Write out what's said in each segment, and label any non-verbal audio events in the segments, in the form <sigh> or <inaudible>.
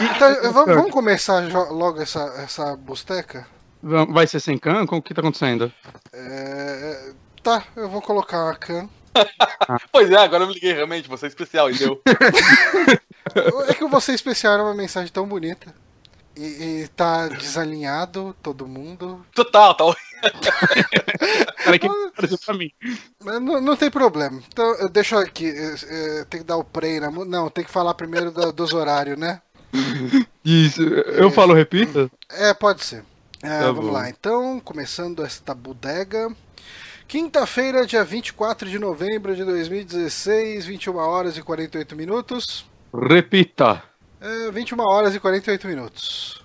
Então, <laughs> vamos, vamos começar logo essa, essa busteca? Va- Vai ser sem can? O que tá acontecendo? É, tá, eu vou colocar a can. <laughs> Pois é, agora eu me liguei realmente, você é especial, e deu. <laughs> É que o você especial era uma mensagem tão bonita. E, e tá desalinhado todo mundo. Total, tá Peraí que apareceu pra mim. Mas Não, não tem problema. Então, eu deixo aqui. é, é, tem que dar o play na. Não, tem que falar primeiro do- dos horários, né? <laughs> Isso, eu falo, repita? É, pode ser. É, Tá vamos bom. lá, então, começando esta bodega. Quinta-feira, dia 24 de novembro de 2016, 21 horas e 48 minutos. Repita. É, 21 horas e 48 minutos.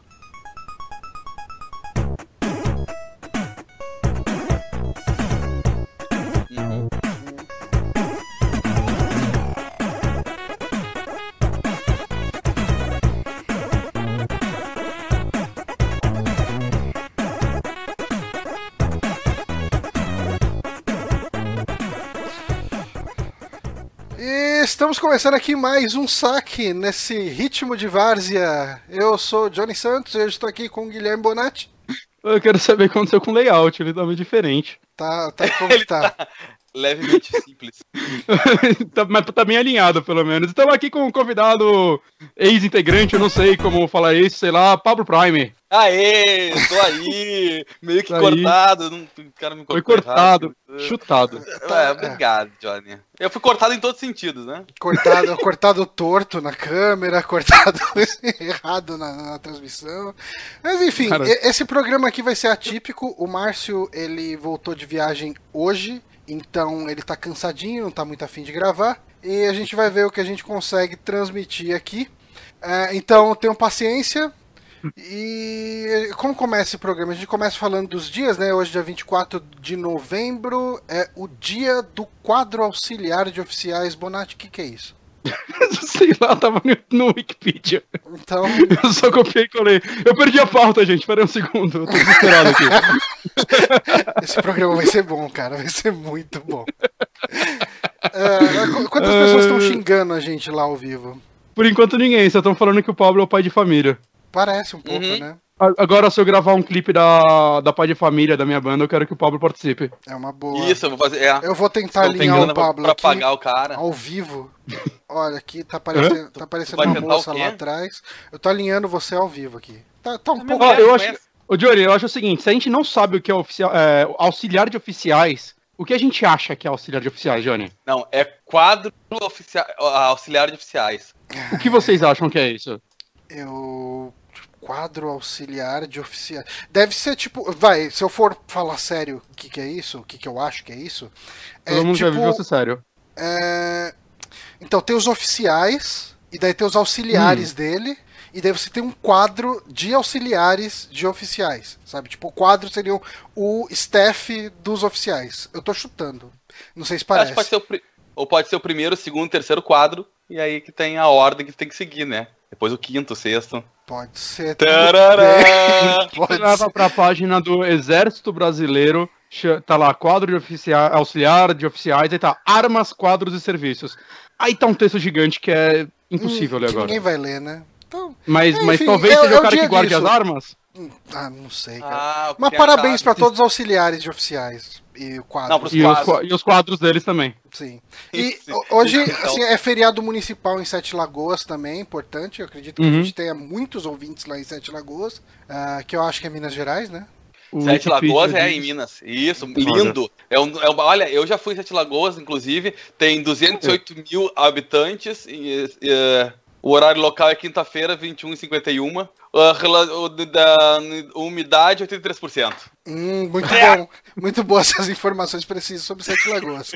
Estamos começando aqui mais um saque nesse ritmo de várzea. Eu sou o Johnny Santos e hoje estou aqui com o Guilherme Bonatti. Eu quero saber o que aconteceu com o layout, ele tá meio diferente. Tá, tá <laughs> como que tá? levemente simples. <laughs> tá, mas tá bem alinhado, pelo menos. Estamos aqui com um convidado ex-integrante, eu não sei como falar isso, sei lá, Pablo Prime. Aê, tô aí, meio que aí. cortado, não, o cara me Foi cortou cortado, errado. chutado. É, obrigado, Johnny. Eu fui cortado em todos os sentidos, né? Cortado, <laughs> cortado torto na câmera, cortado <laughs> errado na, na transmissão. Mas enfim, Cara. esse programa aqui vai ser atípico. O Márcio, ele voltou de viagem hoje, então ele tá cansadinho, não tá muito afim de gravar. E a gente vai ver o que a gente consegue transmitir aqui. É, então tenham paciência. E como começa esse programa? A gente começa falando dos dias, né? Hoje, dia 24 de novembro, é o dia do quadro auxiliar de oficiais. Bonatti, o que, que é isso? <laughs> sei lá, tava no, no Wikipedia. Então, <laughs> Eu só copiei e colei. Eu perdi a pauta, gente. Pera aí um segundo. Eu tô desesperado aqui. <laughs> esse programa vai ser bom, cara. Vai ser muito bom. É, qu- quantas pessoas estão xingando a gente lá ao vivo? Por enquanto ninguém, só estão falando que o Pablo é o pai de família. Parece um pouco, Uhum. né? Agora, se eu gravar um clipe da, da pai de família da minha banda, eu quero que o Pablo participe. É uma boa. Isso, eu vou fazer. É, Eu vou tentar alinhar o Pablo pra aqui pagar o cara. ao vivo. <laughs> Olha, aqui tá aparecendo, tá aparecendo uma moça lá atrás. Eu tô alinhando você ao vivo aqui. Tá, tá um pouco. Conhece, eu acho. Ô, Johnny, eu acho o seguinte: se a gente não sabe o que é, oficial, é, auxiliar de oficiais, o que a gente acha que é auxiliar de oficiais, Johnny? Não, é quadro oficial, auxiliar de oficiais. O que vocês acham que é isso? Eu. Quadro auxiliar de oficiais. Deve ser tipo. Vai, se eu for falar sério o que, que é isso, o que, que eu acho que é isso. É Todo mundo já tipo. viu você sério. é, Então, tem os oficiais, e daí tem os Hum. auxiliares dele, e daí você tem um quadro de auxiliares de oficiais, sabe? Tipo, o quadro seria o staff dos oficiais. Eu tô chutando. Não sei se Acho parece. que pode ser o, pri- ou pode ser o primeiro, o segundo, o terceiro quadro, e aí que tem a ordem que tem que seguir, né? Depois o quinto, o sexto. Pode ser. Tarará! <laughs> Pode ser. pra página do Exército Brasileiro, tá lá, quadro de oficiais, auxiliar de oficiais, aí tá armas, quadros e serviços. Aí tá um texto gigante que é impossível Hum, ler que agora. Ninguém vai ler, né? Então, Mas, mas Enfim, talvez é- seja é o cara que guarde disso. as armas. Ah, não sei, cara. Ah, Mas a parabéns pra chave. todos os auxiliares de oficiais. E o quadro. Não, E os, quadros. e os quadros deles também. Sim. <laughs> E Sim. hoje, Então. assim, é feriado municipal em Sete Lagoas também, importante. Eu acredito que a Uhum. gente tenha muitos ouvintes lá em Sete Lagoas, ah, que eu acho que é Minas Gerais, né? O Sete Lagoas é em Minas. Isso, lindo. É um, é um- olha, eu já fui em Sete Lagoas, inclusive. Tem 208 mil habitantes. E, e, o horário local é quinta-feira, 21h51. Da umidade, 83%. Hum, muito É. bom. Muito boas <laughs> essas informações precisas sobre Sete Lagoas.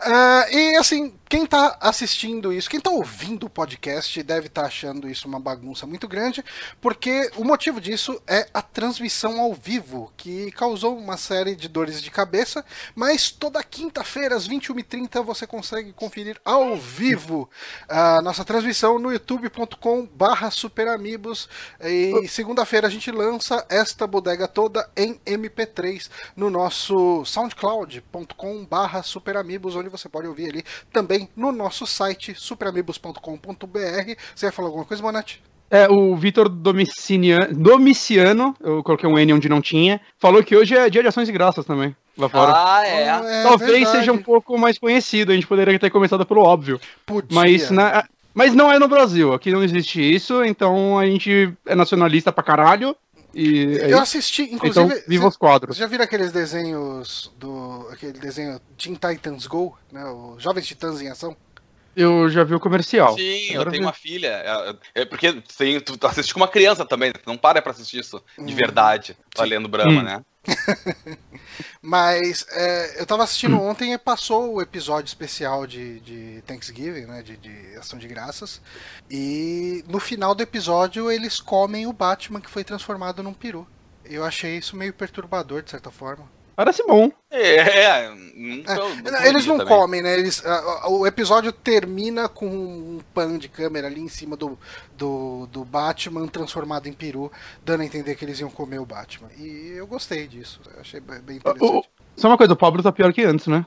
Ah, e assim, quem tá assistindo isso, quem tá ouvindo o podcast, deve estar achando isso uma bagunça muito grande, porque o motivo disso é a transmissão ao vivo, que causou uma série de dores de cabeça, mas toda quinta-feira, às 21h30, você consegue conferir ao vivo a nossa transmissão no youtube.com/barra superamigos. E segunda-feira a gente lança esta bodega toda em MP3 no nosso soundcloud.com barra superamigos, onde você pode ouvir ali também no nosso site superamigos.com.br. Você ia falar alguma coisa, Bonatti? É, o Vitor Domiciano, Domiciano, eu coloquei um N onde não tinha, falou que hoje é dia de ações e graças também, lá fora. Ah, é. É Talvez verdade. seja um pouco mais conhecido, a gente poderia ter começado pelo óbvio. Podia. Mas, na- mas não é no Brasil, aqui não existe isso, então a gente é nacionalista pra caralho. E é Eu isso. assisti, Então, inclusive. viva cê- os quadros. Vocês já viram aqueles desenhos do. aquele desenho Teen Titans Go, né? O Jovens Titãs em Ação? Eu já vi o comercial. Sim, eu Agora tenho vi. uma filha. É, é porque tem, tu assiste com uma criança também, tu não para pra assistir isso de Hum. verdade, valendo Brahma, Hum. né? <laughs> Mas é, eu tava assistindo ontem e passou o episódio especial de, de Thanksgiving, né? De, de Ação de Graças. E no final do episódio eles comem o Batman que foi transformado num peru. Eu achei isso meio perturbador, de certa forma. Parece bom. É, é nunca, É, nunca eles não também. comem, né? Eles, a- a- o episódio termina com um pan de câmera ali em cima do, do, do Batman transformado em peru, dando a entender que eles iam comer o Batman. E eu gostei disso. Eu achei bem interessante. O- Só uma coisa, o Pablo tá pior que antes, né?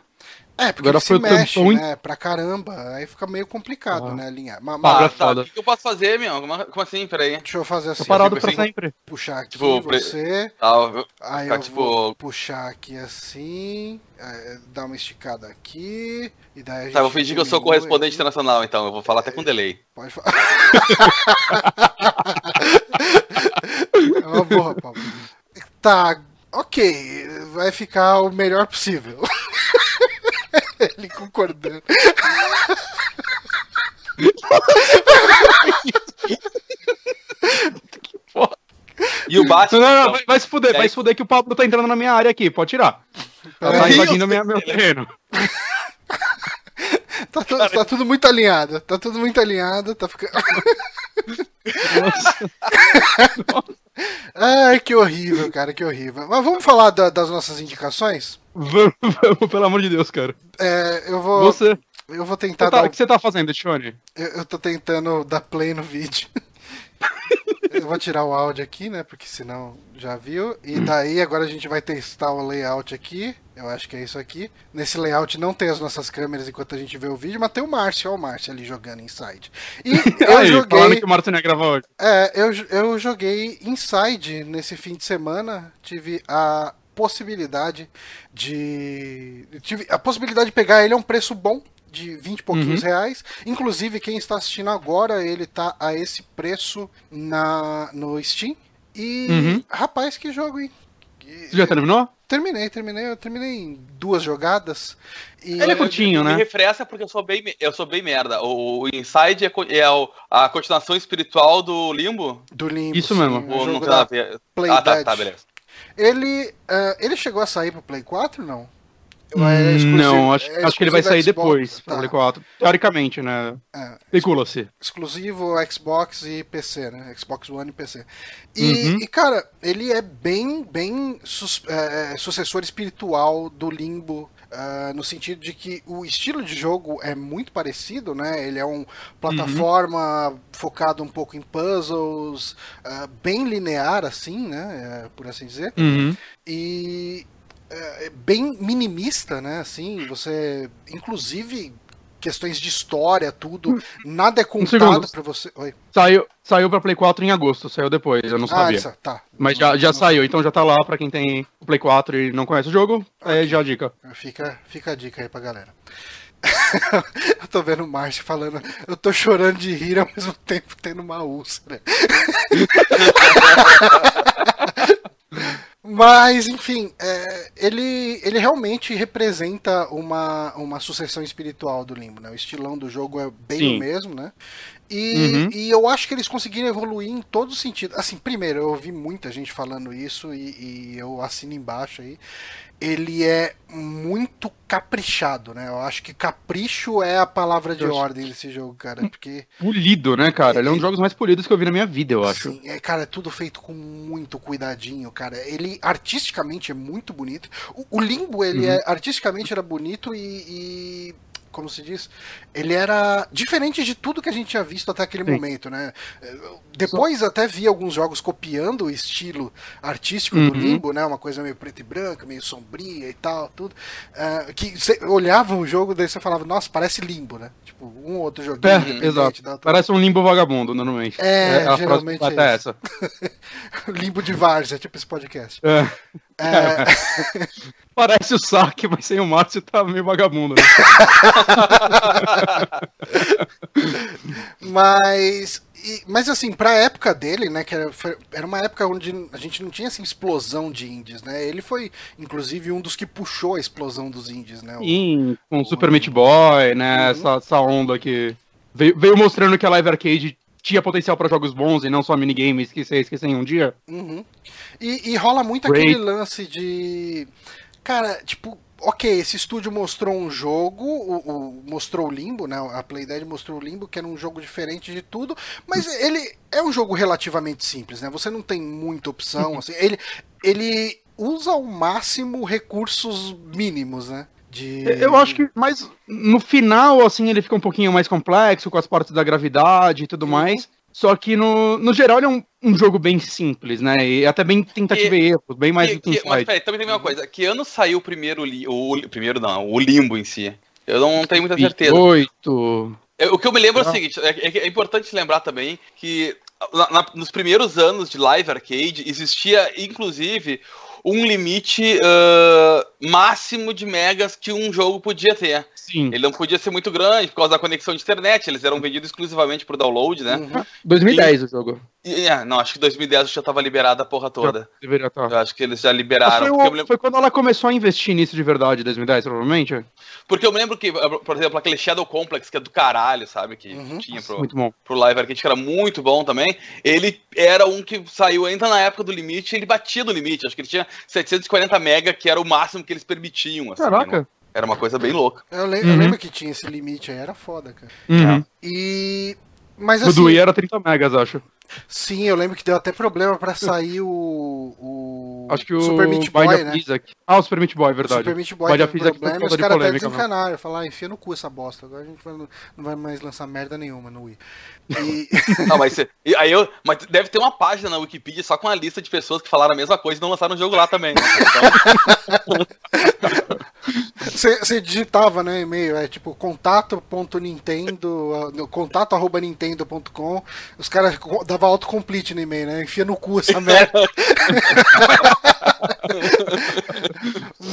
É, porque Agora ele se foi o mexe, tampão né? Pra caramba. Aí fica meio complicado, Ah. né? Alinhar. Mas, mas é Tá, o que eu posso fazer, meu? Como, assim? Peraí. deixa eu fazer Tô assim. parado tipo pra assim. sempre. Puxar aqui Tipo, pre- você. Tá, eu- Aí Ficar, eu tipo- vou puxar aqui assim. é, dar uma esticada aqui. E daí a gente tá, vou fingir que eu sou correspondente aqui. internacional, então. Eu vou falar até com delay. Pode falar. <laughs> é uma boa, Paulo. Tá, ok. Vai ficar o melhor possível. <laughs> Ele concordando. <laughs> E o Batman. Não, não, não, então, vai, vai se fuder, vai se fuder que o Pablo tá entrando na minha área aqui, pode tirar. Ela tá invadindo minha, meu terreno. <laughs> Tá, tu- tá tudo muito alinhado. Tá tudo muito alinhado. Tá ficando. <laughs> Ai, que horrível, cara, que horrível. Mas vamos falar da- das nossas indicações? Vamos, <laughs> vamos, pelo amor de Deus, cara. É, eu vou. Você, Eu vou tentar tá- dar. o que você tá fazendo, Tione? Eu, eu tô tentando dar play no vídeo. <laughs> eu vou tirar o áudio aqui, né? Porque senão já viu. E daí agora a gente vai testar o layout aqui. Eu acho que é isso aqui. Nesse layout não tem as nossas câmeras enquanto a gente vê o vídeo, mas tem o Márcio, ó, o Márcio ali jogando Inside. E <laughs> eu Aí, falando joguei. que o Martin ia gravar hoje. É, eu, eu joguei Inside nesse fim de semana. Tive a possibilidade de. Tive a possibilidade de pegar ele a um preço bom. De 20 e pouquinhos Uhum. reais. Inclusive, quem está assistindo agora, ele tá a esse preço na, no Steam. E, Uhum. rapaz, que jogo, hein? Você já terminou? Terminei, terminei. Eu terminei em duas jogadas. E Ele é curtinho, me né? refresca porque eu sou bem, eu sou bem merda. O, o Inside é, é o- a continuação espiritual do Limbo? do Limbo. Isso sim, mesmo. o não a ver? Play ah, tá, Dead. tá, beleza. Ele, ah, ele chegou a sair pro Play 4, não? É não, acho, é acho que ele vai sair depois, Xbox? pra Tá. Play 4. Teoricamente, né? É, Especula-se. exclusivo Xbox e PC, né? Xbox One e PC. E, Uhum. e, cara, ele é bem, bem é, é, sucessor espiritual do Limbo. ah, no sentido de que o estilo de jogo é muito parecido, né? Ele é um plataforma focado um pouco em puzzles, ah, bem linear, assim, né? é, por assim dizer. Uhum. e é, é bem minimista, né? Assim, você, inclusive questões de história, tudo, nada é contado pra você. Oi. Saiu, saiu pra Play 4 em agosto, saiu depois, eu não Ah, sabia. essa, tá. Mas já, já Não- saiu, então já tá lá pra quem tem o Play 4 e não conhece o jogo, é já a dica. Fica, fica a dica aí pra galera. <laughs> eu tô vendo o Márcio falando, eu tô chorando de rir ao mesmo tempo tendo uma úlcera. <laughs> Mas, enfim, é, ele, ele realmente representa uma, uma sucessão espiritual do Limbo, né? O estilão do jogo é bem Sim. o mesmo, né? E, Uhum. e eu acho que eles conseguiram evoluir em todos os sentidos. Assim, primeiro, eu ouvi muita gente falando isso e, e eu assino embaixo aí. Ele é muito caprichado, né? Eu acho que capricho é a palavra de ordem desse jogo, cara. Porque Polido, né, cara? Ele é um dos jogos mais polidos que eu vi na minha vida, eu acho. Sim, é, cara, é tudo feito com muito cuidadinho, cara. Ele artisticamente é muito bonito. O, o Limbo, ele Uhum. é artisticamente era bonito e, e como se diz, ele era diferente de tudo que a gente tinha visto até aquele Sim. momento, né? Depois Só... até vi alguns jogos copiando o estilo artístico uhum. do Limbo, né? Uma coisa meio preto e branco, meio sombria e tal, tudo. Uh, que você olhava o jogo, daí você falava, nossa, parece Limbo, né? Tipo, um outro joguinho. É, exato. Tal, Parece um Limbo vagabundo, normalmente. É, é geralmente é até essa. <laughs> limbo de Várzea, tipo esse podcast. É. é... <laughs> Parece o saque, mas sem o Márcio tá meio vagabundo. Né? <laughs> mas e, mas assim, pra época dele, né, que era, foi, era uma época onde a gente não tinha assim, explosão de indies, né? Ele foi, inclusive, um dos que puxou a explosão dos indies, né? Sim, com o Super Meat Boy, né? Uhum. Essa, essa onda que veio, veio mostrando que a Live Arcade tinha potencial para jogos bons e não só minigames que você esquecer em um dia. Uhum. E, e, rola muito Great. aquele lance de. Cara, tipo, ok, esse estúdio mostrou um jogo, o, o, mostrou o Limbo, né? A Playdead mostrou o Limbo, que era um jogo diferente de tudo, mas ele é um jogo relativamente simples, né? Você não tem muita opção, <laughs> assim, ele, ele usa ao máximo recursos mínimos, né? De... Eu acho que, mas no final, assim, ele fica um pouquinho mais complexo com as partes da gravidade e tudo uhum. mais. Só que no, no geral ele é um, um jogo bem simples, né? E até bem tentativa e, e erro, bem mais do que, Mas peraí, também tem uma coisa. Que ano saiu o primeiro, o, o primeiro não, o Limbo em si? Eu não tenho muita certeza. Oito. O que eu me lembro é o seguinte, é, é, é importante lembrar também que na, na, nos primeiros anos de Live Arcade existia, inclusive, um limite uh, máximo de megas que um jogo podia ter. Sim. Ele não podia ser muito grande por causa da conexão de internet, eles eram vendidos exclusivamente por download, né? Uhum. 2010 e, o jogo. E, é, não, acho que 2010 já estava liberada a porra toda. Já deveria estar. Eu acho que eles já liberaram. Foi, o, lembro... foi, quando ela começou a investir nisso de verdade, 2010, provavelmente? Porque eu me lembro que, por exemplo, aquele Shadow Complex, que é do caralho, sabe? Que uhum. tinha pro, muito bom. pro Live Arcade, que era muito bom também. Ele era um que saiu ainda na época do limite, ele batia do limite. Acho que ele tinha 740 mega, que era o máximo que eles permitiam. Assim, Caraca. Né? Era uma coisa bem louca. Eu, le uhum. eu, lembro que tinha esse limite aí, era foda, cara. Uhum. E. Mas assim. O do Wii era 30 megas, acho. Sim, eu lembro que deu até problema pra <laughs> sair o. o Acho que o Super Meat Boy, né? Ah, o Super Meat Boy, verdade. O Super Meat Boy teve problema e os caras até desencanaram. Falaram, ah, enfia no cu essa bosta. Agora a gente vai, não vai mais lançar merda nenhuma no Wii. E... <laughs> não, mas, aí eu, mas deve ter uma página na Wikipedia só com a lista de pessoas que falaram a mesma coisa e não lançaram o jogo lá também. Né? Então... <laughs> Você digitava, né, e-mail, é tipo contato.nintendo, contato arroba nintendo.com, os caras davam autocomplete no e-mail, né? Enfia no cu essa merda. <laughs>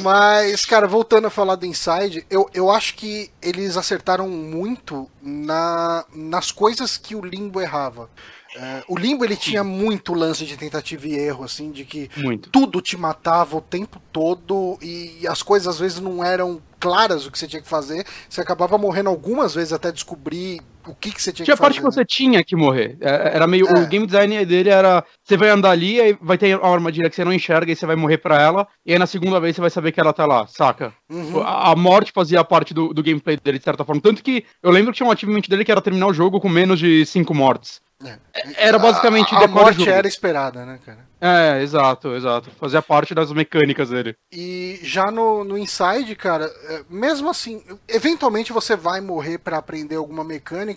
Mas, cara, voltando a falar do Inside, eu, eu acho que eles acertaram muito na, nas coisas que o Limbo errava. É, o Limbo ele tinha muito lance de tentativa e erro, assim, de que muito. tudo te matava o tempo todo e as coisas às vezes não eram claras o que você tinha que fazer. Você acabava morrendo algumas vezes até descobrir o que, que você tinha, tinha que fazer. Tinha parte que você tinha que morrer. É, era meio. É. O game design dele era. Você vai andar ali, aí vai ter uma armadilha que você não enxerga e você vai morrer pra ela. E aí na segunda vez você vai saber que ela tá lá, saca? Uhum. A, a, morte fazia parte do, do gameplay dele, de certa forma. Tanto que eu lembro que tinha um achievement dele que era terminar o jogo com menos de 5 mortes. É. Era basicamente a, a morte era esperada, né, cara? É, exato, exato. Fazia parte das mecânicas dele. E já no, no Inside, cara, é, mesmo assim, eventualmente você vai morrer para aprender alguma mecânica,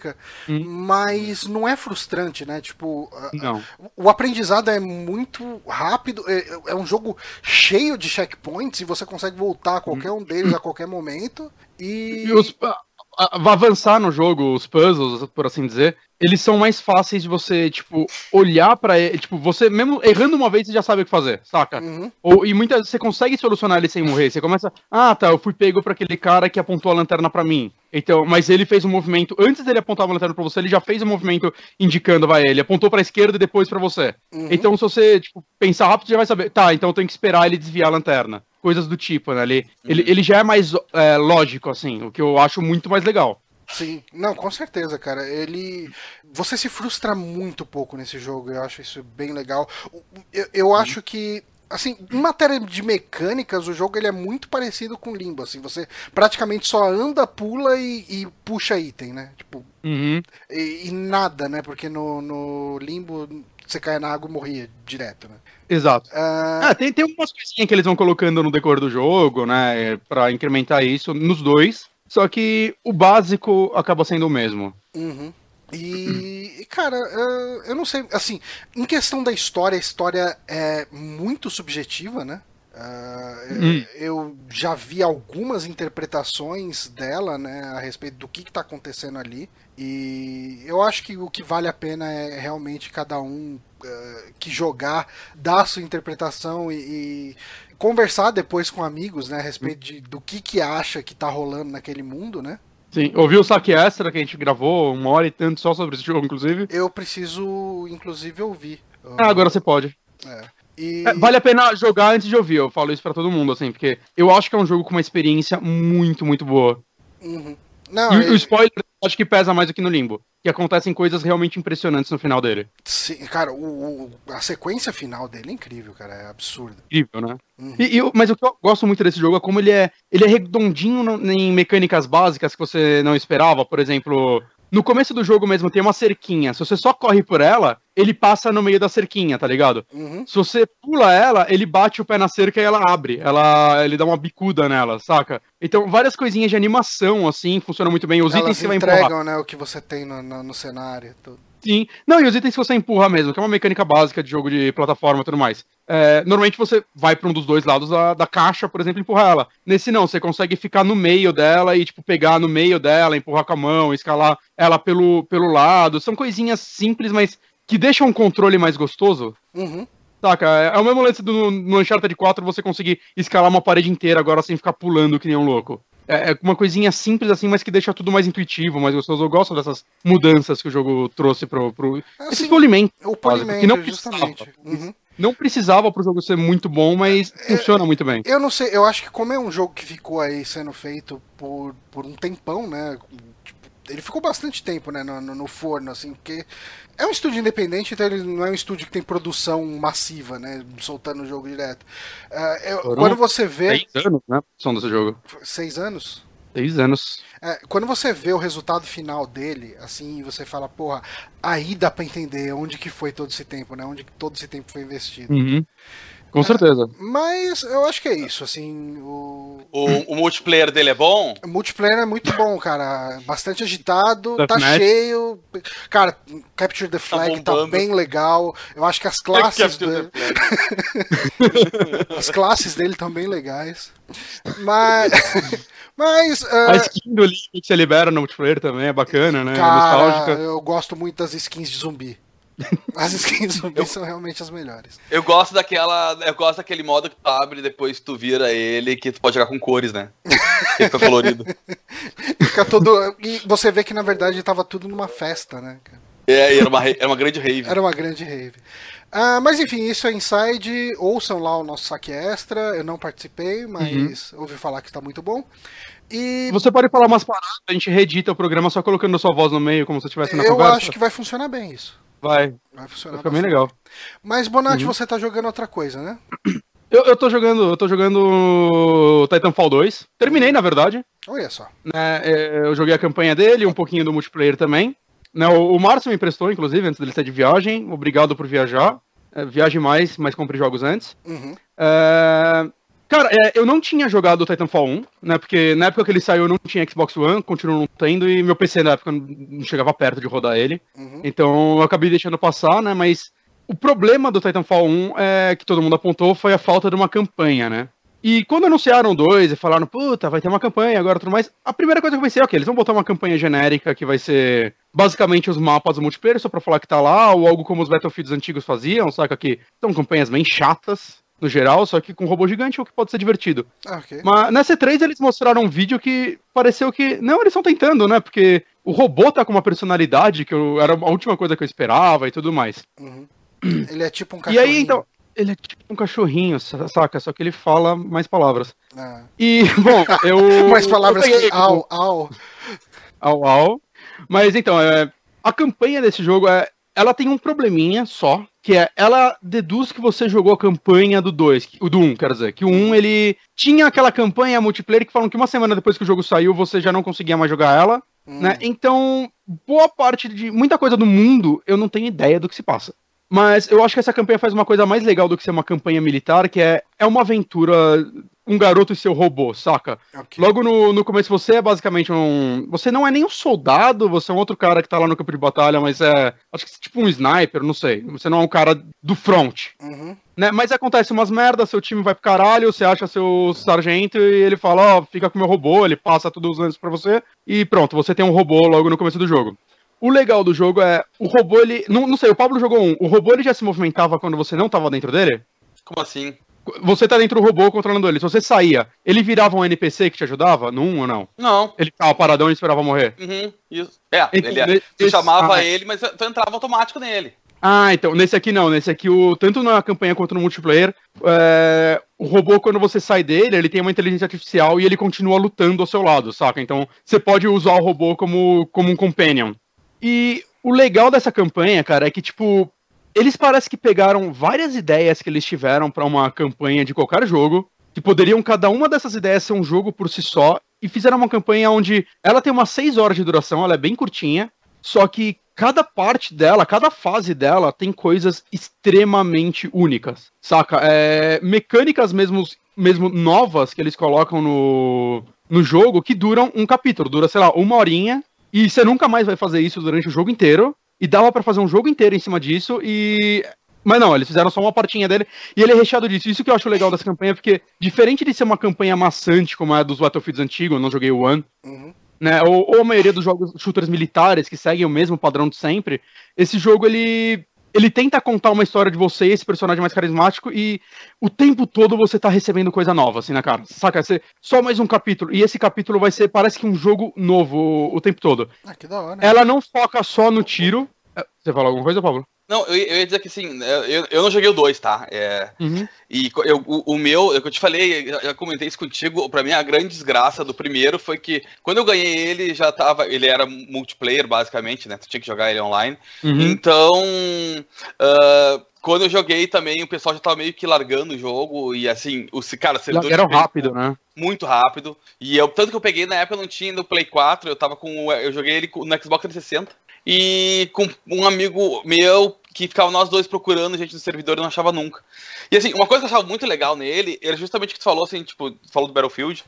hum. mas não é frustrante, né? Tipo, não. o aprendizado é muito rápido, é, é, um jogo cheio de checkpoints e você consegue voltar a qualquer um deles a qualquer momento. E, e os, avançar no jogo, os puzzles, por assim dizer, eles são mais fáceis de você, tipo, olhar para ele. Tipo, você mesmo errando uma vez, você já sabe o que fazer, saca? Uhum. Ou, e muitas vezes você consegue solucionar ele sem morrer. Você começa, ah, tá, eu fui pego pra aquele cara que apontou a lanterna para mim. Então, mas ele fez um movimento, antes dele apontar a lanterna pra você, ele já fez um movimento indicando, vai, ele apontou pra esquerda e depois para você. Uhum. Então, se você, tipo, pensar rápido, já vai saber, tá, então eu tenho que esperar ele desviar a lanterna. Coisas do tipo, né? Ele, uhum. ele, ele já é mais é, lógico, assim, o que eu acho muito mais legal. Sim, não, com certeza, cara. Ele. Você se frustra muito pouco nesse jogo, eu acho isso bem legal. Eu, eu uhum. acho que. Assim, em matéria de mecânicas, o jogo ele é muito parecido com Limbo. Assim, você praticamente só anda, pula e, e puxa item, né? Tipo. Uhum. E, e, nada, né? Porque no, no Limbo você caia na água e morria direto, né? Exato. Uh... Ah, tem, tem umas coisinhas que eles vão colocando no decorrer do jogo, né? Pra incrementar isso nos dois. só que o básico acaba sendo o mesmo. Uhum. E, cara, eu não sei, assim, em questão da história, a história é muito subjetiva, né? Uh, hum. Eu já vi algumas interpretações dela, né, a respeito do que está acontecendo ali. E eu acho que o que vale a pena é realmente cada um que jogar dar sua interpretação e, e, conversar depois com amigos, né, a respeito de, do que, que acha que está rolando naquele mundo, né? Sim, ouviu o saque extra que a gente gravou, uma hora e tanto só sobre esse jogo, inclusive? Eu preciso, inclusive, ouvir. Ah, agora você pode. É. E... É, vale a pena jogar antes de ouvir, eu falo isso para todo mundo, assim, porque eu acho que é um jogo com uma experiência muito, muito boa. Uhum. Não, e ele... o spoiler acho que pesa mais do que no Limbo. Que acontecem coisas realmente impressionantes no final dele. Sim, cara, o, o a sequência final dele é incrível, cara. É absurdo. Incrível, né? Uhum. E, e, mas o que eu gosto muito desse jogo é como ele é. Ele é redondinho em mecânicas básicas que você não esperava. Por exemplo, no começo do jogo mesmo tem uma cerquinha. Se você só corre por ela, ele passa no meio da cerquinha, tá ligado? Uhum. Se você pula ela, ele bate o pé na cerca e ela abre. Ela, ele dá uma bicuda nela, saca? Então, várias coisinhas de animação, assim, funcionam muito bem. Os Elas itens que você vai empurrar. né, o que você tem no, no, no cenário. Tudo. Sim. Não, e os itens que você empurra mesmo, que é uma mecânica básica de jogo de plataforma e tudo mais. É, normalmente você vai para um dos dois lados da, da caixa, por exemplo, e empurrar ela. Nesse não, você consegue ficar no meio dela e, tipo, pegar no meio dela, empurrar com a mão, escalar ela pelo, pelo lado. São coisinhas simples, mas que deixam o controle mais gostoso. Uhum. Saca? É, é o mesmo lance do, no Uncharted 4 você conseguir escalar uma parede inteira agora sem ficar pulando que nem um louco. É, é uma coisinha simples assim, mas que deixa tudo mais intuitivo, mais gostoso. Eu gosto dessas mudanças que o jogo trouxe pro. pro... Assim, Esse polimento. O polimento, que não justamente. Uhum. Não precisava pro jogo ser muito bom, mas é, funciona muito bem. Eu não sei, eu acho que como é um jogo que ficou aí sendo feito por, por um tempão, né? Ele ficou bastante tempo, né, no, no, forno, assim, porque é um estúdio independente, então ele não é um estúdio que tem produção massiva, né, soltando o jogo direto. Uh, eu, quando você vê... Seis anos, né, desse jogo. Seis anos? Seis anos. É, quando você vê o resultado final dele, assim, você fala, porra, aí dá pra entender onde que foi todo esse tempo, né? Onde que todo esse tempo foi investido. Uhum. Com certeza. Mas eu acho que é isso, assim. O... o, o multiplayer dele é bom? O multiplayer é muito bom, cara. Bastante agitado, Death tá Match. cheio. Cara, Capture the tá Flag tá, tá bem legal. Eu acho que as <laughs> classes. dele... <laughs> as classes dele estão bem legais. Mas. <laughs> Mas. Uh... A skin do Link que você libera no multiplayer também é bacana, né? Cara, Nostálgica. Eu gosto muito das skins de zumbi. As skins zumbis eu, são realmente as melhores. Eu gosto daquela. Eu gosto daquele modo que tu abre e depois tu vira ele, que tu pode jogar com cores, né? <laughs> Que fica colorido. fica todo. E você vê que na verdade tava tudo numa festa, né? É, era uma, era uma grande rave. Era uma grande rave. Ah, mas enfim, isso é Inside. Ouçam lá o nosso saque extra. Eu não participei, mas uhum. ouvi falar que está muito bom. E... Você pode falar umas paradas, a gente reedita o programa só colocando a sua voz no meio, como se estivesse na eu conversa. Eu acho que vai funcionar bem isso. Vai. Vai funcionar. Vai bem legal. Mas, Bonatti, uhum. você tá jogando outra coisa, né? Eu, eu tô jogando. Eu tô jogando Titanfall 2. Terminei, na verdade. Olha só. Né, é, eu joguei a campanha dele, um pouquinho do multiplayer também. Né, o, o Márcio me emprestou, inclusive, antes dele ser de viagem. Obrigado por viajar. É, viaje mais, mas compre jogos antes. Uhum. É, Cara, é, eu não tinha jogado o Titanfall 1, né? Porque na época que ele saiu eu não tinha Xbox One, continuo não tendo, e meu PC na época não chegava perto de rodar ele. Uhum. Então eu acabei deixando passar, né? Mas o problema do Titanfall 1 é que todo mundo apontou foi a falta de uma campanha, né? E quando anunciaram dois e falaram, puta, vai ter uma campanha agora tudo mais, a primeira coisa que eu pensei, ok, eles vão botar uma campanha genérica que vai ser basicamente os mapas do multiplayer, só pra falar que tá lá, ou algo como os Battlefields antigos faziam, saca? Que são campanhas bem chatas, no geral, só que com robô gigante, o que pode ser divertido. Ah, okay. Mas na C3 eles mostraram um vídeo que pareceu que. Não, eles estão tentando, né? Porque o robô tá com uma personalidade que eu... era a última coisa que eu esperava e tudo mais. Uhum. Ele é tipo um cachorrinho. E aí, então. Ele é tipo um cachorrinho, saca? Só que ele fala mais palavras. Ah. E, <laughs> bom, eu. <laughs> mais palavras eu que au, au. Au, au. Mas então, é, a campanha desse jogo é. Ela tem um probleminha só, que é, ela deduz que você jogou a campanha do 2, o do 1, um, quer dizer, que o 1 um, ele tinha aquela campanha multiplayer que falam que uma semana depois que o jogo saiu você já não conseguia mais jogar ela, hum. né? Então, boa parte de muita coisa do mundo eu não tenho ideia do que se passa. Mas eu acho que essa campanha faz uma coisa mais legal do que ser uma campanha militar, que é, é uma aventura um garoto e seu robô, saca? Okay. Logo no, no começo você é basicamente um. Você não é nem um soldado, você é um outro cara que tá lá no campo de batalha, mas é. Acho que é tipo um sniper, não sei. Você não é um cara do front. Uhum. Né? Mas acontece umas merdas, seu time vai pro caralho, você acha seu sargento e ele fala, ó, oh, fica com meu robô, ele passa todos os anos pra você, e pronto, você tem um robô logo no começo do jogo. O legal do jogo é, o robô, ele. Não, não sei, o Pablo jogou um. O robô ele já se movimentava quando você não tava dentro dele? Como assim? Você tá dentro do robô controlando ele. Se você saía, ele virava um NPC que te ajudava? Num ou não? Não. Ele ficava paradão e esperava morrer? Uhum, isso. É, então, ele, você chamava ah, ele, mas tu entrava automático nele. Ah, então, nesse aqui não, nesse aqui, o, tanto na campanha quanto no multiplayer, é, o robô, quando você sai dele, ele tem uma inteligência artificial e ele continua lutando ao seu lado, saca? Então, você pode usar o robô como, como um companion. E o legal dessa campanha, cara, é que, tipo, eles parecem que pegaram várias ideias que eles tiveram para uma campanha de qualquer jogo, que poderiam cada uma dessas ideias ser um jogo por si só, e fizeram uma campanha onde ela tem umas 6 horas de duração, ela é bem curtinha, só que cada parte dela, cada fase dela tem coisas extremamente únicas, saca? É, mecânicas mesmo, mesmo novas que eles colocam no, no jogo que duram um capítulo, dura, sei lá, uma horinha, e você nunca mais vai fazer isso durante o jogo inteiro, e dava para fazer um jogo inteiro em cima disso, e mas não, eles fizeram só uma partinha dele e ele é recheado disso. Isso que eu acho legal dessa campanha, porque diferente de ser uma campanha maçante como a dos Battlefields antigos, eu não joguei o One, uhum né? Ou, ou, a maioria dos jogos shooters militares que seguem o mesmo padrão de sempre, esse jogo ele ele tenta contar uma história de você, esse personagem mais carismático, e o tempo todo você tá recebendo coisa nova, assim, na cara. Saca? Você, só mais um capítulo. E esse capítulo vai ser, parece que um jogo novo o, o tempo todo. Ah, que da hora. Ela não foca só no tiro. É, você falou alguma coisa, Pablo? Não, eu, eu, ia dizer que assim, eu, eu não joguei o 2, tá? É, uhum. E eu, o, o, meu, eu te falei, já, já comentei isso contigo, pra mim a grande desgraça do primeiro foi que quando eu ganhei ele, já tava. Ele era multiplayer, basicamente, né? Tu tinha que jogar ele online. Uhum. Então. Uh, quando eu joguei também, o pessoal já tava meio que largando o jogo e assim, os cara, servidor era rápido, né? Muito rápido. E eu tanto que eu peguei na época eu não tinha no Play 4, eu tava com eu joguei ele no Xbox 360 e com um amigo meu que ficava nós dois procurando gente no servidor e não achava nunca. E assim, uma coisa que eu achava muito legal nele era justamente o que tu falou, assim, tipo, falou do Battlefield.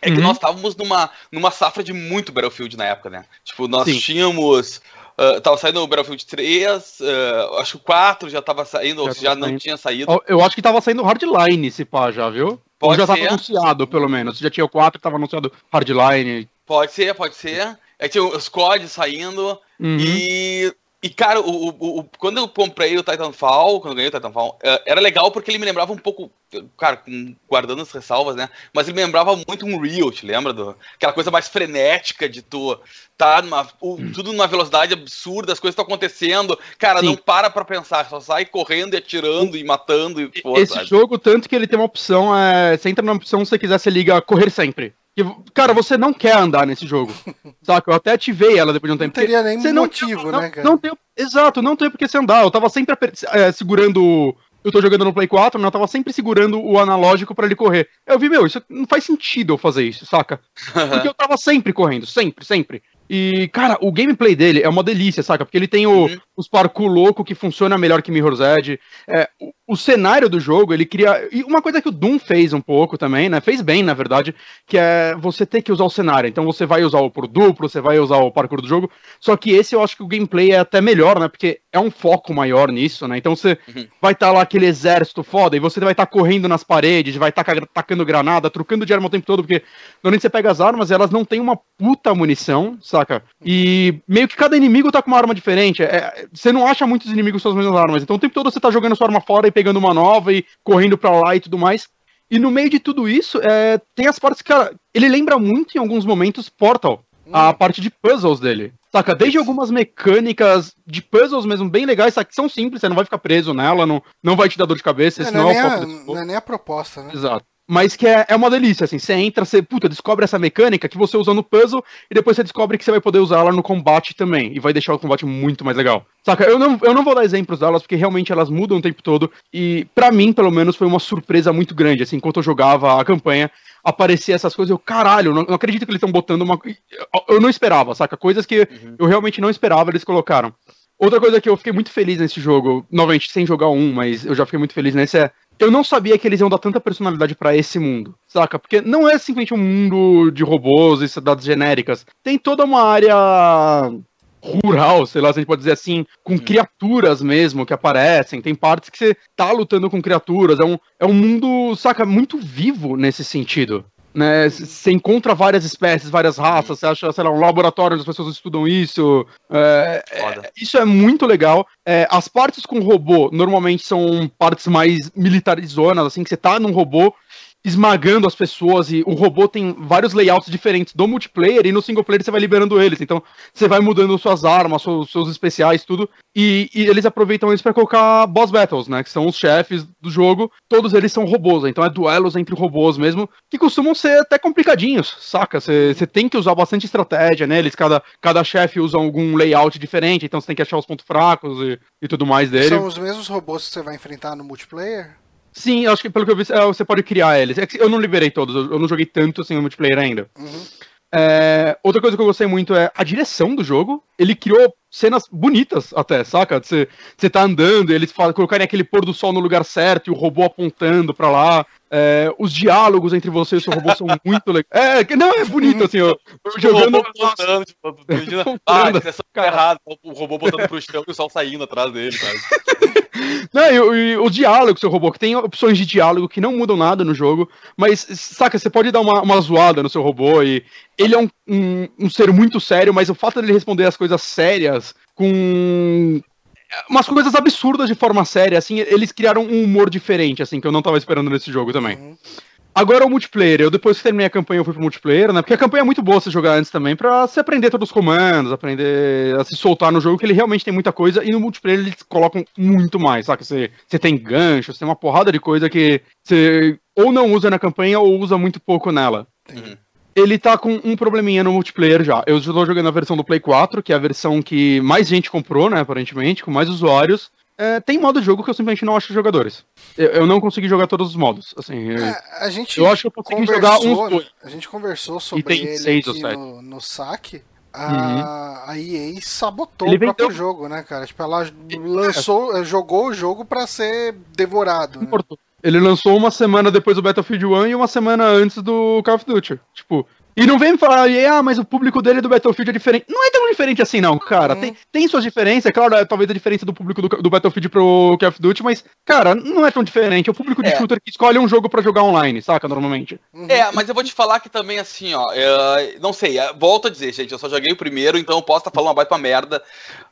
É que uhum. nós estávamos numa, numa safra de muito Battlefield na época, né? Tipo, nós Sim. tínhamos. Uh, tava saindo o Battlefield 3, uh, ah, acho que o 4 já tava saindo, já ou se já não tinha saído. Eu acho que tava saindo Hardline esse pá já, viu? Pode ou já ser. tava anunciado, pelo menos. Já tinha o 4 tava anunciado Hardline. Pode ser, pode ser. É tinha os COD saindo. Uhum. E, e, cara, o, o, o, quando eu comprei o Titanfall, quando eu ganhei o Titanfall, é, era legal porque ele me lembrava um pouco, cara, guardando as ressalvas, né? Mas ele me lembrava muito um Real, te lembra? Do, aquela coisa mais frenética de tu tá numa, hum. tudo numa velocidade absurda, as coisas estão acontecendo. Cara, Sim. não para pra pensar, só sai correndo e atirando e matando. E, pô, Esse sabe? jogo, tanto que ele tem uma opção, é, você entra na opção, se você quiser, você liga correr sempre. Que, cara, você não quer andar nesse jogo. <laughs> saca? Eu até ativei ela depois de um tempo. Não teria nem motivo, não, né, cara? Não tem, exato, não tem porque você andar. Eu tava sempre é, segurando. Eu tô jogando no Play 4, mas eu tava sempre segurando o analógico para ele correr. Eu vi, meu, isso não faz sentido eu fazer isso, saca? <laughs> Porque eu tava sempre correndo, sempre, sempre. E, cara, o gameplay dele é uma delícia, saca? Porque ele tem o, uhum. Os parkour louco que funciona melhor que Mirror's Edge. É, o, o, cenário do jogo, ele cria. E uma coisa que o Doom fez um pouco também, né? Fez bem, na verdade, que é você ter que usar o cenário. Então você vai usar o por duplo, você vai usar o parkour do jogo. Só que esse eu acho que o gameplay é até melhor, né? Porque é um foco maior nisso, né? Então você uhum. vai estar tá lá aquele exército foda e você vai estar tá correndo nas paredes, vai estar tá tacando granada, trocando de arma o tempo todo, porque normalmente você pega as armas elas não têm uma puta munição, saca? E meio que cada inimigo tá com uma arma diferente. É, você não acha muitos inimigos com as mesmas armas. Então o tempo todo você tá jogando sua arma fora e pegando uma nova e correndo pra lá e tudo mais. E no meio de tudo isso, é, tem as partes que, cara, ele lembra muito em alguns momentos Portal. A hum. parte de puzzles dele. Saca? Desde algumas mecânicas de puzzles mesmo bem legais, saca? que são simples, você não vai ficar preso nela, não, não vai te dar dor de cabeça. É, não, é, a, não é nem a proposta, né? Exato mas que é, é uma delícia, assim, você entra, você, puta, descobre essa mecânica que você usa no puzzle, e depois você descobre que você vai poder usar ela no combate também, e vai deixar o combate muito mais legal. Saca, eu não, eu não vou dar exemplos delas, porque realmente elas mudam o tempo todo, e para mim, pelo menos, foi uma surpresa muito grande, assim, enquanto eu jogava a campanha, aparecer essas coisas, eu, caralho, não, não acredito que eles estão botando uma... Eu não esperava, saca, coisas que uhum. eu realmente não esperava, eles colocaram. Outra coisa que eu fiquei muito feliz nesse jogo, novamente, sem jogar um, mas eu já fiquei muito feliz nesse é. Eu não sabia que eles iam dar tanta personalidade para esse mundo, saca? Porque não é simplesmente um mundo de robôs e cidades genéricas. Tem toda uma área rural, sei lá se a gente pode dizer assim, com criaturas mesmo que aparecem. Tem partes que você tá lutando com criaturas. É um, é um mundo, saca, muito vivo nesse sentido. Né, você encontra várias espécies, várias raças, você acha, sei lá, um laboratório onde as pessoas estudam isso. É, é, isso é muito legal. É, as partes com robô normalmente são partes mais militarizonas, assim, que você tá num robô esmagando as pessoas e o robô tem vários layouts diferentes do multiplayer e no single player você vai liberando eles. Então você vai mudando suas armas, seus, seus especiais, tudo. E, e eles aproveitam isso para colocar boss battles, né? Que são os chefes do jogo. Todos eles são robôs, então é duelos entre robôs mesmo, que costumam ser até complicadinhos, saca? Você tem que usar bastante estratégia neles. Cada, cada chefe usa algum layout diferente, então você tem que achar os pontos fracos e, e tudo mais dele. São os mesmos robôs que você vai enfrentar no multiplayer? Sim, acho que pelo que eu vi, é, você pode criar eles. É eu não liberei todos, eu não joguei tanto assim no multiplayer ainda. Uhum. É, outra coisa que eu gostei muito é a direção do jogo. Ele criou cenas bonitas até, saca? Você, tá andando eles falam, colocarem aquele pôr do sol no lugar certo e o robô apontando pra lá. É, os diálogos entre você e o seu robô são muito legais. É, que não, é bonito, assim, ó. Jogando. O robô botando, tipo, imagina, <laughs> ah, o robô botando pro chão e o sol saindo atrás dele, cara. <laughs> Não, e, e o diálogo, seu robô, que tem opções de diálogo que não mudam nada no jogo, mas, saca, você pode dar uma, uma zoada no seu robô e ele é um, um, um ser muito sério, mas o fato dele responder as coisas sérias com umas coisas absurdas de forma séria, assim, eles criaram um humor diferente, assim, que eu não tava esperando nesse jogo também. Uhum. Agora o multiplayer. Eu depois que terminei a campanha eu fui pro multiplayer, né? Porque a campanha é muito boa você jogar antes também, pra você aprender todos os comandos, aprender a se soltar no jogo, que ele realmente tem muita coisa, e no multiplayer eles colocam muito mais, sabe? Você, você tem ganchos, tem uma porrada de coisa que você ou não usa na campanha ou usa muito pouco nela. Uhum ele tá com um probleminha no multiplayer já. Eu estou jogando a versão do Play 4, que é a versão que mais gente comprou, né, aparentemente, com mais usuários. É, tem modo de jogo que eu simplesmente não acho jogadores. Eu, eu não consegui jogar todos os modos. Assim, é, a gente eu acho que eu consegui jogar uns dois. A gente conversou sobre tem ele seis aqui no, no saque. A, uhum. a EA sabotou ele o próprio vendeu... jogo, né, cara? Tipo, ela lançou, jogou o jogo para ser devorado. Né? Ele lançou uma semana depois do Battlefield 1 e uma semana antes do Call of Duty. Tipo, e não vem me falar, ah, mas o público dele do Battlefield é diferente. Não é tão diferente assim, não, cara. Uhum. Tem, tem suas diferenças, é claro, é, talvez a diferença do público do, do, Battlefield pro Call of Duty, mas, cara, não é tão diferente. É o público de é. shooter que escolhe um jogo para jogar online, saca, normalmente. Uhum. É, mas eu vou te falar que também, assim, ó, é, não sei, é, volto a dizer, gente, eu só joguei o primeiro, então eu posso estar tá falando uma baita merda,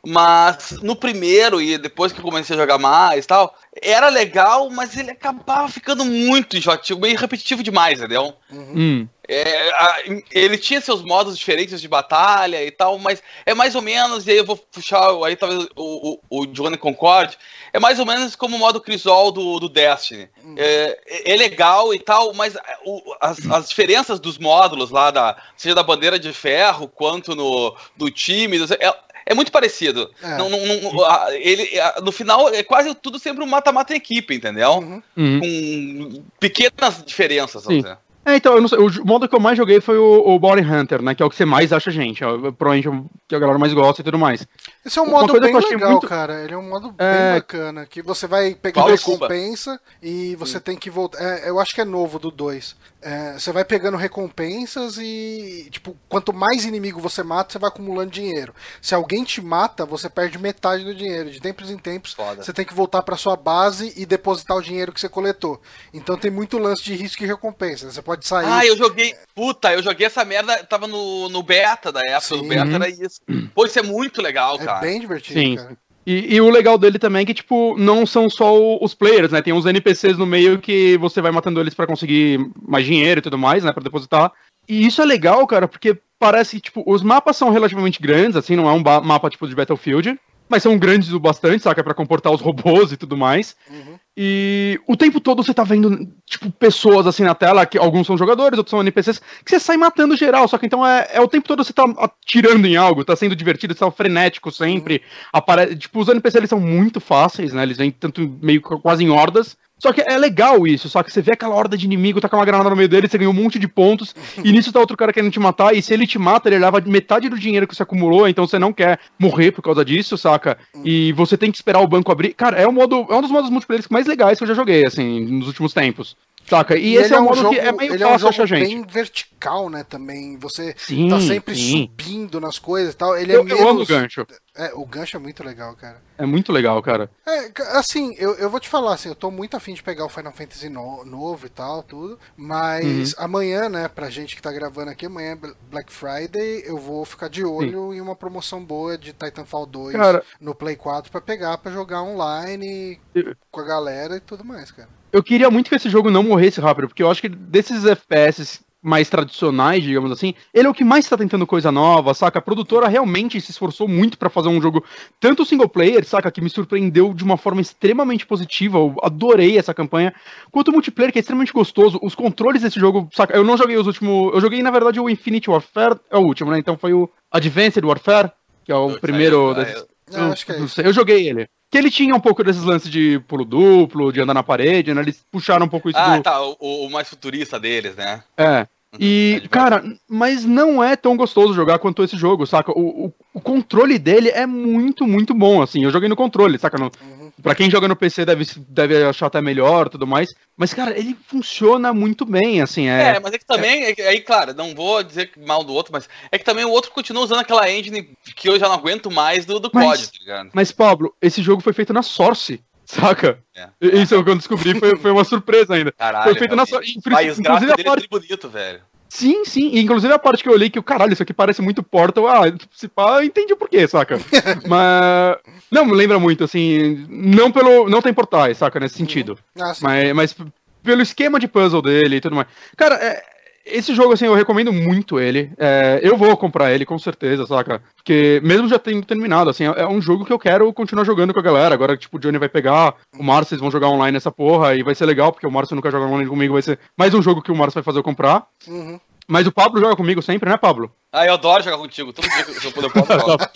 mas no primeiro e depois que eu comecei a jogar mais e tal, era legal, mas ele acabava ficando muito enjoativo, meio repetitivo demais, entendeu? Uhum. Hum. É, a, ele tinha seus modos diferentes de batalha e tal, mas é mais ou menos, e aí eu vou puxar aí talvez o, o, o Johnny Concorde, é mais ou menos como o modo Crisol do, do Destiny. Uhum. É, é, legal e tal, mas o, as, as diferenças dos módulos lá, da, seja da bandeira de ferro quanto no do time, é, é muito parecido. É. Não, não, não, ele, no final, é quase tudo sempre um mata-mata em equipe, entendeu? Uhum. uhum. Com pequenas diferenças, vamos dizer. É, então, eu não sei, o modo que eu mais joguei foi o, o Bounty Hunter, né? Que é o que você mais acha gente. É, provavelmente é o que a galera mais gosta e tudo mais. Esse é um modo bem legal, muito... cara. Ele é um modo é... bem bacana. Que você vai pegar recompensa e você Sim. tem que voltar. É, eu acho que é novo do 2. É, você vai pegando recompensas e, tipo, quanto mais inimigo você mata, você vai acumulando dinheiro. Se alguém te mata, você perde metade do dinheiro. De tempos em tempos, Foda. você tem que voltar para sua base e depositar o dinheiro que você coletou. Então tem muito lance de risco e recompensa. Você pode sair. Ah, eu joguei. Puta, eu joguei essa merda. Tava no, no beta da época. Sim. No beta era isso. Pô, isso é muito legal, é cara. É bem divertido, Sim. cara. E, e, o legal dele também é que, tipo, não são só os players, né? Tem uns NPCs no meio que você vai matando eles para conseguir mais dinheiro e tudo mais, né? Pra depositar. E isso é legal, cara, porque parece que, tipo, os mapas são relativamente grandes, assim, não é um mapa, tipo, de Battlefield mas são grandes o bastante, saca? para comportar os robôs e tudo mais. Uhum. E o tempo todo você tá vendo, tipo, pessoas assim na tela, que alguns são jogadores, outros são NPCs, que você sai matando geral, só que então é, é o tempo todo você tá atirando em algo, tá sendo divertido, você tá frenético sempre. Uhum. Apare... Tipo, os NPCs eles são muito fáceis, né? Eles vêm tanto meio quase em hordas. Só que é legal isso, só que você vê aquela horda de inimigo, tá com uma granada no meio dele, você ganha um monte de pontos, <laughs> e nisso tá outro cara querendo te matar, e se ele te mata, ele leva metade do dinheiro que você acumulou, então você não quer morrer por causa disso, saca? E você tem que esperar o banco abrir. Cara, é um modo. É um dos modos multiplayer mais legais que eu já joguei, assim, nos últimos tempos. Saca? E, E esse ele é um um modo jogo, que é meio ele é um fácil jogo achar gente. bem vertical, né, também. Você Sim, tá sempre sim. subindo nas coisas e tal. Ele Eu, é eu amo o menos... gancho. É, o gancho é muito legal, cara. É muito legal, cara. É, assim, eu, eu vou te falar, assim, eu tô muito afim de pegar o Final Fantasy no- novo e tal, tudo. Mas Uhum. amanhã, né, pra gente que tá gravando aqui, amanhã é Bl- Black Friday, eu vou ficar de olho em uma promoção boa de Titanfall 2 Cara- no Play 4 pra pegar, pra jogar online Eu- com a galera e tudo mais, cara. Eu queria muito que esse jogo não morresse rápido, porque eu acho que desses FPS mais tradicionais, digamos assim, ele é o que mais tá tentando coisa nova, saca? A produtora realmente se esforçou muito pra fazer um jogo, tanto single player, saca? Que me surpreendeu de uma forma extremamente positiva, eu adorei essa campanha, quanto o multiplayer, que é extremamente gostoso. Os controles desse jogo, saca? Eu não joguei os últimos. Eu joguei, na verdade, o Infinite Warfare, é o último, né? Então foi o Advanced Warfare, que é o Eu- primeiro. eu- desses- eu- Não, eu, acho que é eu joguei ele. Que ele tinha um pouco desses lances de pulo duplo, de andar na parede, né? Eles puxaram um pouco isso Ah, do. tá, o, o mais futurista deles, né? É. E, É cara, mas não é tão gostoso jogar quanto esse jogo, saca? O, o, o controle dele é muito, muito bom, assim. Eu joguei no controle, saca? No, Uhum. Pra quem joga no PC deve, deve achar até melhor e tudo mais. Mas, cara, ele funciona muito bem, assim. É, É, mas é que também, é aí, claro, não vou dizer mal do outro, mas é que também o outro continua usando aquela engine que eu já não aguento mais do, do Mas- COD, tá ligado? Mas, Pablo, esse jogo foi feito na Source, saca? É. Isso é o que eu descobri, foi, foi uma surpresa ainda. Caralho, foi feito na realmente. Source. Vai, os gráficos dele parte é bonito, velho. Sim, sim. E, inclusive a parte que eu olhei que o caralho, isso aqui parece muito Portal. Ah, se pá, eu entendi o porquê, saca? <laughs> mas. Não, me lembra muito, assim. Não pelo. Não tem portais, saca? Nesse sentido. Ah. Mas, mas pelo esquema de puzzle dele e tudo mais. Cara, é, esse jogo, assim, eu recomendo muito ele. É, eu vou comprar ele, com certeza, saca? Porque, mesmo já tendo terminado, assim, é, é um jogo que eu quero continuar jogando com a galera. Agora, tipo, o Johnny vai pegar, o Márcio, eles vão jogar online essa porra, e vai ser legal, porque o Márcio nunca joga online comigo, vai ser mais um jogo que o Márcio vai fazer eu comprar. Uhum. Mas o Pablo joga comigo sempre, né, Pablo? Ah, eu adoro jogar contigo. Todo dia que eu puder, eu jogar.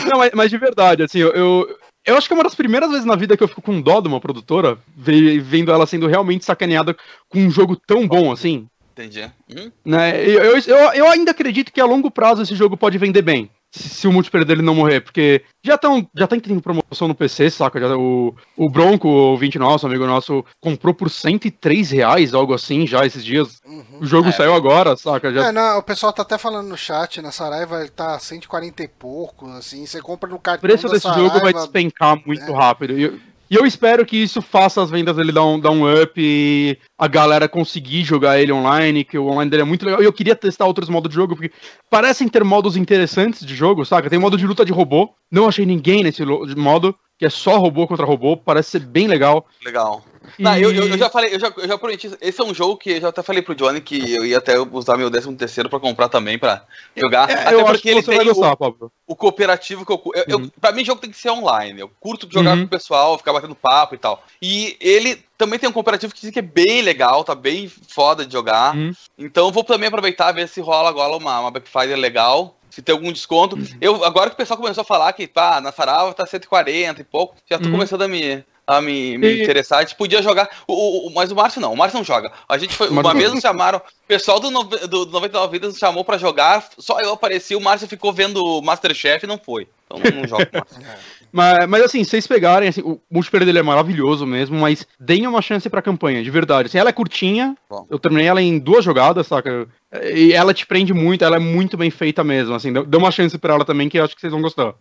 <laughs> Não, mas, mas de verdade, assim, eu, eu, eu acho que é uma das primeiras vezes na vida que eu fico com dó de uma produtora, ve- vendo ela sendo realmente sacaneada com um jogo tão bom assim. Entendi. Hum? Né? Eu, eu, eu, eu ainda acredito que a longo prazo esse jogo pode vender bem. Se, se o multiplayer dele não morrer, porque já estão já tá tendo promoção no PC, saca? Já, o, o Bronco, o 20 nosso, amigo nosso, comprou por 103 reais, algo assim, já esses dias. O jogo É. saiu agora, saca? Já, É, não, o pessoal tá até falando no chat, na Saraiva ele tá 140 e pouco, assim, você compra no O cartão preço da desse Saraiva, jogo vai despencar muito é. rápido. E e eu espero que isso faça as vendas dele dar um, dar um up e a galera conseguir jogar ele online, que o online dele é muito legal. E eu queria testar outros modos de jogo, porque parecem ter modos interessantes de jogo, saca? Tem modo de luta de robô. Não achei ninguém nesse modo, que é só robô contra robô. Parece ser bem legal. Legal. E- Não, eu, eu, eu já falei, eu já, eu já prometi. Esse é um jogo que eu já até falei pro Johnny que eu ia até usar meu 13 terceiro pra comprar também, pra jogar. É, até eu acho porque que ele tem o, gostar, Pablo. o cooperativo que eu, eu, eu- Uhum. Pra mim, jogo tem que ser online. Eu curto jogar Uhum. com o pessoal, ficar batendo papo e tal. E ele também tem um cooperativo que diz que é bem legal, tá bem foda de jogar. Uhum. Então eu vou também aproveitar ver se rola agora uma, uma Black Friday legal. Se tem algum desconto. Uhum. Eu, agora que o pessoal começou a falar que pá, na Sarava tá 140 e pouco, já tô Uhum. começando a me, a me, me E- interessar. A gente podia jogar. O, o- o- mas o Márcio não, o Márcio não joga. A gente foi. O Márcio Uma vez nos chamaram. O pessoal do, nove- do 99 Vidas nos chamou pra jogar. Só eu apareci, o Márcio ficou vendo o Masterchef e não foi. Então não, não joga mais. <laughs> Mas, mas assim, se vocês pegarem, assim, o multiplayer dele é maravilhoso mesmo, mas deem uma chance pra campanha, de verdade. Assim, ela é curtinha, Bom. eu terminei ela em duas jogadas, saca? E ela te prende muito, ela é muito bem feita mesmo, assim, dê dê uma chance pra ela também, que eu acho que vocês vão gostar.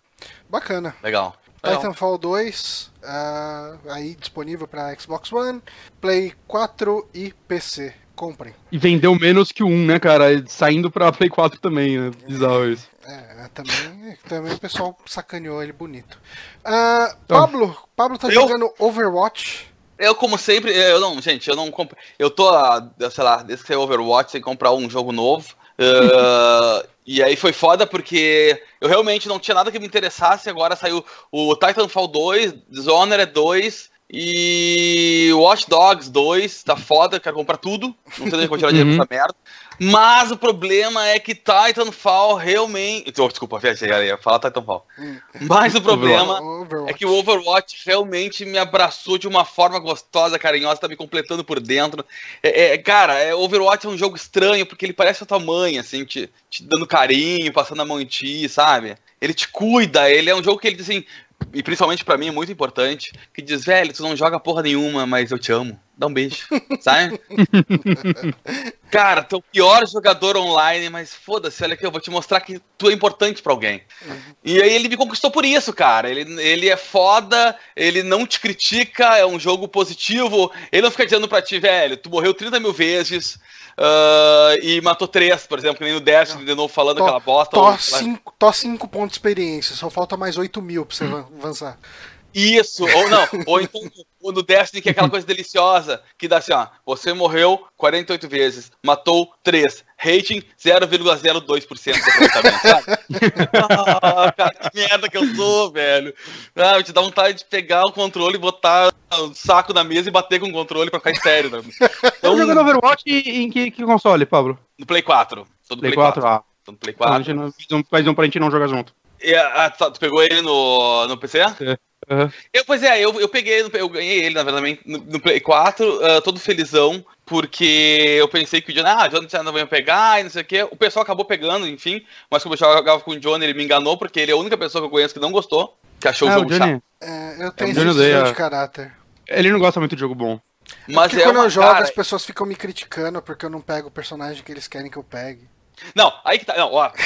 Bacana. Legal. Legal. Titanfall 2, ah, aí disponível para Xbox One, Play 4 e PC. Comprem. E vendeu menos que 1, né, cara? Saindo pra Play 4 também, né? Bizarro isso. É, também, também o pessoal sacaneou ele bonito. Ah, Pablo, Pablo tá Eu? jogando Overwatch. Eu, como sempre, eu não, gente, eu não compro. Eu tô, ah, sei lá, desde que Overwatch sem comprar um jogo novo. Ah, <laughs> e aí foi foda porque eu realmente não tinha nada que me interessasse. Agora saiu o Titanfall 2, Dishonored 2 E Watch Dogs 2 tá foda, quero comprar tudo. Não sei onde vou tirar dinheiro uhum. merda. Mas o problema é que Titanfall realmente. Oh, desculpa, ia falar Titanfall. Hum. Mas o problema Overwatch. é que o Overwatch realmente me abraçou de uma forma gostosa, carinhosa, tá me completando por dentro. É, é, cara, é, Overwatch é um jogo estranho, porque ele parece a tua mãe, assim, te, te dando carinho, passando a mão em ti, sabe? Ele te cuida, ele é um jogo que ele diz assim, e principalmente para mim é muito importante, que diz, velho, tu não joga porra nenhuma, mas eu te amo. Dá um beijo, <laughs> sabe? Cara, tu é o pior jogador online, mas foda-se, olha aqui, eu vou te mostrar que tu é importante para alguém. Uhum. E aí ele me conquistou por isso, cara. Ele, ele é foda, ele não te critica, é um jogo positivo. Ele não fica dizendo pra ti, velho, tu morreu 30 mil vezes, Uh, e matou três, por exemplo, que nem o Destiny de novo falando aquela bosta. Tó 5 cinco pontos de experiência, só falta mais 8 mil pra você hum. avançar. Isso, ou não, ou então o no Destiny, que é aquela coisa deliciosa, que dá assim, ó, você morreu 48 vezes, matou 3, rating 0,02% sabe? ah, cara, que merda que eu sou, velho. Ah, te dá vontade de pegar o controle, botar o saco na mesa e bater com o controle pra ficar estéreo. Né? Então, tá jogando Overwatch em que, que, console, Pablo? No Play 4. Tô no Play, Play 4, 4. Ah. Tô no Play 4. Não, não, mas não pra gente não jogar junto. E, ah, tu pegou ele no, no PC? É. Uhum. Eu, pois é, eu, eu peguei, eu ganhei ele, na verdade, no, no Play 4, uh, ah, todo felizão, porque eu pensei que o Johnny, ah, Johnny não vai pegar e não sei o quê. O pessoal acabou pegando, enfim, mas como eu jogava com o Johnny, ele me enganou, porque ele é a única pessoa que eu conheço que não gostou, que achou ah, o jogo o chato. É, eu tenho é, esse de caráter. Ele não gosta muito de jogo bom. Mas porque é quando eu jogo, cara... as pessoas ficam me criticando porque eu não pego o personagem que eles querem que eu pegue. Não, aí que tá. Não, ó. <laughs>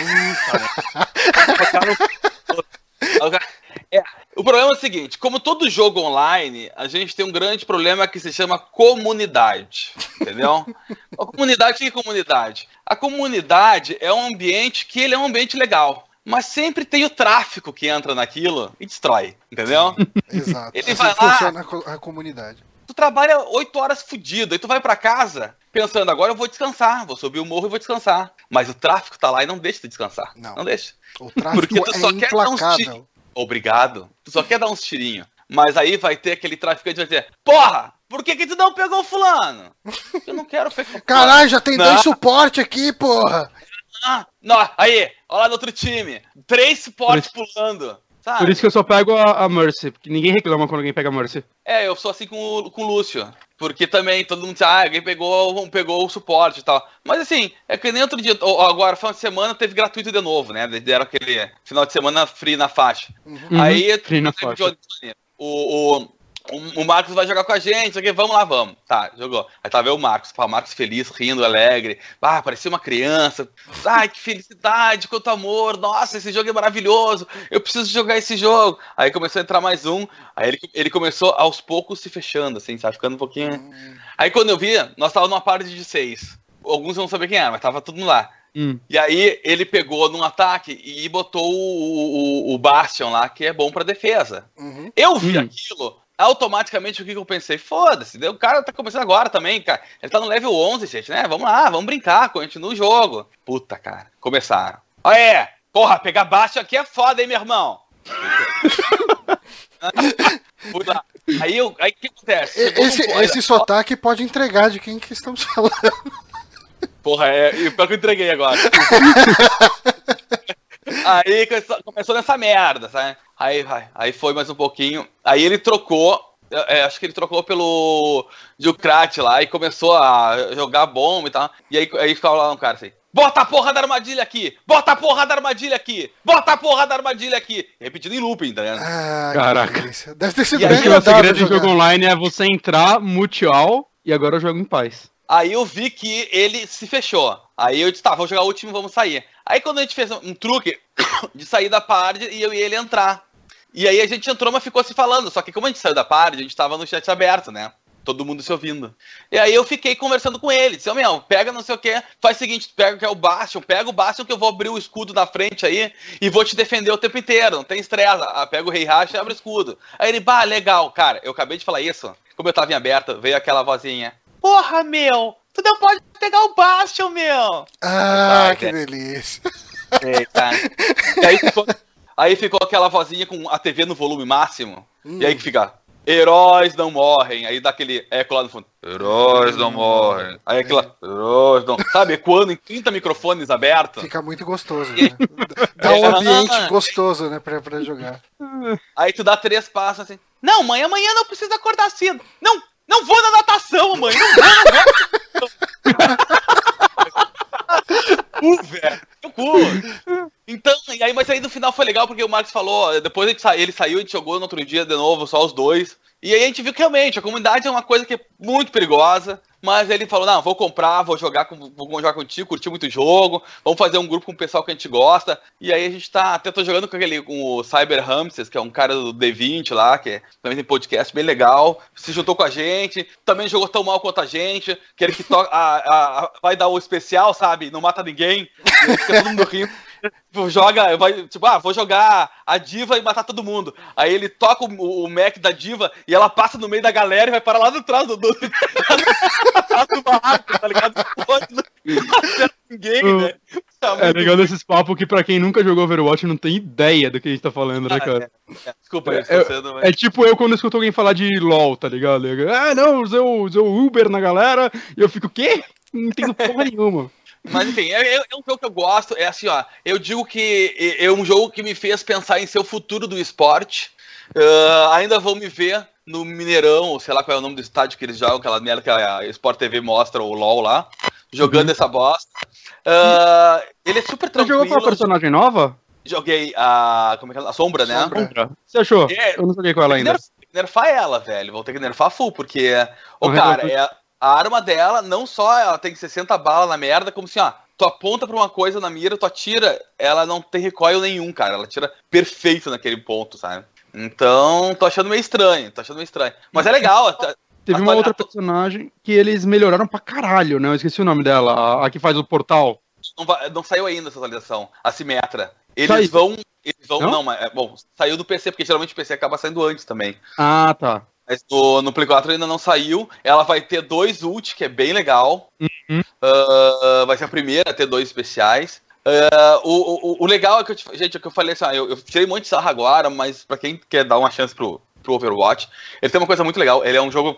é, o problema é o seguinte: como todo jogo online, a gente tem um grande problema que se chama comunidade. Entendeu? <laughs> a comunidade, o que é comunidade? A comunidade é um ambiente que ele é um ambiente legal. Mas sempre tem o tráfico que entra naquilo e destrói, entendeu? <laughs> Exato. Ele assim vai lá, funciona a comunidade. Tu trabalha oito horas fudido, aí tu vai para casa pensando, agora eu vou descansar, vou subir o morro e vou descansar. Mas o tráfico tá lá e não deixa de descansar. Não, não deixa. O tráfico Porque tu é só é quer implacável. Dar Obrigado. Tu só quer dar uns tirinhos. Mas aí vai ter aquele traficante que vai dizer: Porra, por que, que tu não pegou fulano? Eu não quero pegar Caralho, já tem não. dois suporte aqui, porra. Ah, não, aí, olha lá no outro time. Três suportes pulando. Sabe? Por isso que eu só pego a, a, Mercy, porque ninguém reclama quando alguém pega a Mercy. É, eu sou assim com o, com o Lúcio. Porque também todo mundo diz, ah, alguém pegou, pegou o suporte e tal. Mas assim, é que nem outro dia, agora, final de semana, teve gratuito de novo, né? Deram aquele final de semana free na faixa. Uhum. Aí, free na faixa. O, o, o, Marcos vai jogar com a gente, aqui, vamos lá, vamos. Tá, jogou. Aí tá vendo o Marcos, o Marcos feliz, rindo, alegre. Ah, parecia uma criança. Ai, que felicidade, quanto amor. Nossa, esse jogo é maravilhoso. Eu preciso jogar esse jogo. Aí começou a entrar mais um. Aí ele, ele começou aos poucos se fechando, assim, sabe? Ficando um pouquinho. Aí quando eu via, nós tava numa parte de seis. Alguns não sabiam quem era, mas tava tudo lá. Hum. E aí ele pegou num ataque e botou o, o, o Bastion lá, que é bom pra defesa. Uhum. Eu vi hum. aquilo, automaticamente o que, eu pensei? Foda-se, o cara tá começando agora também, cara. Ele tá no level 11, gente, né? Vamos lá, vamos brincar, continua o jogo. Puta, cara, começaram. Ah, é, porra, pegar baixo aqui é foda, hein, meu irmão? <laughs> aí, aí o que acontece? Esse, esse sotaque pode entregar de quem que estamos falando. Porra, é, e pior que eu entreguei agora. <laughs> aí começou nessa merda, sabe? Aí, aí, aí foi mais um pouquinho. Aí ele trocou. É, acho que ele trocou pelo Jucrat lá e começou a jogar bomba e tal. E aí, aí ficava lá um cara assim: Bota a porra da armadilha aqui! Bota a porra da armadilha aqui! Bota a porra da armadilha aqui! Repetindo em looping, tá ligado? Ah, Caraca. Deve ter sido e bem aí, O segredo do jogo online é você entrar, mute all, e agora eu jogo em paz. Aí eu vi que ele se fechou. Aí eu disse, tá, vou jogar o último, vamos sair. Aí quando a gente fez um truque <coughs> de sair da party e eu e ele entrar. E aí a gente entrou, mas ficou se falando. Só que como a gente saiu da party, a gente tava no chat aberto, né? Todo mundo se ouvindo. E aí eu fiquei conversando com ele. Disse, ô meu, pega não sei o que, faz o seguinte, pega que é o Bastion, pega o Bastion que eu vou abrir o escudo na frente aí e vou te defender o tempo inteiro. Não tem estresse. Ah, pega o Rei Racha e abre o escudo. Aí ele, bah, legal, cara, eu acabei de falar isso. Como eu tava em aberta, veio aquela vozinha. Porra, meu, tu não pode pegar o Bastion, meu. Ah, Ai, que é. delícia. É, aí ficou, Aí ficou aquela vozinha com a TV no volume máximo. Hum. E aí que fica. heróis não morrem. Aí dá aquele eco lá no fundo. Heróis não morrem. Aí aquela. Heróis não. Sabe, quando em 30 microfones abertos. Fica muito gostoso, né? Dá um ambiente gostoso, né, pra, pra jogar. Aí tu dá três passos assim. Não, mãe, amanhã não precisa acordar cedo. Não, não vou na natação, mãe. Não vou, não vou. <laughs> uh, velho. Cu. Então, e aí, mas aí no final foi legal porque o Marcos falou, depois ele, sa ele saiu, a gente jogou no outro dia de novo, só os dois. E aí a gente viu que realmente a comunidade é uma coisa que é muito perigosa. Mas ele falou: não, vou comprar, vou jogar, com, vou jogar contigo, curti muito o jogo, vamos fazer um grupo com o pessoal que a gente gosta. E aí a gente tá. Até tô jogando com aquele com o Cyber Hamsters, que é um cara do D20 lá, que é, também tem podcast bem legal. Se juntou com a gente, também jogou tão mal quanto a gente. Que toca, a, a, a, vai dar o especial, sabe? Não mata ninguém. E fica todo mundo rindo. Tipo, joga, vai, tipo, ah, vou jogar a diva e matar todo mundo. Aí ele toca o, o Mac da diva e ela passa no meio da galera e vai parar lá do trás do, do, <laughs> do barraco, tá ligado? Não ninguém, né? Tá é legal desses papos que pra quem nunca jogou Overwatch não tem ideia do que a gente tá falando, né, ah, cara? É, é. Desculpa, é, eu sendo, mas... é tipo eu quando escuto alguém falar de LOL, tá ligado? Ah, não, usou, usou Uber na galera e eu fico, o quê? Não entendo porra nenhuma. Mas enfim, é, é, um jogo que eu gosto. É assim, ó. Eu digo que é um jogo que me fez pensar em ser o futuro do esporte. Uh, ainda vão me ver no Mineirão, ou sei lá qual é o nome do estádio que eles jogam, aquela merda que a Sport TV mostra, o LOL lá, jogando uhum. essa bosta. Uh, ele é super tranquilo. Você jogou com a personagem nova? Joguei a. Como é que é? A Sombra, né? Sombra. Você achou? É, eu não joguei com ela ainda. Nerf, nerfar ela, velho. Vou ter que nerfar full, porque. O cara, é, a arma dela, não só ela tem 60 balas na merda, como assim, ó, tu aponta pra uma coisa na mira, tu atira, ela não tem recoil nenhum, cara. Ela tira perfeito naquele ponto, sabe? Então, tô achando meio estranho, tô achando meio estranho. Mas é legal. <laughs> Teve uma outra personagem que eles melhoraram pra caralho, né? Eu esqueci o nome dela, a, que faz o portal. Não, não, saiu ainda essa atualização, a Simetra. Eles vão. Eles vão. Não, não mas. É, bom, saiu do PC, porque geralmente o PC acaba saindo antes também. Ah, tá. Mas no, no Play 4 ainda não saiu. Ela vai ter dois ult, que é bem legal. Uhum. Uh, vai ser a primeira a ter dois especiais. Uh, o, o, o, legal é que eu, gente, é que eu falei assim, ah, eu, eu tirei um monte de sarra agora, mas para quem quer dar uma chance pro, pro Overwatch, ele tem uma coisa muito legal. Ele é um jogo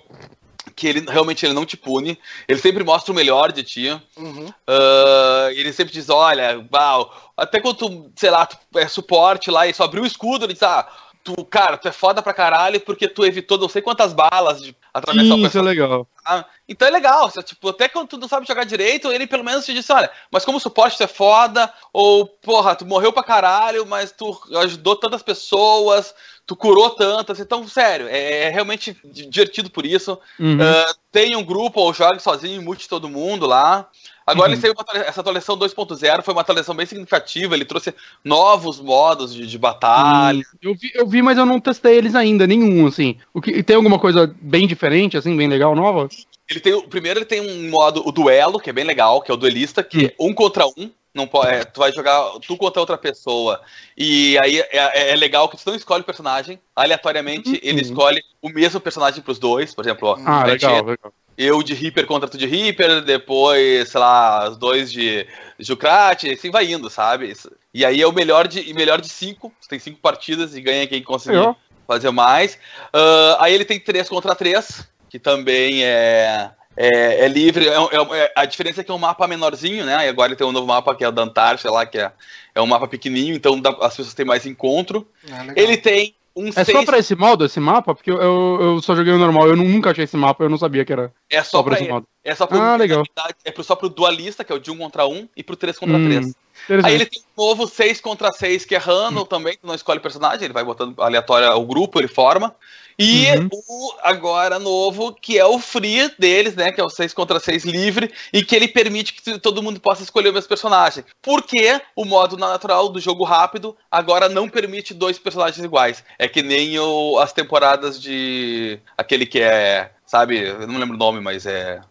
que ele realmente ele não te pune, ele sempre mostra o melhor de ti. Uhum. Uh, ele sempre diz: olha, uau, até quando tu, sei lá, tu é suporte lá e só abriu o escudo, ele diz: ah, tu, cara, tu é foda pra caralho porque tu evitou não sei quantas balas de atravessar Sim, o Isso é legal. Ah, então é legal, você, tipo, até quando tu não sabe jogar direito, ele pelo menos te disse, olha, mas como suporte tu é foda, ou, porra, tu morreu pra caralho, mas tu ajudou tantas pessoas, tu curou tantas, então, sério, é, é realmente divertido por isso. Uhum. Uh, tem um grupo, ou jogue sozinho, mute todo mundo lá. Agora uhum. ele saiu uma, essa atualização 2.0, foi uma atualização bem significativa, ele trouxe novos modos de, de batalha. Eu, vi, eu vi, mas eu não testei eles ainda, nenhum, assim. O que, tem alguma coisa bem diferente, assim, bem legal, nova? Ele tem, primeiro ele tem um modo, o duelo, que é bem legal, que é o duelista, que é um contra um, não pode, é, tu vai jogar tu contra outra pessoa. E aí é, é, é legal que tu não escolhe o personagem, aleatoriamente uhum. ele escolhe o mesmo personagem pros dois, por exemplo, ó, ah, legal, legal eu de Reaper contra tu de Reaper, depois, sei lá, os dois de Jucrat, assim vai indo, sabe? E aí é o melhor de, melhor de cinco, você tem cinco partidas e ganha quem conseguir fazer mais. Uh, aí ele tem três contra três, que também é, é, é livre. É, é, é, a diferença é que é um mapa menorzinho, né? E agora ele tem um novo mapa que é o da Antártida, lá, que é, é um mapa pequenininho, então dá, as pessoas têm mais encontro. Ah, ele tem um é seis... só pra esse modo, esse mapa? Porque eu, eu, eu, só joguei o normal, eu nunca achei esse mapa, eu não sabia que era é só, só pra, esse modo. É só pro, ah, legal. É pro, só pro dualista, que é o de 1 contra 1, e pro 3 contra hum, 3. Aí ele tem um novo 6 contra 6, que é random hum. também, tu não escolhe personagem, ele vai botando aleatório o grupo, ele forma. E uhum. o agora novo, que é o free deles, né? Que é o 6 contra 6 livre, e que ele permite que todo mundo possa escolher o mesmo personagem. Porque o modo natural do jogo rápido agora não permite dois personagens iguais. É que nem o, as temporadas de. aquele que é. Sabe, eu não lembro o nome, mas é.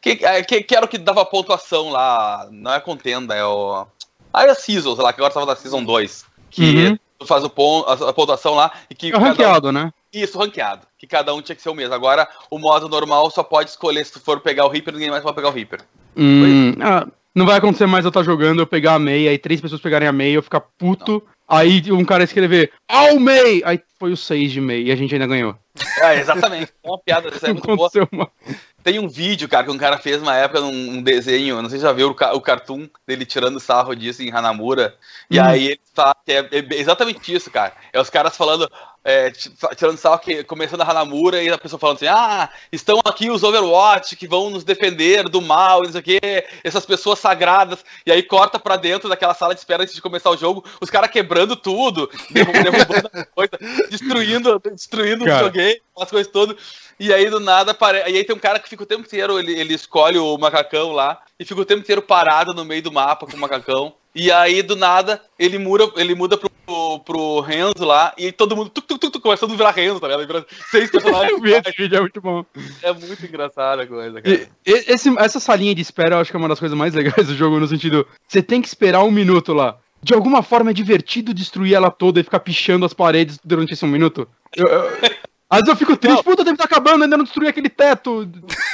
Que, é, que, que era o que dava pontuação lá. Não é contenda, é o. Ah, é a Season, sei lá, que agora tava na Season 2. Que uhum. faz o ponto, a, a pontuação lá e que. É ranqueado, um... né? Isso, ranqueado. Que cada um tinha que ser o mesmo. Agora, o modo normal só pode escolher se tu for pegar o Reaper, ninguém mais pode pegar o Reaper. Hum, ah, não vai acontecer mais eu estar jogando, eu pegar a meia, aí três pessoas pegarem a meia, eu ficar puto. Não. Aí um cara escrever, ao MEI! Aí foi o 6 de MEI e a gente ainda ganhou. É, exatamente. É uma piada, isso é <laughs> muito boa. Uma... Tem um vídeo, cara, que um cara fez uma época num desenho, não sei se já viu o, o cartoon dele tirando sarro disso em Hanamura. E hum. aí ele fala que é, é, exatamente isso, cara. É os caras falando, é, tirando sarro, que, começando a Hanamura e a pessoa falando assim: ah, estão aqui os Overwatch que vão nos defender do mal, não sei o quê, essas pessoas sagradas. E aí corta pra dentro daquela sala de espera antes de começar o jogo, os caras quebrando tudo, <laughs> derrubando coisa, destruindo, destruindo o videogame, as coisas todas. E aí do nada, apare... e aí tem um cara que fica o tempo inteiro, ele, ele escolhe o macacão lá, e fica o tempo inteiro parado no meio do mapa com o macacão. E aí, do nada, ele muda, ele muda pro, pro Renzo lá, e todo mundo tuc, tuc, tuc, tuc, começando a virar Renzo, tá ligado? Seis personagens. <laughs> Esse vídeo, é muito bom. É muito engraçada a coisa, cara. E, esse, essa salinha de espera, eu acho que é uma das coisas mais legais do jogo, no sentido, você tem que esperar um minuto lá. De alguma forma é divertido destruir ela toda e ficar pichando as paredes durante esse um minuto. Eu, <laughs> eu, às vezes eu fico triste, não. puta, deve estar tá acabando, ainda não destruí aquele teto.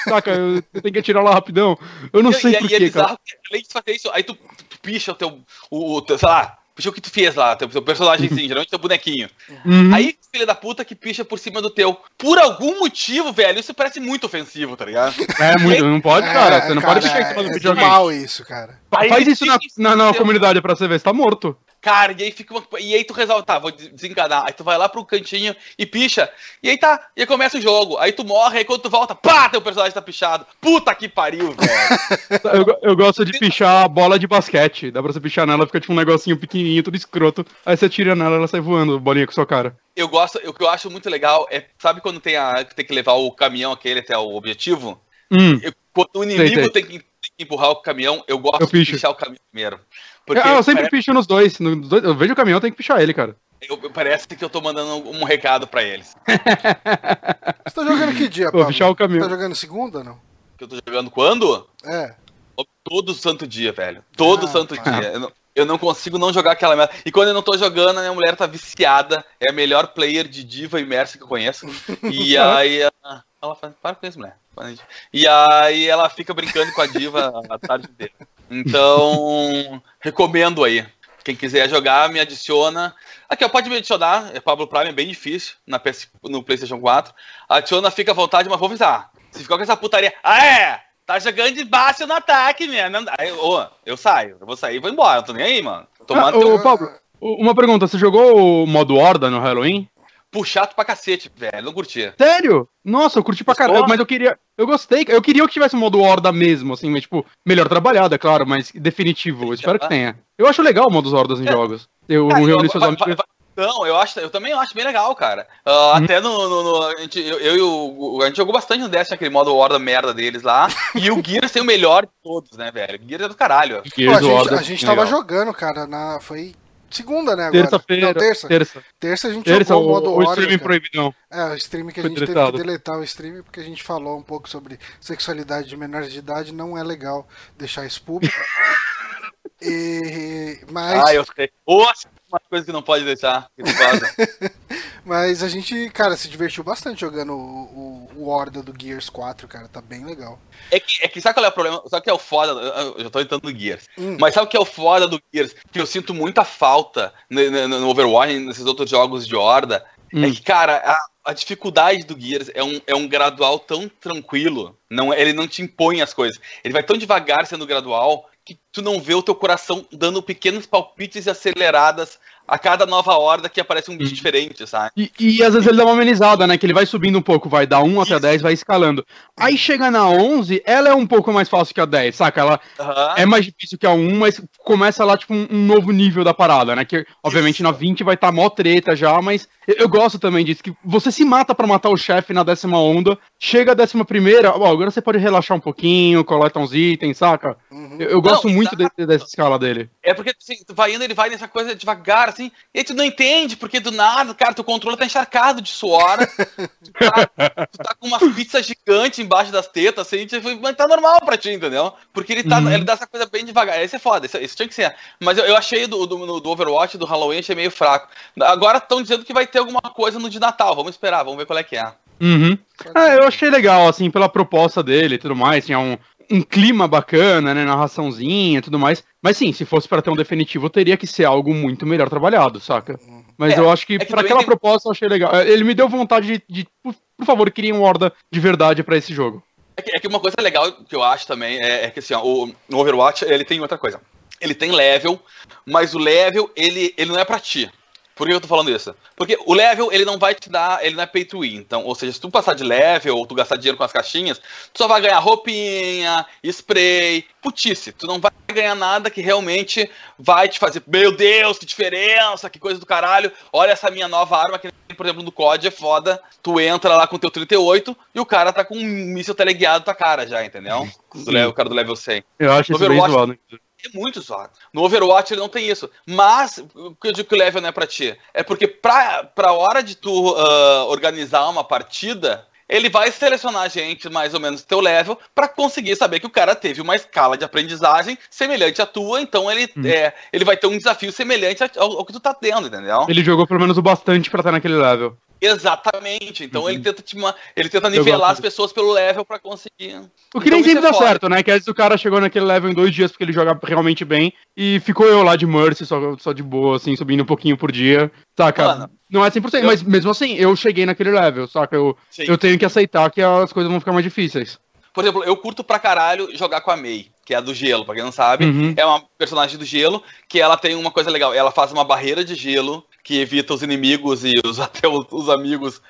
Saca, eu, eu <laughs> tenho que atirar lá rapidão. Eu não e, sei porquê, é cara. Além de fazer isso, aí tu, tu picha o teu, o, o, sei lá, picha o que tu fez lá, teu, teu personagem sim, <laughs> geralmente teu bonequinho. Uhum. Aí, filha da puta que picha por cima do teu. Por algum motivo, velho, isso parece muito ofensivo, tá ligado? É, muito, não pode, cara. Você não cara, pode pichar em cima do videogame. É mal isso, cara. Faz isso na, na, na comunidade pra você ver, você tá morto. Cara, e aí fica uma... E aí tu resolve, tá, vou desencanar. Aí tu vai lá pro cantinho e picha. E aí tá, e aí começa o jogo. Aí tu morre, aí quando tu volta, pá, teu personagem tá pichado. Puta que pariu, velho. <laughs> eu, eu gosto de pichar a bola de basquete. Dá pra você pichar nela, fica tipo um negocinho pequenininho, tudo escroto. Aí você tira nela, ela sai voando, bolinha com sua cara. Eu gosto, o que eu acho muito legal é, sabe quando tem, a, tem que levar o caminhão aquele até o objetivo? Hum. Eu, quando o inimigo sei, sei. Tem, que, empurrar o caminhão, eu gosto eu de pichar o caminhão primeiro. Porque ah, eu sempre parece... picho nos dois. nos dois. Eu vejo o caminhão, tem que pichar ele, cara. Eu, parece que eu tô mandando um recado pra eles. Você tá jogando que dia, <laughs> Pablo? Pichar o caminhão. Você tá jogando segunda ou não? Que eu tô jogando quando? É. Todo santo dia, velho. Todo ah, santo dia. Eu não, eu não, consigo não jogar aquela merda. E quando eu não tô jogando, a minha mulher tá viciada. É a melhor player de diva imersa que eu conheço. <laughs> E aí ela fala, para com isso, mulher. E aí ela fica brincando com a diva <laughs> a tarde inteira. Então, recomendo aí. Quem quiser jogar, me adiciona. Aqui, ó, pode me adicionar. É Pablo Prime, é bem difícil na PS, no PlayStation 4. Adiciona, fica à vontade, mas vou avisar. Se ficar com essa putaria. Ah, é! Tá jogando de baixo no ataque, mesmo. Aí, ô, eu saio. Eu vou sair e vou embora. Não tô nem aí, mano. Tomando ah, ô, Pablo, uma pergunta. Você jogou o modo Horda no Halloween? Pô, chato pra cacete, velho. Não curtia. Sério? Nossa, eu curti pra caramba, mas eu queria. Eu gostei. Eu queria que tivesse um modo Horda mesmo, assim, mas, tipo, melhor trabalhado, é claro, mas definitivo. Eu espero que tenha. Eu acho legal o modo Hordas em é. jogos. Eu não reuni seus amigos. Não, eu acho, eu também acho bem legal, cara. Uh, hum. Até no, no, no, a gente, eu, eu e o, a gente jogou bastante no Destiny, aquele modo Horda merda deles lá. <laughs> e o Gears tem o melhor de todos, né, velho? Gears é do caralho. Gears, Pô, a, gente, a gente tava legal. jogando, cara, na, foi Segunda, né? Terça-feira. terça. Terça. Terça a gente terça, jogou o modo o, o streaming proibidão. É, o streaming que a gente teve que deletar o streaming porque a gente falou um pouco sobre sexualidade de menores de idade. Não é legal deixar isso público. <laughs> e... Mas... Ah, eu sei. Nossa, uma coisa que não pode deixar. <laughs> Mas a gente, cara, se divertiu bastante jogando o, o, o Horda do Gears 4, cara. Tá bem legal. É que, é que sabe qual é o problema? Sabe o que é o foda? Eu já tô entrando no Gears. Hum. Mas sabe o que é o foda do Gears? Que eu sinto muita falta no, no, no Overwatch, nesses outros jogos de Horda. É hum. É que, cara, a, a, dificuldade do Gears é um, é um gradual tão tranquilo. Não, ele não te impõe as coisas. Ele vai tão devagar sendo gradual que tu não vê o teu coração dando pequenos palpites e aceleradas a cada nova horda que aparece um bicho uhum. diferente, sabe? E, e, às vezes ele dá uma amenizada, né? Que ele vai subindo um pouco, vai dar 1 até 10, vai escalando. Aí chega na 11, ela é um pouco mais fácil que a 10, saca? Ela uhum. é mais difícil que a 1, mas começa lá, tipo, um, um novo nível da parada, né? Que, obviamente, Isso. na 20 vai estar tá mó treta já, mas eu, eu, gosto também disso, que você se mata para matar o chefe na décima onda, chega a décima primeira, ó, agora você pode relaxar um pouquinho, coleta uns itens, saca? Uhum. Eu, eu, gosto Não, muito de, dessa escala dele. É porque, assim, tu vai indo, ele vai nessa coisa devagar, assim, e aí tu não entende, porque do nada, cara, teu controle tá encharcado de suor. tu, tá, tu tá com uma pizza gigante embaixo das tetas, assim, tipo, mas tá normal pra ti, entendeu? Porque ele tá. Uhum. Ele dá essa coisa bem devagar. Esse é foda, esse, esse tinha que ser. Mas eu, eu achei do, do, do, Overwatch, do Halloween, achei meio fraco. Agora estão dizendo que vai ter alguma coisa no de Natal. Vamos esperar, vamos ver qual é que é. Uhum. É, eu achei legal, assim, pela proposta dele e tudo mais. Tinha um, um clima bacana, né? Narraçãozinha e tudo mais. Mas sim, se fosse para ter um definitivo, teria que ser algo muito melhor trabalhado, saca? Mas é, eu acho que é que pra aquela tem... proposta eu achei legal. É, ele me deu vontade de, de por, favor, queria um Horda de verdade para esse jogo. É que, é que, uma coisa legal que eu acho também é, é que assim, ó, o, o Overwatch ele tem outra coisa. Ele tem level, mas o level ele, ele não é pra ti. Por que eu tô falando isso? Porque o level, ele não vai te dar, ele não é pay to win. Então, ou seja, se tu passar de level ou tu gastar dinheiro com as caixinhas, tu só vai ganhar roupinha, spray, putice. Tu não vai ganhar nada que realmente vai te fazer, meu Deus, que diferença, que coisa do caralho. Olha essa minha nova arma que, por exemplo, no COD é foda. Tu entra lá com teu 38 e o cara tá com um míssil teleguiado na tua cara já, entendeu? <laughs> o cara do level 100. Eu acho isso bem zoado é muito zoado. No Overwatch ele não tem isso. Mas, o que eu digo que o level não é pra ti? É porque pra, pra hora de tu uh, organizar uma partida, ele vai selecionar gente mais ou menos teu level para conseguir saber que o cara teve uma escala de aprendizagem semelhante à tua, então ele, hum. é, ele vai ter um desafio semelhante ao, ao, que tu tá tendo, entendeu? Ele jogou pelo menos o bastante para estar naquele level. Exatamente. Então uhum. ele tenta te, ele tenta nivelar as pessoas pelo level para conseguir. O que então, nem sempre é dá foda. certo, né? Que às vezes o cara chegou naquele level em dois dias porque ele joga realmente bem e ficou eu lá de Mercy, só, só de boa, assim, subindo um pouquinho por dia. Saca? Mano, não é 100%, eu... mas mesmo assim, eu cheguei naquele level, saca? Eu, eu tenho que aceitar que as coisas vão ficar mais difíceis. Por exemplo, eu curto pra caralho jogar com a Mei, que é a do gelo, pra quem não sabe. Uhum. É uma personagem do gelo, que ela tem uma coisa legal. Ela faz uma barreira de gelo que evita os inimigos e os, <laughs> até os, os amigos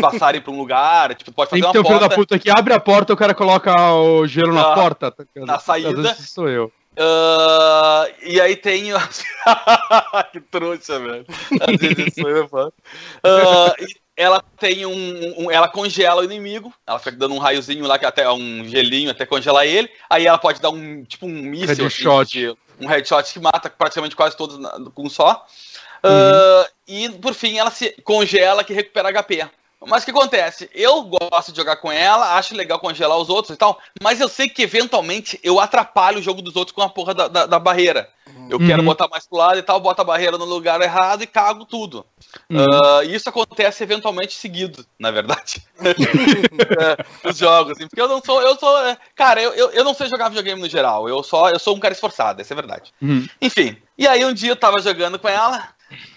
passarem pra um lugar. Tipo, pode fazer Tem que uma ter porta. filho da puta que abre a porta e o cara coloca o gelo na, na porta. Tá na saída. sou eu. Uh, e aí tem. <laughs> que trouxa, velho. Às vezes sou eu, uh, ela tem um, um, Ela congela o inimigo. Ela fica dando um raiozinho lá, que até um gelinho até congelar ele. Aí ela pode dar um tipo um míssil. Headshot. Assim, um headshot que mata praticamente quase todos com um só. Uhum. Uh, e por fim ela se congela que recupera HP. Mas o que acontece? Eu gosto de jogar com ela, acho legal congelar os outros e tal, mas eu sei que eventualmente eu atrapalho o jogo dos outros com a porra da, da, da barreira. Eu uhum. quero botar mais pro lado e tal, boto a barreira no lugar errado e cago tudo. Uhum. Uh, isso acontece eventualmente seguido, na verdade. <laughs> é, os jogos, assim, porque eu não sou. Eu sou. É, cara, eu, eu, eu, não sei jogar videogame no geral. Eu só eu sou um cara esforçado, essa é a verdade. Uhum. Enfim. E aí um dia eu tava jogando com ela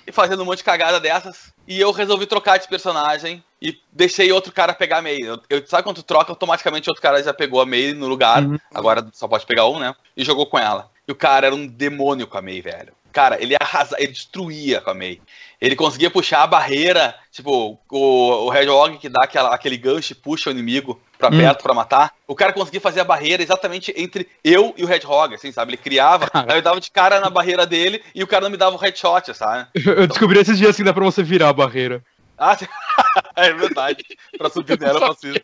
e fazendo um monte de cagada dessas. E eu resolvi trocar de personagem e deixei outro cara pegar a May. Eu, eu, sabe quando tu troca, automaticamente outro cara já pegou a May no lugar. Uhum. Agora só pode pegar um, né? E jogou com ela. E o cara era um demônio com a May, velho. Cara, ele arrasa, ele destruía com a May. Ele conseguia puxar a barreira, tipo, o, o Hedgehog que dá aquela, aquele gancho e puxa o inimigo pra hum. perto pra matar. O cara conseguia fazer a barreira exatamente entre eu e o Hedgehog, assim, sabe? Ele criava, aí eu dava de cara na barreira dele e o cara não me dava o headshot, sabe? Eu descobri esses dias que dá pra você virar a barreira. Ah, <laughs> é verdade. pra subir nela eu faço isso.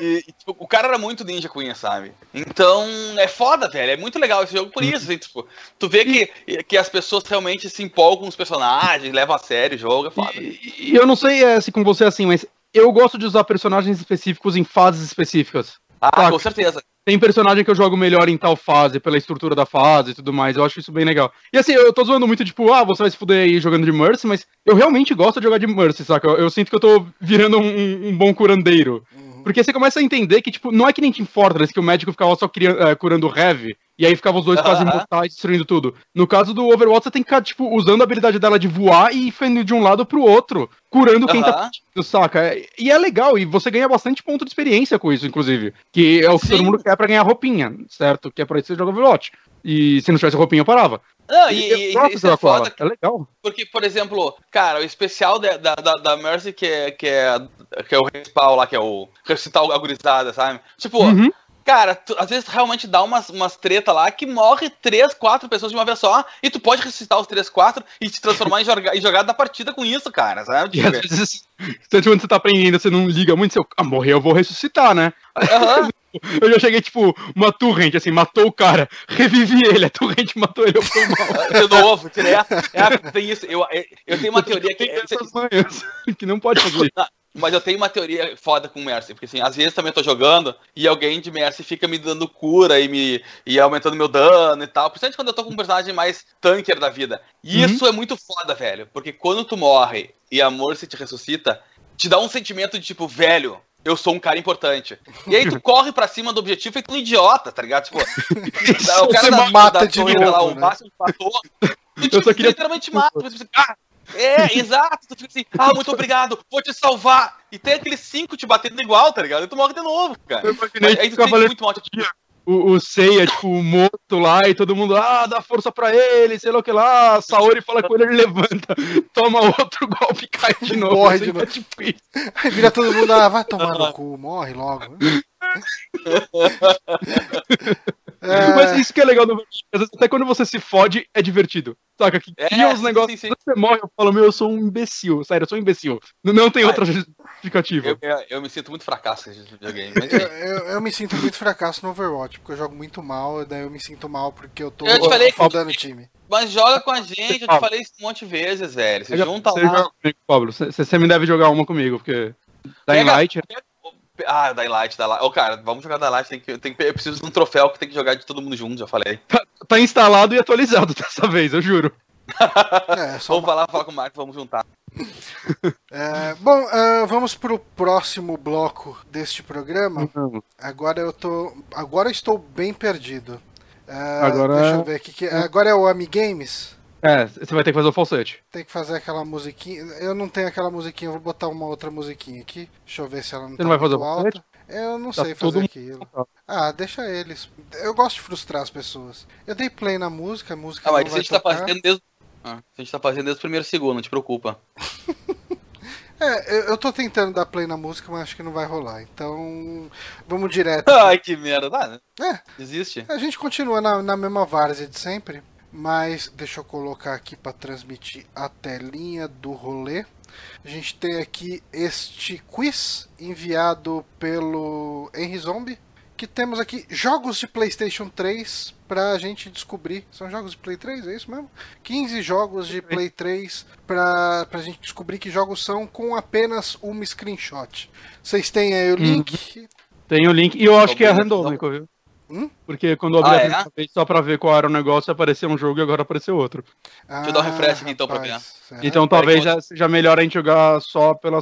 E, e, tipo, o cara era muito ninja Queen, sabe? Então, é foda, velho. É muito legal esse jogo por isso, assim, tipo, tu vê que, que as pessoas realmente se empolgam com os personagens, levam a sério o jogo, é foda. E, e eu não sei é, se com você é assim, mas eu gosto de usar personagens específicos em fases específicas. Ah, tá? com certeza. Tem personagem que eu jogo melhor em tal fase, pela estrutura da fase e tudo mais. Eu acho isso bem legal. E assim, eu tô zoando muito, tipo, ah, você vai se fuder aí jogando de Mercy, mas eu realmente gosto de jogar de Mercy, saca? Eu, eu sinto que eu tô virando um, um bom curandeiro. Uhum. Porque você começa a entender que, tipo, não é que nem Team Fortress, que o médico ficava só criando, uh, curando heavy, e aí ficavam os dois quase imortais, destruindo tudo. No caso do Overwatch, você tem que ficar, tipo, usando a habilidade dela de voar e indo de um lado pro outro, curando quem tá pedindo, saca? E é legal, e você ganha bastante ponto de experiência com isso, inclusive. Que é o que Sim. todo mundo quer pra ganhar roupinha, certo? Que é pra isso que você joga Overwatch. E se não tivesse roupinha, eu parava. Não, e, e, e isso é foda. É legal. Porque, por exemplo, cara, o especial da, da, da Mercy, que é, que, é, que é o respawn lá, que é o recital agorizada, sabe? Tipo, uhum. Cara, tu, às vezes realmente dá umas, umas treta lá que morre três, quatro pessoas de uma vez só e tu pode ressuscitar os três, quatro e te transformar em, joga, em jogada da partida com isso, cara, sabe? E às vezes, tanto quando você tá aprendendo, você não liga muito, você, ah, morreu, eu vou ressuscitar, né? Uhum. <laughs> Eu já cheguei, tipo, uma torrente, assim, matou o cara, revivi ele, a torrente matou ele, eu fui mal. <laughs> De novo, direto. É, tem isso, eu, eu tenho uma teoria que... Essas manhas, <laughs> que não pode fazer. Mas eu tenho uma teoria foda com o Mercy, porque assim, às vezes também eu tô jogando e alguém de Mercy fica me dando cura e me e aumentando meu dano e tal. Principalmente quando eu tô com um personagem mais tanker da vida. E uhum. isso é muito foda, velho. Porque quando tu morre e a Mercy te ressuscita, te dá um sentimento de tipo, velho, eu sou um cara importante. E aí tu <laughs> corre pra cima do objetivo feito um idiota, tá ligado? Tipo, <laughs> o cara da, mata da de novo, lá, né? o máximo matou, <laughs> eu só queria... literalmente mata. Você ah, é, exato. Tu fica assim, ah, muito obrigado, vou te salvar. E tem aqueles cinco te batendo igual, tá ligado? E tu morre de novo, cara. Eu imaginei aí tu tem muito mal o, o Seiya, tipo, morto lá, e todo mundo, ah, dá força pra ele, sei lá o que lá, Saori fala com ele, ele levanta, <laughs> toma outro golpe e cai de novo. Morre assim, de novo. É tipo isso. Aí vira todo mundo, ah, vai tomar no cu, morre logo. <laughs> É... Mas isso que é legal no até quando você se fode, é divertido. Saca? Que é, cria os negócios. Sim, sim. Você morre, eu falo, meu, eu sou um imbecil. Sério, eu sou um imbecil. Não, não tem Ai, outra justificativa. Eu, eu, eu, me sinto muito fracasso nesse videogame. Mas... eu, eu, eu, me sinto muito fracasso no Overwatch, porque eu jogo muito mal, daí eu me sinto mal porque eu tô eu te falei faltando o time. Mas joga com a gente, eu te falei isso um monte de vezes, velho. Você junta você lá. Joga comigo, Pablo. Você, você me deve jogar uma comigo, porque. Dying Light. Pega, ah, da Light, da Light. Ô, oh, cara, vamos jogar da Light. Tem que, tem eu preciso de um troféu que tem que jogar de todo mundo junto, já falei. Tá, tá instalado e atualizado <laughs> dessa vez, eu juro. é, só vamos uma... falar, falar com o Marco, vamos juntar. É, bom, uh, vamos pro próximo bloco deste programa. Uhum. Agora eu tô. Agora eu estou bem perdido. Uh, agora... Deixa eu ver aqui. Que... É. Agora é o Amigames? É, você vai ter que fazer o falsete. Tem que fazer aquela musiquinha. Eu não tenho aquela musiquinha, vou botar uma outra musiquinha aqui. Deixa eu ver se ela não você tá não vai fazer o alta. Eu não tá sei fazer aquilo. Ah, deixa eles. Eu gosto de frustrar as pessoas. Eu dei play na música, a música. Ah, mas a gente tá fazendo desde. Ah, a gente tá fazendo desde o primeiro segundo, não te preocupa. <laughs> é, eu tô tentando dar play na música, mas acho que não vai rolar. Então, vamos direto. <laughs> Ai, que merda. Ah, é. Existe. A gente continua na, na mesma várzea de sempre. Mas deixa eu colocar aqui para transmitir a telinha do rolê. A gente tem aqui este quiz enviado pelo Henry Zombie. Que temos aqui jogos de PlayStation 3 para a gente descobrir. São jogos de Play 3, é isso mesmo? 15 jogos de Play 3 para a gente descobrir que jogos são com apenas uma screenshot. Vocês têm aí o uhum. link? Tem o link. E eu acho que é randômico, viu? Hum? Porque quando eu abri ah, a primeira é? vez só pra ver qual era o negócio, apareceu um jogo e agora apareceu outro. Ah, Deixa eu dar um refresh aqui então rapaz, pra ver. Então talvez já seja melhor a gente jogar só pela.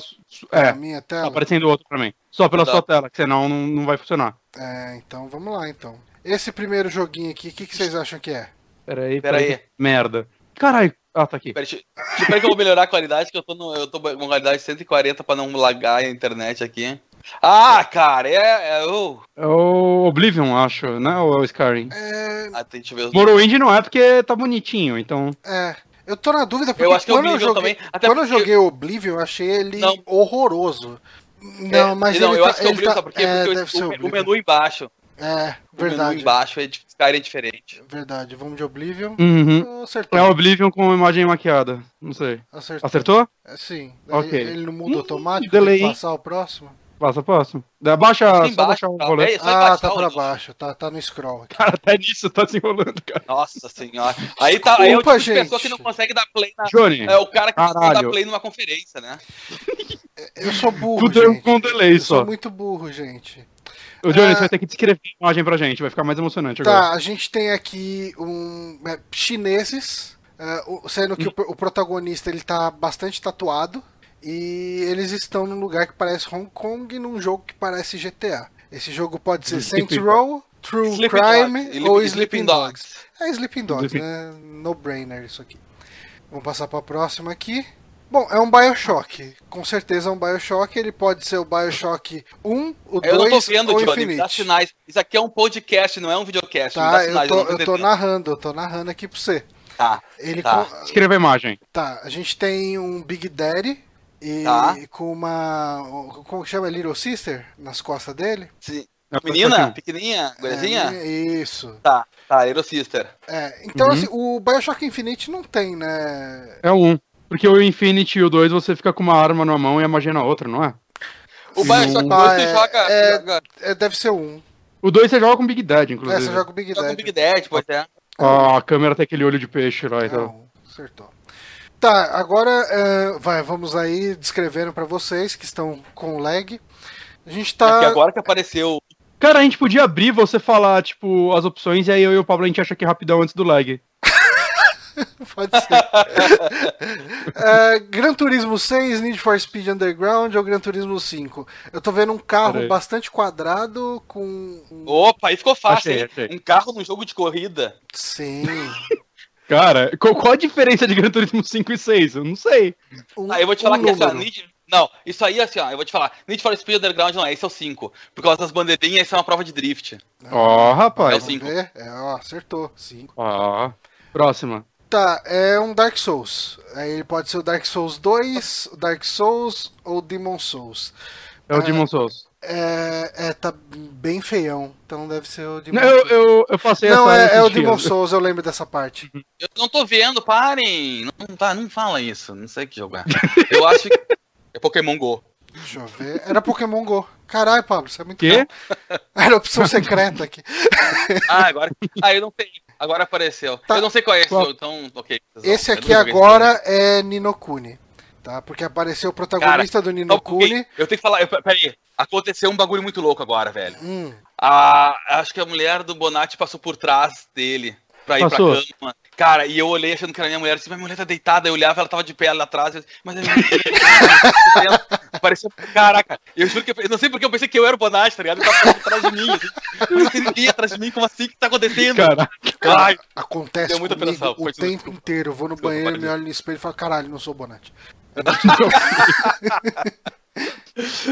É, minha tela. Tá aparecendo outro pra mim. Só pela sua tela, que senão não, não vai funcionar. É, então vamos lá então. Esse primeiro joguinho aqui, o que, que vocês acham que é? Peraí, peraí. Pera Merda. Caralho. Ah, tá aqui. Peraí, que eu vou melhorar a qualidade, que eu tô, no, eu tô com qualidade 140 pra não lagar a internet aqui. Ah, cara, é, é o. É o Oblivion, acho, né? Ou é o Skyrim? É. Ah, tem. Morrowind não é porque tá bonitinho, então. É. Eu tô na dúvida porque eu acho que quando, eu joguei, também, até quando porque... eu joguei Oblivion, eu achei ele não. horroroso. Não, é, mas não, ele eu tá, acho que é Oblivion, tá, porque, é, porque o, o, menu embaixo. É, verdade. O menu embaixo é Skyrim é diferente. Verdade, vamos de Oblivion. Uhum. É Oblivion com imagem maquiada. Não sei. Acertou? Acertou? É, sim. Ok. Ele não muda automático, delay. passar o próximo. Passa, passa. Baixa, só baixar o rolê. É, ah, tá pra baixo, tá, tá no scroll aqui. Cara, até nisso tá se enrolando, cara. Nossa senhora. Aí tá, aí é o tipo de pessoa que não consegue dar play na. Johnny, é o cara que não consegue dar play numa conferência, né? Eu sou burro, Tudo gente. com delay Eu só. sou muito burro, gente. O Johnny, ah, você vai ter que descrever a imagem pra gente, vai ficar mais emocionante tá, agora. Tá, a gente tem aqui um é, chineses, uh, sendo que hum. o, o protagonista ele tá bastante tatuado. E eles estão num lugar que parece Hong Kong num jogo que parece GTA. Esse jogo pode ser Saints Row, True Sleeping Crime Dogs. ou Sleeping Dogs. Dogs. É Sleeping Dogs, Sleeping... né? No brainer isso aqui. Vamos passar para a próxima aqui. Bom, é um Bioshock. Com certeza é um Bioshock. Ele pode ser o Bioshock 1, o 2 eu não tô vendo, ou Johnny, Infinite. Dá sinais. Isso aqui é um podcast, não é um videocast. Tá, sinais, eu, tô, eu, eu tô narrando, eu tô narrando aqui para você. Tá. Ele tá. Com... Escreva a imagem. Tá, a gente tem um Big Daddy, e tá. com uma. Como que chama? Little Sister nas costas dele? Sim. Menina? Pequenininha? Gurizinha? É, isso. Tá, tá, Little Sister. É, então, uhum. assim, o Bioshock Infinite não tem, né? É um. Porque o Infinite e o 2 você fica com uma arma numa mão e a magia na outra, não é? O Bioshock 2 ah, você é, joga, é, joga. É, deve ser um. O 2 você joga com Big Dad, inclusive. É, você joga com Big Dad. Joga com Big Dad, pode ser. Ah, a câmera tem aquele olho de peixe lá e tal. Acertou. Tá, agora uh, vai, vamos aí descrevendo para vocês que estão com lag. A gente tá. É agora que apareceu. Cara, a gente podia abrir você falar, tipo, as opções e aí eu e o Pablo a gente acha que é rapidão antes do lag. <laughs> Pode ser. uh, <laughs> Gran Turismo 6, Need for Speed Underground ou Gran Turismo 5? Eu tô vendo um carro bastante quadrado com. Opa, aí ficou fácil, achei, achei. Um carro num jogo de corrida. Sim. Cara, qual, qual, a diferença de Gran Turismo 5 e 6? Eu não sei. Um, ah, eu vou te falar um que essa Need... Não, isso aí, assim, ó, eu vou te falar. Need for Speed Underground não é, esse é o 5. Por causa das bandeirinhas, isso é uma prova de drift. Ó, oh, rapaz. É o 5. É, ó, acertou. 5. Ó. Oh. Próxima. Tá, é um Dark Souls. Aí ele pode ser o Dark Souls 2, o Dark Souls ou Demon Souls. É o Demon Souls. É, é, tá bem feião. Então deve ser o Demon não, Souls. Eu, eu, eu passei Não, é, é o Demon Souls, eu lembro dessa parte. Eu não tô vendo, parem! Não, tá, não fala isso, não sei que jogar. Eu acho que é Pokémon Go. Deixa eu ver. Era Pokémon Go. Caralho, Pablo, isso é muito Quê? Era opção secreta aqui. <laughs> ah, agora. Ah, eu não tenho. Agora apareceu. Tá. Eu não sei qual é esse, Qual? então, ok. Esse aqui agora é Ninokuni. Tá? Porque apareceu o protagonista Cara, do Ninokuni. Eu tenho que falar, eu, peraí. Aconteceu um bagulho muito louco agora, velho. Hum. A, acho que a mulher do Bonatti passou por trás dele pra ir Passou. pra cama. Cara, e eu olhei achando que era minha mulher, assim, minha mulher tá deitada, eu olhava, ela tava de pé lá atrás, eu, mas é minha mulher. <laughs> Parecia, caraca, eu juro que eu, não sei porque eu pensei que eu era o Bonatti, tá ligado? Ele tava atrás de mim, assim, eu não sei ninguém atrás de mim, como assim, que tá acontecendo? Caraca. Ai, Acontece comigo o tempo desculpa. inteiro, eu vou no desculpa, banheiro, me olho no espelho e falo, caralho, não sou o Bonatti.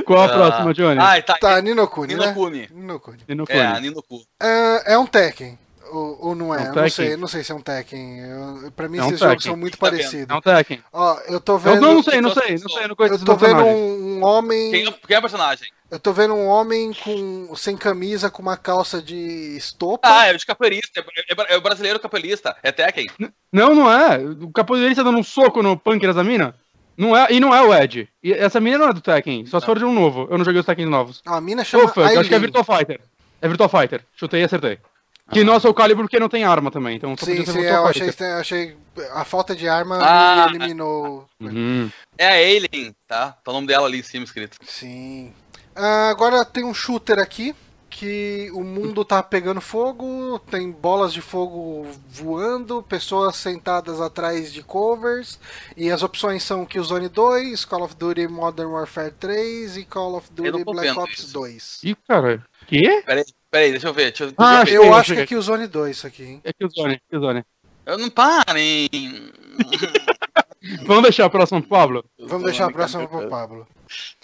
Qual a próxima, Johnny? Ah, tá, tá Ninokuni, Ninokuni. Né? Ninokuni. Ninokuni. É, Ninokuni. É, é um Tekken. Ou, ou não é? é um não sei, não sei se é um Tekken. Eu, pra mim, é um esses jogos são muito tá parecidos. É um Tekken. Ó, eu tô vendo. Eu não, não sei, não sei, não sei. Não eu tô vendo um, um homem. Quem, quem é o personagem? Eu tô vendo um homem com sem camisa, com uma calça de estopa. Ah, é o de capoeirista. É, é, é, o brasileiro capoeirista. É Tekken. Não, não é. O capoeirista dando um soco no pâncreas da mina? Não é, e não é o Ed. E essa mina não é do Tekken, só se for de um novo. Eu não joguei os Tekken novos. a mina chama. Ufa, eu acho que é Virtual Fighter. É Virtual Fighter. Chutei e acertei. Que ah. nossa, o Calibur porque não tem arma também, então só sim, sim, eu achei, achei, a falta de arma ah, me eliminou. Uhum. É a Alien, tá? Tá o nome dela ali em cima escrito. Sim. Ah, agora tem um shooter aqui que o mundo tá pegando fogo, tem bolas de fogo voando, pessoas sentadas atrás de covers, e as opções são Killzone 2, Call of Duty Modern Warfare 3 e Call of Duty Black Ops isso. 2. Ih, cara, que? Peraí, peraí, deixa eu ver. Deixa eu, ah, eu, eu acho que é Killzone 2 isso aqui, hein? É Killzone, Killzone. Eu não parem. <laughs> Vamos deixar a próxima pro Pablo? Vamos deixar a próxima pro Pablo.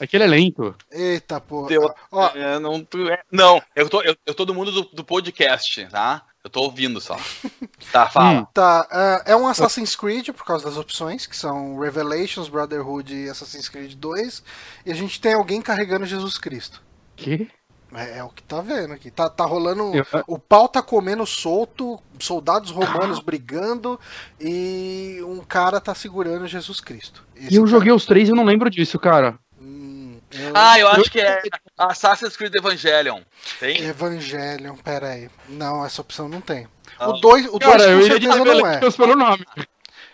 Aquele é lento. Eita, porra. Deu, Ó, é, não, é, não, eu tô, eu, eu todo mundo do, do podcast, tá? Eu tô ouvindo só. <laughs> Tá, fala. Hum. Tá, uh, é um Assassin's Creed por causa das opções, que são Revelations, Brotherhood e Assassin's Creed 2. E a gente tem alguém carregando Jesus Cristo. Que? É, é, o que tá vendo aqui. Tá, tá rolando. Eu... O pau tá comendo solto, soldados romanos ah. brigando e um cara tá segurando Jesus Cristo. Esse e eu cara... joguei os três e eu não lembro disso, cara. Hum, eu... Ah, eu acho que é Assassin's Creed Evangelion. Tem? Evangelion, pera aí. Não, essa opção não tem. Ah. O 2 o dois, com certeza não é. Pelo nome.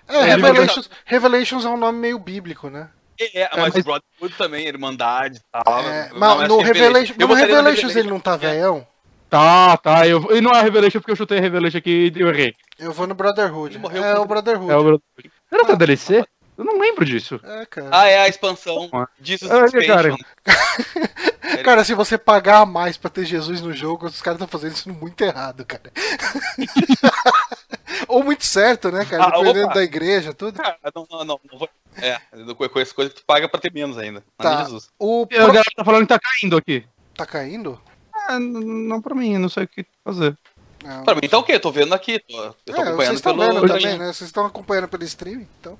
É, Revelations, Revelations é um nome meio bíblico, né? É, é, mas, mas Brotherhood também, Irmandade e tal. É, mas no, Revelation, no Revelations ele não tá velhão? Tá, tá. Eu, e não é Revelation porque eu chutei Revelation aqui e eu errei. Eu vou no Brotherhood. É o Brotherhood. É o Brotherhood. Era ah, DLC? Eu não lembro disso. É, cara. Ah, é a expansão. Jesus é, Expansion. Cara. <laughs> cara, se você pagar mais pra ter Jesus no jogo, os caras estão fazendo isso muito errado, cara. <laughs> Ou muito certo, né, cara? Ah, Dependendo opa. da igreja, tudo. Ah, não, não, não. não vou... É, com essa coisa que tu paga pra ter menos ainda. Tá. Jesus. O pro... galera tá falando que tá caindo aqui. Tá caindo? É, não pra mim, não sei o que fazer. Não, pra mim tá o quê? Tô vendo aqui. Tô, eu tô é, acompanhando vocês estão pelo... vendo também, né? Vocês estão acompanhando pelo stream, então.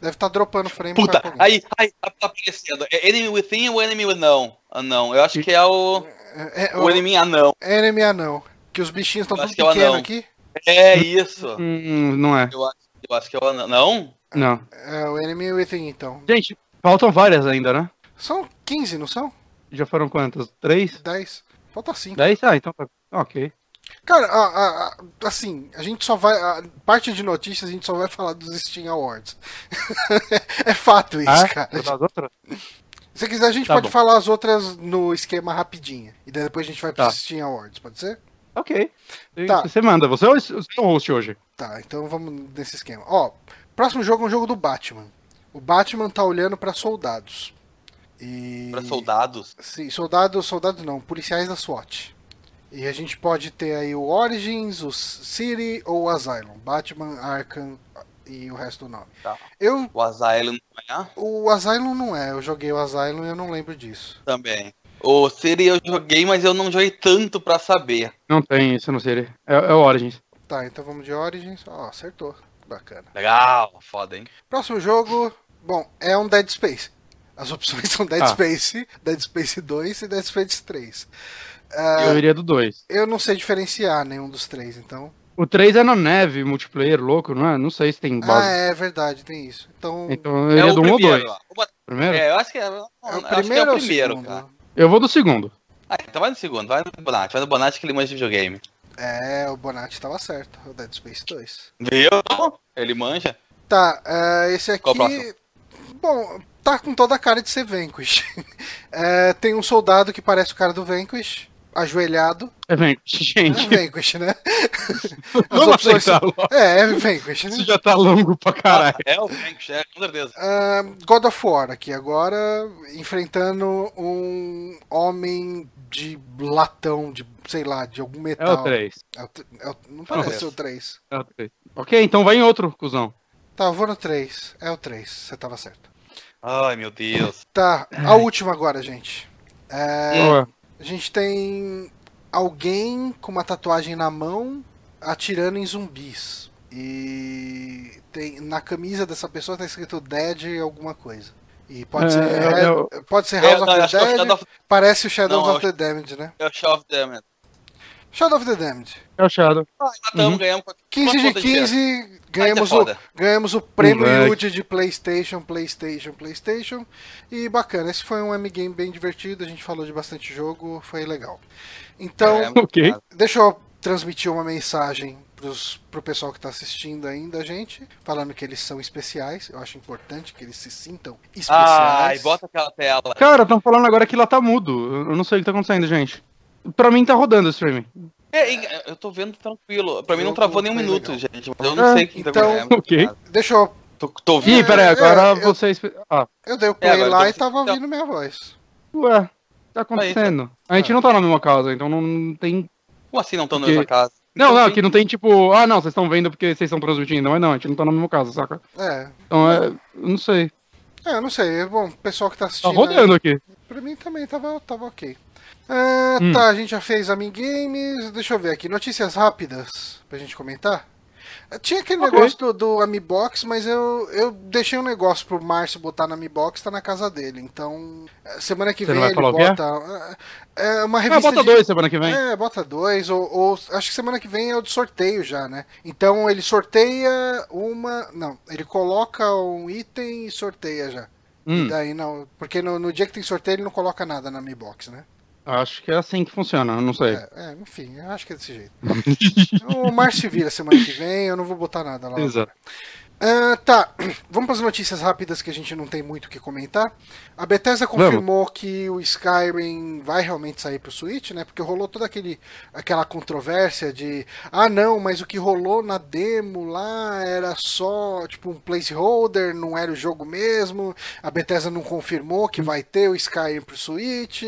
Deve estar tá dropando frame. Puta, aí, aí, tá, tá aparecendo. É Enemy Within ou Enemy Não? Anão. Eu acho que é o. É, é, o, o Enemy Anão. Enemy Anão. Que os bichinhos estão tudo é pequenos aqui. É isso. Hum, não é. Eu acho, eu acho que é o Anão. Não? Não. É o Enemy Within, então. Gente, faltam várias ainda, né? São 15, não são? Já foram quantas? Três? 10. Falta 5. 10? Ah, então tá. Ok. Cara, a, a, assim, a gente só vai. A parte de notícias a gente só vai falar dos Steam Awards. <laughs> é fato isso, ah, cara. Das outras? Se quiser, a gente tá pode bom. falar as outras no esquema rapidinho. E depois a gente vai tá. Steam Awards, pode ser? Ok. Tá. Você manda, você é o, você é o host hoje. Tá, então vamos nesse esquema. Ó, próximo jogo é um jogo do Batman. O Batman tá olhando para soldados. E... Para soldados? Sim, soldados, soldados não, policiais da SWAT. E a gente pode ter aí o Origins, o City ou o Asylum. Batman, Arkham e o resto do nome. Tá. Eu, O Asylum não é? o Asylum não é, eu joguei o Asylum e eu não lembro disso. Também. O City eu joguei, mas eu não joguei tanto pra saber. Não tem isso no Siri. É, é o Origins. Tá, então vamos de Origins. Ó, acertou. Bacana. Legal, foda, hein? Próximo jogo, bom, é um Dead Space. As opções <laughs> são Dead Ah. Space, Dead Space 2 e Dead Space 3. Ah, Eu iria do 2. eu não sei diferenciar nenhum dos três, então. O 3 é na neve, multiplayer, louco, não é? Não sei se tem Ah, é verdade, tem isso. Então, Então eu É iria o do 1 ou primeiro. 2. ó. Uma- Primeiro? É, eu acho que é, eu é o que é primeiro o primeiro, cara. Eu vou do segundo. Ah, então vai no segundo, vai no Bonatti. Vai no Bonatti que ele manja de videogame. É, o Bonatti estava certo, o Dead Space 2. Viu? Ele manja. Tá, é, esse aqui. Bom, tá com toda a cara de ser Vanquish. <laughs> É, tem um soldado que parece o cara do Vanquish, ajoelhado. É, É gente. Vanquish, né? <laughs> As Vamos opções aceitar logo. É, é Vanquish, né? Isso já tá longo pra caralho. É o Frank, é, com certeza. Ah, God of War aqui agora, enfrentando um homem de latão, de sei lá, de algum É metal. o 3. É o é o- não É o parece três. o 3. É o 3. Ok, então vai em outro, cuzão. Tá, eu vou no 3. É o 3, você tava certo. Ai, meu Deus. Tá, a última agora, gente. É, é? a gente tem alguém com uma tatuagem na mão atirando em zumbis. E tem na camisa dessa pessoa tá escrito Dead alguma coisa. E pode É, ser é, é pode ser É, House não, of acho the Dead. Shadow of, Parece o Shadows Não, of the Damned, né? é o Shadow of Damned. Shadow of the Damned. É o Shadow. Ah, matamos, Uhum. ganhamos. 15 Quanto de ponto dinheiro? 15, ganhamos, o, ganhamos o prêmio. Yude de PlayStation, PlayStation, PlayStation. E bacana, esse foi um M-Game bem divertido, a gente falou de bastante jogo, foi legal. Então, É, Ok. deixa eu transmitir uma mensagem pros, pro pessoal que tá assistindo ainda a gente, falando que eles são especiais. Eu acho importante que eles se sintam especiais. Ai, bota aquela tela. Cara, estão falando agora que lá tá mudo. Eu não sei o que tá acontecendo, gente. Pra mim tá rodando o streaming. É, e- eu tô vendo tranquilo. Pra mim não Jogo travou nenhum foi minuto, legal. gente. Mas eu não Ah, sei o que tá então- acontecendo. <laughs> Ok. cara. Deixa eu. Tô, tô ouvindo. Ih, peraí, É, agora eu- vocês. Ah, Eu dei o É, play agora lá eu e tô- tava então- ouvindo minha voz. ué, o que tá acontecendo? A gente É. não tá na mesma casa, então não tem. Como assim não estão na Porque- mesma casa? Não, não, tem- aqui não tem tipo. Ah, não, vocês estão vendo porque vocês estão transmitindo. Mas não, a gente não tá na mesma casa, saca? É. Então é. Eu não sei. É, eu não sei. Bom, o pessoal que tá Tá assistindo. rodando aqui. Pra mim também tava, tava ok. Ah, Hum. Tá, a gente já fez Amigames. Deixa eu ver aqui. Notícias rápidas pra gente comentar. Eh, Tinha aquele Ok. negócio do, do Amibox, mas eu, eu deixei um negócio pro Márcio botar no Amibox, tá na casa dele. Então, eh, semana que Você vem ele falar o que é? bota. Uma Ah, revista. bota de- dois semana que vem. É, bota dois, ou, ou acho que semana que vem é o de sorteio já, né? Então ele sorteia uma. Não, ele coloca um item e sorteia já. Hum, E daí não. Porque no, no dia que tem sorteio ele não coloca nada na Mi Box, né? Acho que é assim que funciona, eu não sei. É, é, enfim, eu acho que é desse jeito. <laughs> o Márcio vira semana que vem, eu não vou botar nada lá. Exato. Ah, tá, <clears throat> vamos para as notícias rápidas que a gente não tem muito o que comentar. A Bethesda confirmou que o Skyrim vai realmente sair para o Switch, né? Porque rolou toda aquele, aquela controvérsia de ah não, mas o que rolou na demo lá era só tipo um placeholder, não era o jogo mesmo. A Bethesda não confirmou que vai ter o Skyrim para o Switch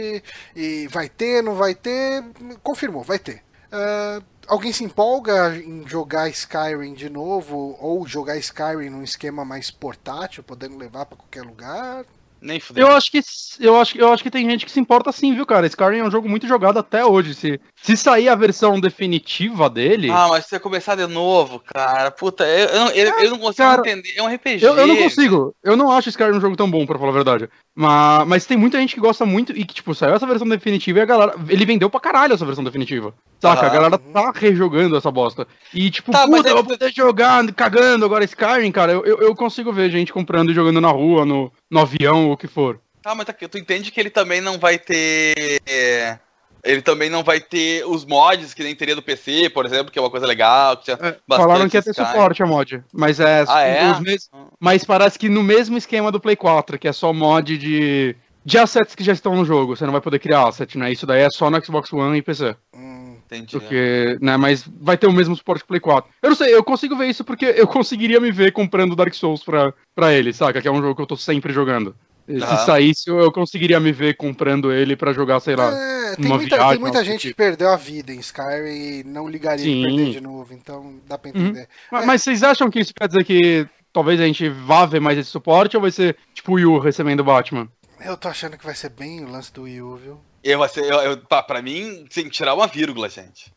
e vai ter, não vai ter, confirmou, vai ter. Ah, alguém se empolga em jogar Skyrim de novo ou jogar Skyrim num esquema mais portátil, podendo levar pra qualquer lugar? Nem fudeu. Eu acho que eu acho, eu acho que tem gente que se importa sim, viu, cara? Skyrim é um jogo muito jogado até hoje. Se, se sair a versão definitiva dele, Ah, mas se você começar de novo, cara, puta, eu, eu, não- eu, eu não consigo Cara, entender. É um RPG. eu, eu não consigo. Eu não acho Skyrim um jogo tão bom, pra falar a verdade. Mas, mas tem muita gente que gosta muito e que, tipo, saiu essa versão definitiva e a galera. Ele vendeu pra caralho essa versão definitiva. Saca? Ah, a galera tá rejogando essa bosta. E, tipo, Tá, mas puta, é- eu vou poder jogar cagando agora Skyrim, cara. Eu, eu, eu consigo ver gente comprando e jogando na rua, no, no avião, ou o que for. Tá, mas tá aqui, tu entende que ele também não vai ter. é, Ele também não vai ter os mods que nem teria do PC, por exemplo, que é uma coisa legal. Que tinha É, falaram que ia ter Sky. suporte a mod. Mas é. Ah, é? mes- Mas parece que no mesmo esquema do Play 4, que é só mod de. De assets que já estão no jogo. Você não vai poder criar asset, né? Isso daí é só no Xbox One e PC. Hum, Entendi. Porque, né, mas vai ter o mesmo suporte que o Play 4. Eu não sei, eu consigo ver isso porque eu conseguiria me ver comprando Dark Souls pra, pra ele, saca? Que é um jogo que eu tô sempre jogando. Aham. Se saísse, eu, conseguiria me ver comprando ele pra jogar, sei lá. É, É, tem, muita, viagem, tem muita gente tipo. que perdeu a vida em Skyrim e não ligaria Sim. de perder de novo, então dá pra uhum. entender. Uhum. Mas, é. mas, vocês acham que isso quer dizer que talvez a gente vá ver mais esse suporte ou vai ser tipo o Yu recebendo o Batman? Eu tô achando que vai ser bem o lance do Yu, viu? Eu, eu, eu, pra, pra mim, sem tirar uma vírgula, gente.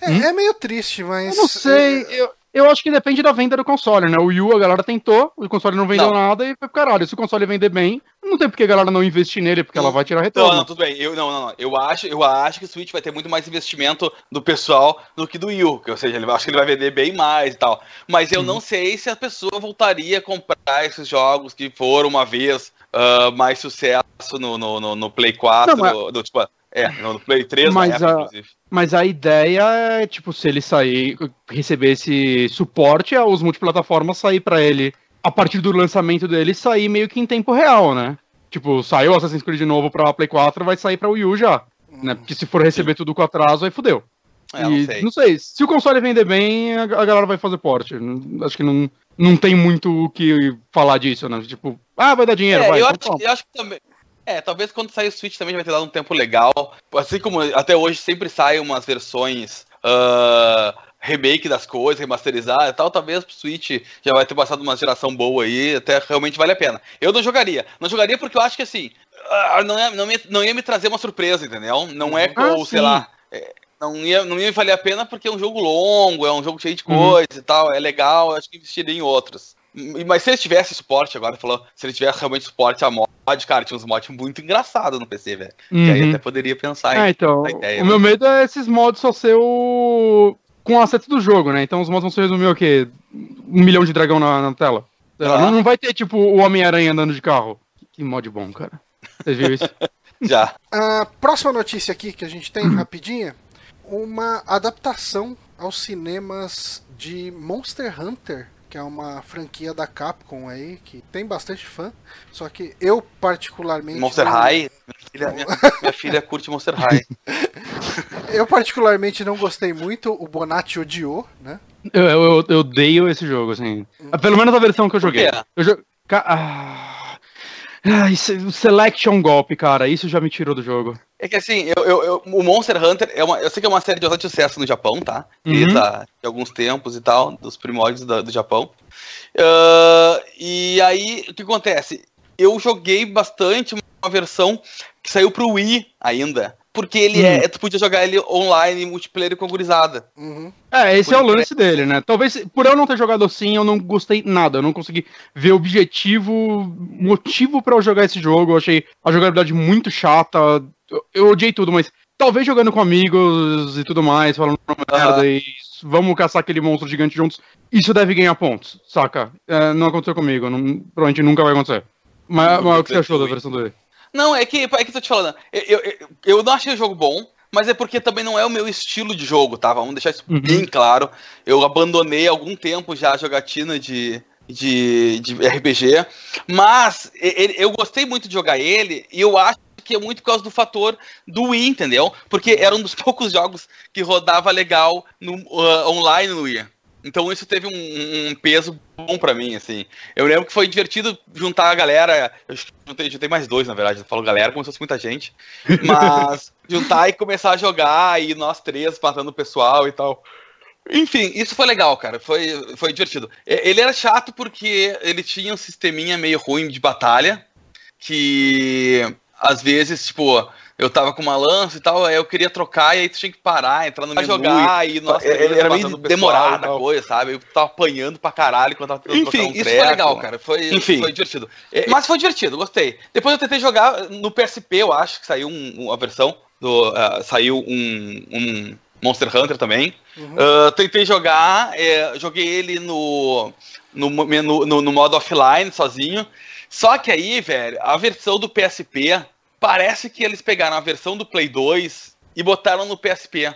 É, hum? é meio triste, mas. Eu não sei. Eu, eu acho que depende da venda do console, né? O Wii a galera tentou, o console não vendeu não. nada e foi pro caralho. Se o console vender bem, não tem porque a galera não investir nele, porque ela vai tirar retorno. Não, não, tudo bem. Eu, não, não, não. Eu acho, eu acho que o Switch vai ter muito mais investimento do pessoal do que do Wii U. Ou seja, ele, acho que ele vai vender bem mais e tal. Mas eu hum. não sei se a pessoa voltaria a comprar esses jogos que foram uma vez uh, mais sucesso no, no, no, no Play 4. Não, mas... no, no, tipo, é, no Play 3, mas época, a, inclusive. Mas a ideia é, tipo, se ele sair, receber esse suporte, é os multiplataformas sair para ele, a partir do lançamento dele, sair meio que em tempo real, né? Tipo, saiu Assassin's Creed de novo pra Play 4, vai sair pra Wii U já. Hum, né? Porque se for receber sim. tudo com atraso, aí fudeu. É, e, não, sei. não sei. Se o console vender bem, a, a galera vai fazer porte. Acho que não, não tem muito o que falar disso, né? Tipo, ah, vai dar dinheiro, é, vai. Eu, então, acho, eu acho que também. É, talvez quando sair o Switch também vai ter dado um tempo legal. Assim como até hoje sempre saem umas versões uh, remake das coisas, remasterizar e tal, talvez o Switch já vai ter passado uma geração boa aí, até realmente vale a pena. Eu não jogaria. Não jogaria porque eu acho que assim, uh, não, ia, não, ia, não ia me trazer uma surpresa, entendeu? Não é ah, sei lá. É, não ia, não ia valer a pena porque é um jogo longo, é um jogo cheio de uhum. coisa uhum. e tal, é legal, acho que investiria em outros. Mas se ele tivesse suporte agora, falou, se ele tivesse realmente suporte a mod, cara, tinha uns mods muito engraçados no PC, velho. Uhum. Que aí uhum. até poderia pensar em. É, então, ideia, o né? meu medo é esses mods só ser o. com o asset do jogo, né? Então os mods vão se resumir o quê? Um milhão de dragão na, na tela. Ah. Não, não, vai ter, tipo, o Homem-Aranha andando de carro. Que mod bom, cara. Vocês viram isso? <laughs> Já. A próxima notícia aqui que a gente tem, rapidinha, uma adaptação aos cinemas de Monster Hunter que é uma franquia da Capcom aí, que tem bastante fã. Só que eu, particularmente. Monster não... High? Minha filha, minha, minha filha curte Monster High. <laughs> eu, particularmente, não gostei muito. O Bonatti odiou, né? Eu, eu, eu odeio esse jogo, assim. Hum. Pelo menos a versão que eu joguei. Eu jo... ah... Ah, o Selection Golpe, cara, isso já me tirou do jogo. É que assim, eu, eu, eu, o Monster Hunter, é uma, eu sei que é uma série de bastante sucesso no Japão, tá? Uhum. de alguns tempos e tal, dos primórdios do, do Japão. Uh, e aí, o que acontece? Eu joguei bastante uma versão que saiu pro Wii ainda. Porque ele hum. é. Tu podia jogar ele online, multiplayer com a gurizada. Uhum. É, esse por é o lance dele, né? Talvez, por eu não ter jogado assim, eu não gostei nada. Eu não consegui ver objetivo, motivo para eu jogar esse jogo. Eu achei a jogabilidade muito chata. Eu, eu odiei tudo, mas talvez jogando com amigos e tudo mais, falando merda e vamos caçar aquele monstro gigante juntos, isso deve ganhar pontos, saca? É, não aconteceu comigo, não, provavelmente nunca vai acontecer. Mas, mas o que você achou da versão dele? Não, é que, é que tô te falando. Eu, eu, eu não achei o jogo bom, mas é porque também não é o meu estilo de jogo, tá? Vamos deixar isso uhum. bem claro. Eu abandonei há algum tempo já a jogatina de, de, de RPG, mas ele, eu gostei muito de jogar ele e eu acho que é muito por causa do fator do Wii, entendeu? Porque era um dos <laughs> poucos jogos que rodava legal no, uh, online no Wii. Então isso teve um, um peso bom para mim, assim. Eu lembro que foi divertido juntar a galera. Eu juntei, juntei mais dois, na verdade. Eu falo galera como se fosse muita gente. Mas <laughs> juntar e começar a jogar, e nós três matando o pessoal e tal. Enfim, isso foi legal, cara. Foi, foi divertido. Ele era chato porque ele tinha um sisteminha meio ruim de batalha. Que às vezes, tipo, eu tava com uma lança e tal, aí eu queria trocar, e aí tu tinha que parar, entrar no menu jogar, e, nossa, era, era meio demorada a coisa, sabe? Eu tava apanhando pra caralho quando tava Enfim, um isso treco. foi legal, cara. Foi, Enfim. foi divertido. É, mas foi divertido, gostei. Depois eu tentei jogar no PSP, eu acho que saiu um, uma versão, do, uh, saiu um, um Monster Hunter também. Uhum. Uh, tentei jogar, é, joguei ele no, no, no, no, no modo offline, sozinho. Só que aí, velho, a versão do PSP Parece que eles pegaram a versão do Play 2 e botaram no PSP.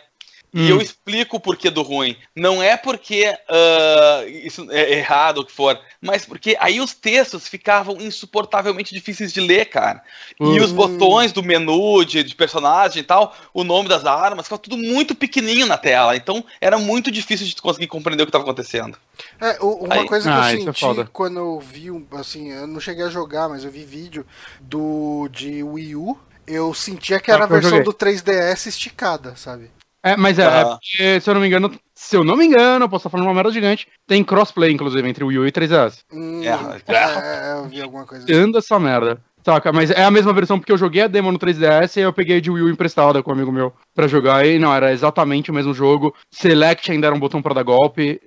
Hum. E eu explico o porquê do ruim. Não é porque uh, isso é errado ou o que for, mas porque aí os textos ficavam insuportavelmente difíceis de ler, cara. Uhum. E os hum. botões do menu de, de, personagem e tal, o nome das armas, ficava tudo muito pequenininho na tela. Então era muito difícil de conseguir compreender o que estava acontecendo. É, uma aí. coisa que ah, eu é senti é quando eu vi, assim, eu não cheguei a jogar, mas eu vi vídeo do de Wii U eu sentia que era a versão do 3DS esticada, sabe? É, mas é, é porque, se eu não me engano, se eu não me engano, posso estar falando uma merda gigante, tem crossplay, inclusive, entre o Wii U e 3DS. Hum, é, é, eu vi alguma coisa assim. Anda essa merda. Saca, mas é a mesma versão porque eu joguei a demo no 3DS e eu peguei de Wii U emprestada com um amigo meu pra jogar e não, era exatamente o mesmo jogo. Select ainda era um botão pra dar golpe.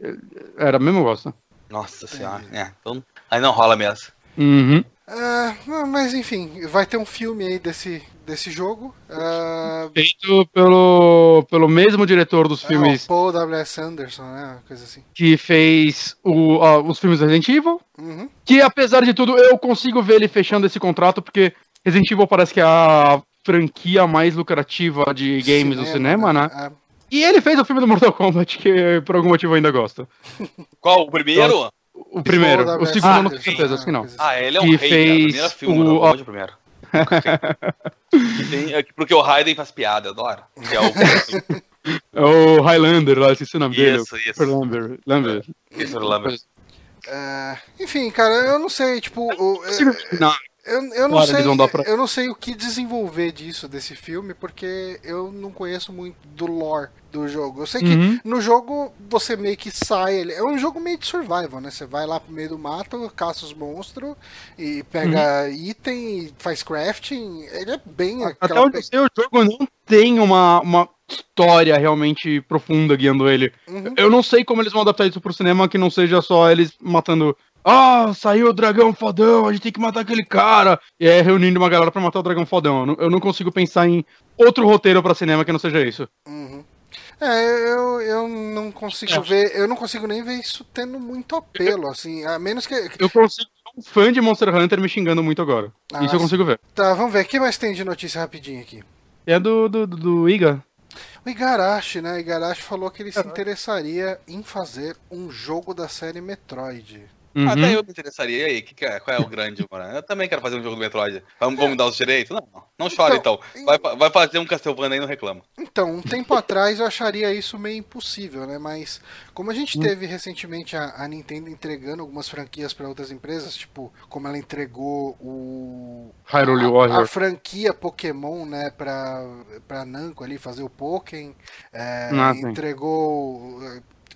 Era a mesma bosta. Nossa senhora, é. Então, aí não rola mesmo. Uhum. Uh, mas enfim, vai ter um filme aí desse, desse jogo. Uh... Feito pelo, pelo mesmo diretor dos é, filmes. Paul W.S. Anderson, né? Coisa assim. Que fez o, uh, os filmes Resident Evil. Uhum. Que apesar de tudo, eu consigo ver ele fechando esse contrato, porque Resident Evil parece que é a franquia mais lucrativa de games cinema, do cinema, né? né? É. E ele fez o filme do Mortal Kombat, que por algum motivo eu ainda gosto. Qual? O primeiro? O primeiro. O segundo ah, não tenho certeza, acho que não. Ah, ele é um que rei, fez cara. filme, o... não, o primeiro. Tem, é porque o Raiden faz piada, eu adoro. Que é o... <laughs> É o Highlander lá, esqueci o nome dele. Isso, isso. Lambert. Lambert. Isso, Lambert. Uh, enfim, cara, eu não sei, tipo. O, não, eu, eu, não sei, pra... eu não sei o que desenvolver disso, desse filme, porque eu não conheço muito do lore do jogo. Eu sei que uhum. no jogo você meio que sai. É um jogo meio de survival, né? Você vai lá pro meio do mato, caça os monstros e pega uhum. item faz crafting. Ele é bem. Até onde eu sei, o jogo não tem uma, uma história realmente profunda guiando ele. Uhum. Eu não sei como eles vão adaptar isso pro cinema que não seja só eles matando ah, saiu o dragão fodão, a gente tem que matar aquele cara. E é reunindo uma galera pra matar o dragão fodão. Eu não, eu não consigo pensar em outro roteiro pra cinema que não seja isso. Uhum. É, eu, eu não consigo é. ver, eu não consigo nem ver isso tendo muito apelo, assim, a menos que. Eu consigo um fã de Monster Hunter me xingando muito agora. Ah, isso eu consigo ver. Tá, vamos ver. O que mais tem de notícia rapidinho aqui? É do, do, do Iga. O Igarashi, né? O Igarashi falou que ele se interessaria em fazer um jogo da série Metroid. Uhum. Até eu me interessaria. E aí, que que é? qual é o grande, mano? Eu também quero fazer um jogo do Metroid. Vamos, vamos dar os direitos? Não, não chora então. então. Vai, vai fazer um Castlevania e não reclama. Então, um tempo atrás eu acharia isso meio impossível, né? Mas como a gente hum. teve recentemente a, a Nintendo entregando algumas franquias para outras empresas, tipo, como ela entregou o. Hyrule Warrior. A franquia Pokémon, né, pra, pra Namco ali fazer o Pokémon. É, ah, entregou.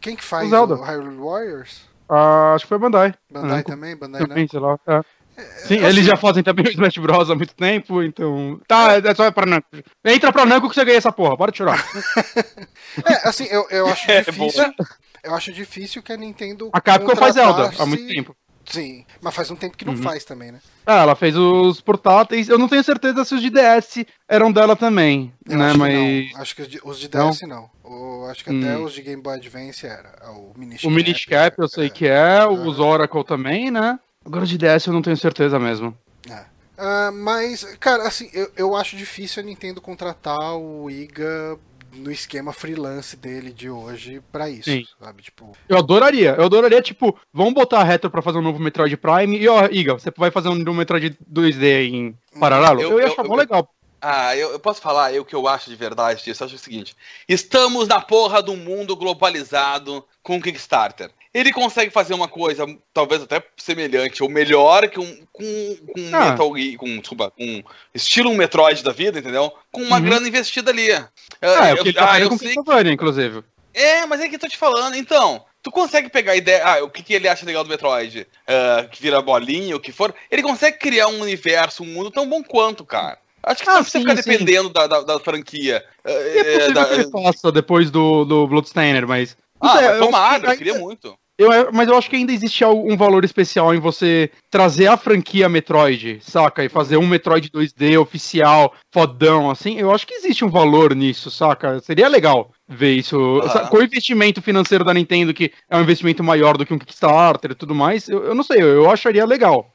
Quem que faz o, o Hyrule Warriors? Ah, acho que foi Bandai. Bandai uhum. também? Bandai também, sei lá. É. é Sim, assim, eles já fazem também o Smash Bros há muito tempo, então. Tá, é só pra Nanco. Entra pra Nanco que você ganha essa porra, bora tirar. <laughs> é, assim, eu, eu acho <laughs> é, difícil. eu acho difícil que a Nintendo. A Capcom faz Zelda há muito tempo. Sim, mas faz um tempo que não uhum. faz também, né? Ah, ela fez os portáteis. Eu não tenho certeza se os de DS eram dela também, eu né? Acho mas. Que acho que os de, os de DS não. não. O, acho que até hum. os de Game Boy Advance era. O Minish O Minish Cap eu sei é. que é, os Oracle também, né? Agora de DS eu não tenho certeza mesmo. É. Uh, mas, cara, assim, eu, eu acho difícil a Nintendo contratar o Iga no esquema freelance dele de hoje para isso, Sim. sabe? Tipo... Eu adoraria, eu adoraria, tipo, vamos botar a retro pra fazer um novo Metroid Prime e, ó, Iga, você vai fazer um novo Metroid 2D em paralelo? Eu, eu ia achar eu, legal. Ah, eu, eu, posso falar o que eu acho de verdade disso. Eu acho o seguinte: estamos na porra do mundo globalizado com o Kickstarter. Ele consegue fazer uma coisa, talvez até semelhante, ou melhor, que um, com, com ah. Metal com, desculpa, com estilo Metroid da vida, entendeu? Com uma uhum. grana investida ali. Ah, é eu, eu, tá ah, eu sei que... inclusive. É, mas é que eu tô te falando. Então, tu consegue pegar a ideia. Ah, o que, que ele acha legal do Metroid? Uh, que vira bolinha, o que for. Ele consegue criar um universo, um mundo tão bom quanto, cara. Acho que ah, não precisa ficar dependendo da, da, da, franquia. É, é, da... que ele faça depois do, do Bloodstainer, mas. Ah, sei, tomara, eu, eu queria muito. Eu, mas eu acho que ainda existe um valor especial em você trazer a franquia Metroid, saca? E fazer um Metroid 2D oficial, fodão, assim. Eu acho que existe um valor nisso, saca? Seria legal ver isso. Ah. Com o investimento financeiro da Nintendo, que é um investimento maior do que um Kickstarter e tudo mais, eu, eu não sei, eu, eu acharia legal.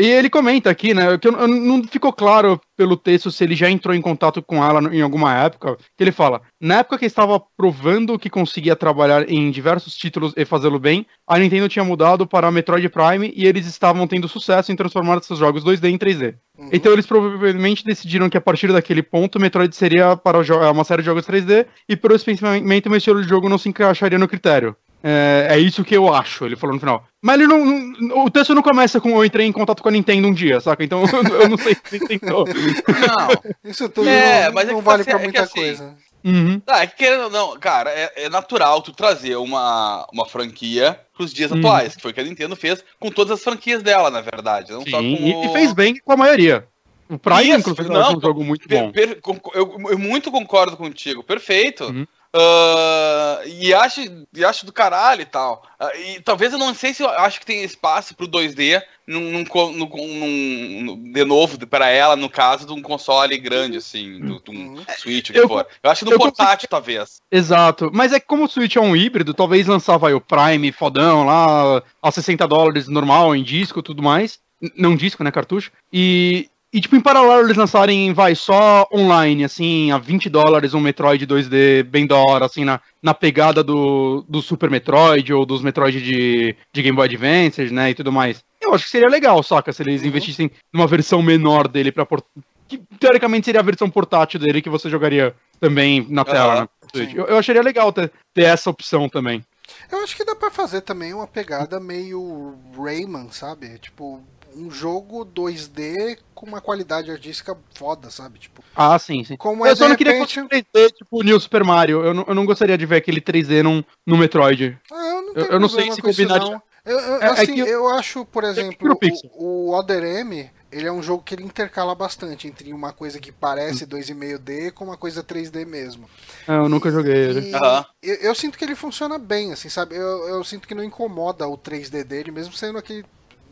E ele comenta aqui, né, que eu, eu, não ficou claro pelo texto se ele já entrou em contato com ela em alguma época, que ele fala, na época que estava provando que conseguia trabalhar em diversos títulos e fazê-lo bem, a Nintendo tinha mudado para Metroid Prime e eles estavam tendo sucesso em transformar esses jogos 2D em 3D. Uhum. Então eles provavelmente decidiram que a partir daquele ponto, Metroid seria para uma série de jogos 3D e por esse pensamento, meu estilo de jogo não se encaixaria no critério. É, é, isso que eu acho, ele falou no final. Mas ele não, não, O texto não começa com eu entrei em contato com a Nintendo um dia, saca? Então <laughs> eu não sei se ele tentou. Não, <laughs> isso tudo é, não, mas é não vale tá, pra muita é assim, coisa. Uhum. Ah, é que querendo não, cara, é, é, natural tu trazer uma, uma franquia pros dias uhum. atuais, que foi o que a Nintendo fez com todas as franquias dela, na verdade. Não Sim, só com o... e fez bem com a maioria. O Prime, inclusive, não, é um jogo muito per, bom. Per, eu, eu, muito concordo contigo, perfeito. Uhum. Uh, e, acho, e acho do caralho e tal. Uh, e talvez eu não sei se eu acho que tem espaço pro 2D num, num, num, num de novo para ela, no caso de um console grande, assim, do, de um uhum. Switch, o que eu, for. Eu acho que no portátil, talvez. Exato. Mas é que como o Switch é um híbrido, talvez lançava aí, o Prime fodão lá, a 60 dólares normal, em disco tudo mais. Não disco, né, cartucho. E, e, tipo, em paralelo eles lançarem, vai, só online, assim, a 20 dólares um Metroid 2D bem da hora, assim, na, na pegada do, do Super Metroid ou dos Metroid de, de Game Boy Advance, né, e tudo mais. Eu acho que seria legal, saca, se eles uhum. investissem numa versão menor dele pra port... que teoricamente seria a versão portátil dele que você jogaria também na tela, uhum. né? Eu, eu acharia legal ter, ter essa opção também. Eu acho que dá para fazer também uma pegada meio Rayman, sabe? Tipo, um jogo 2D com uma qualidade artística foda, sabe? Tipo, ah, sim, sim. Como é, eu só não queria repente... que fosse 3D, tipo o New Super Mario. Eu não, eu não gostaria de ver aquele 3D num, no Metroid. Ah, eu não, eu, eu não sei se combinaria. Eu, eu, é, é assim, é eu... eu... acho, por exemplo, o, o Other M, ele é um jogo que ele intercala bastante entre uma coisa que parece 2,5D com uma coisa 3D mesmo. É, eu nunca joguei ele. Uhum. Eu, eu, sinto que ele funciona bem, assim, sabe? Eu, eu sinto que não incomoda o 3D dele, mesmo sendo aquele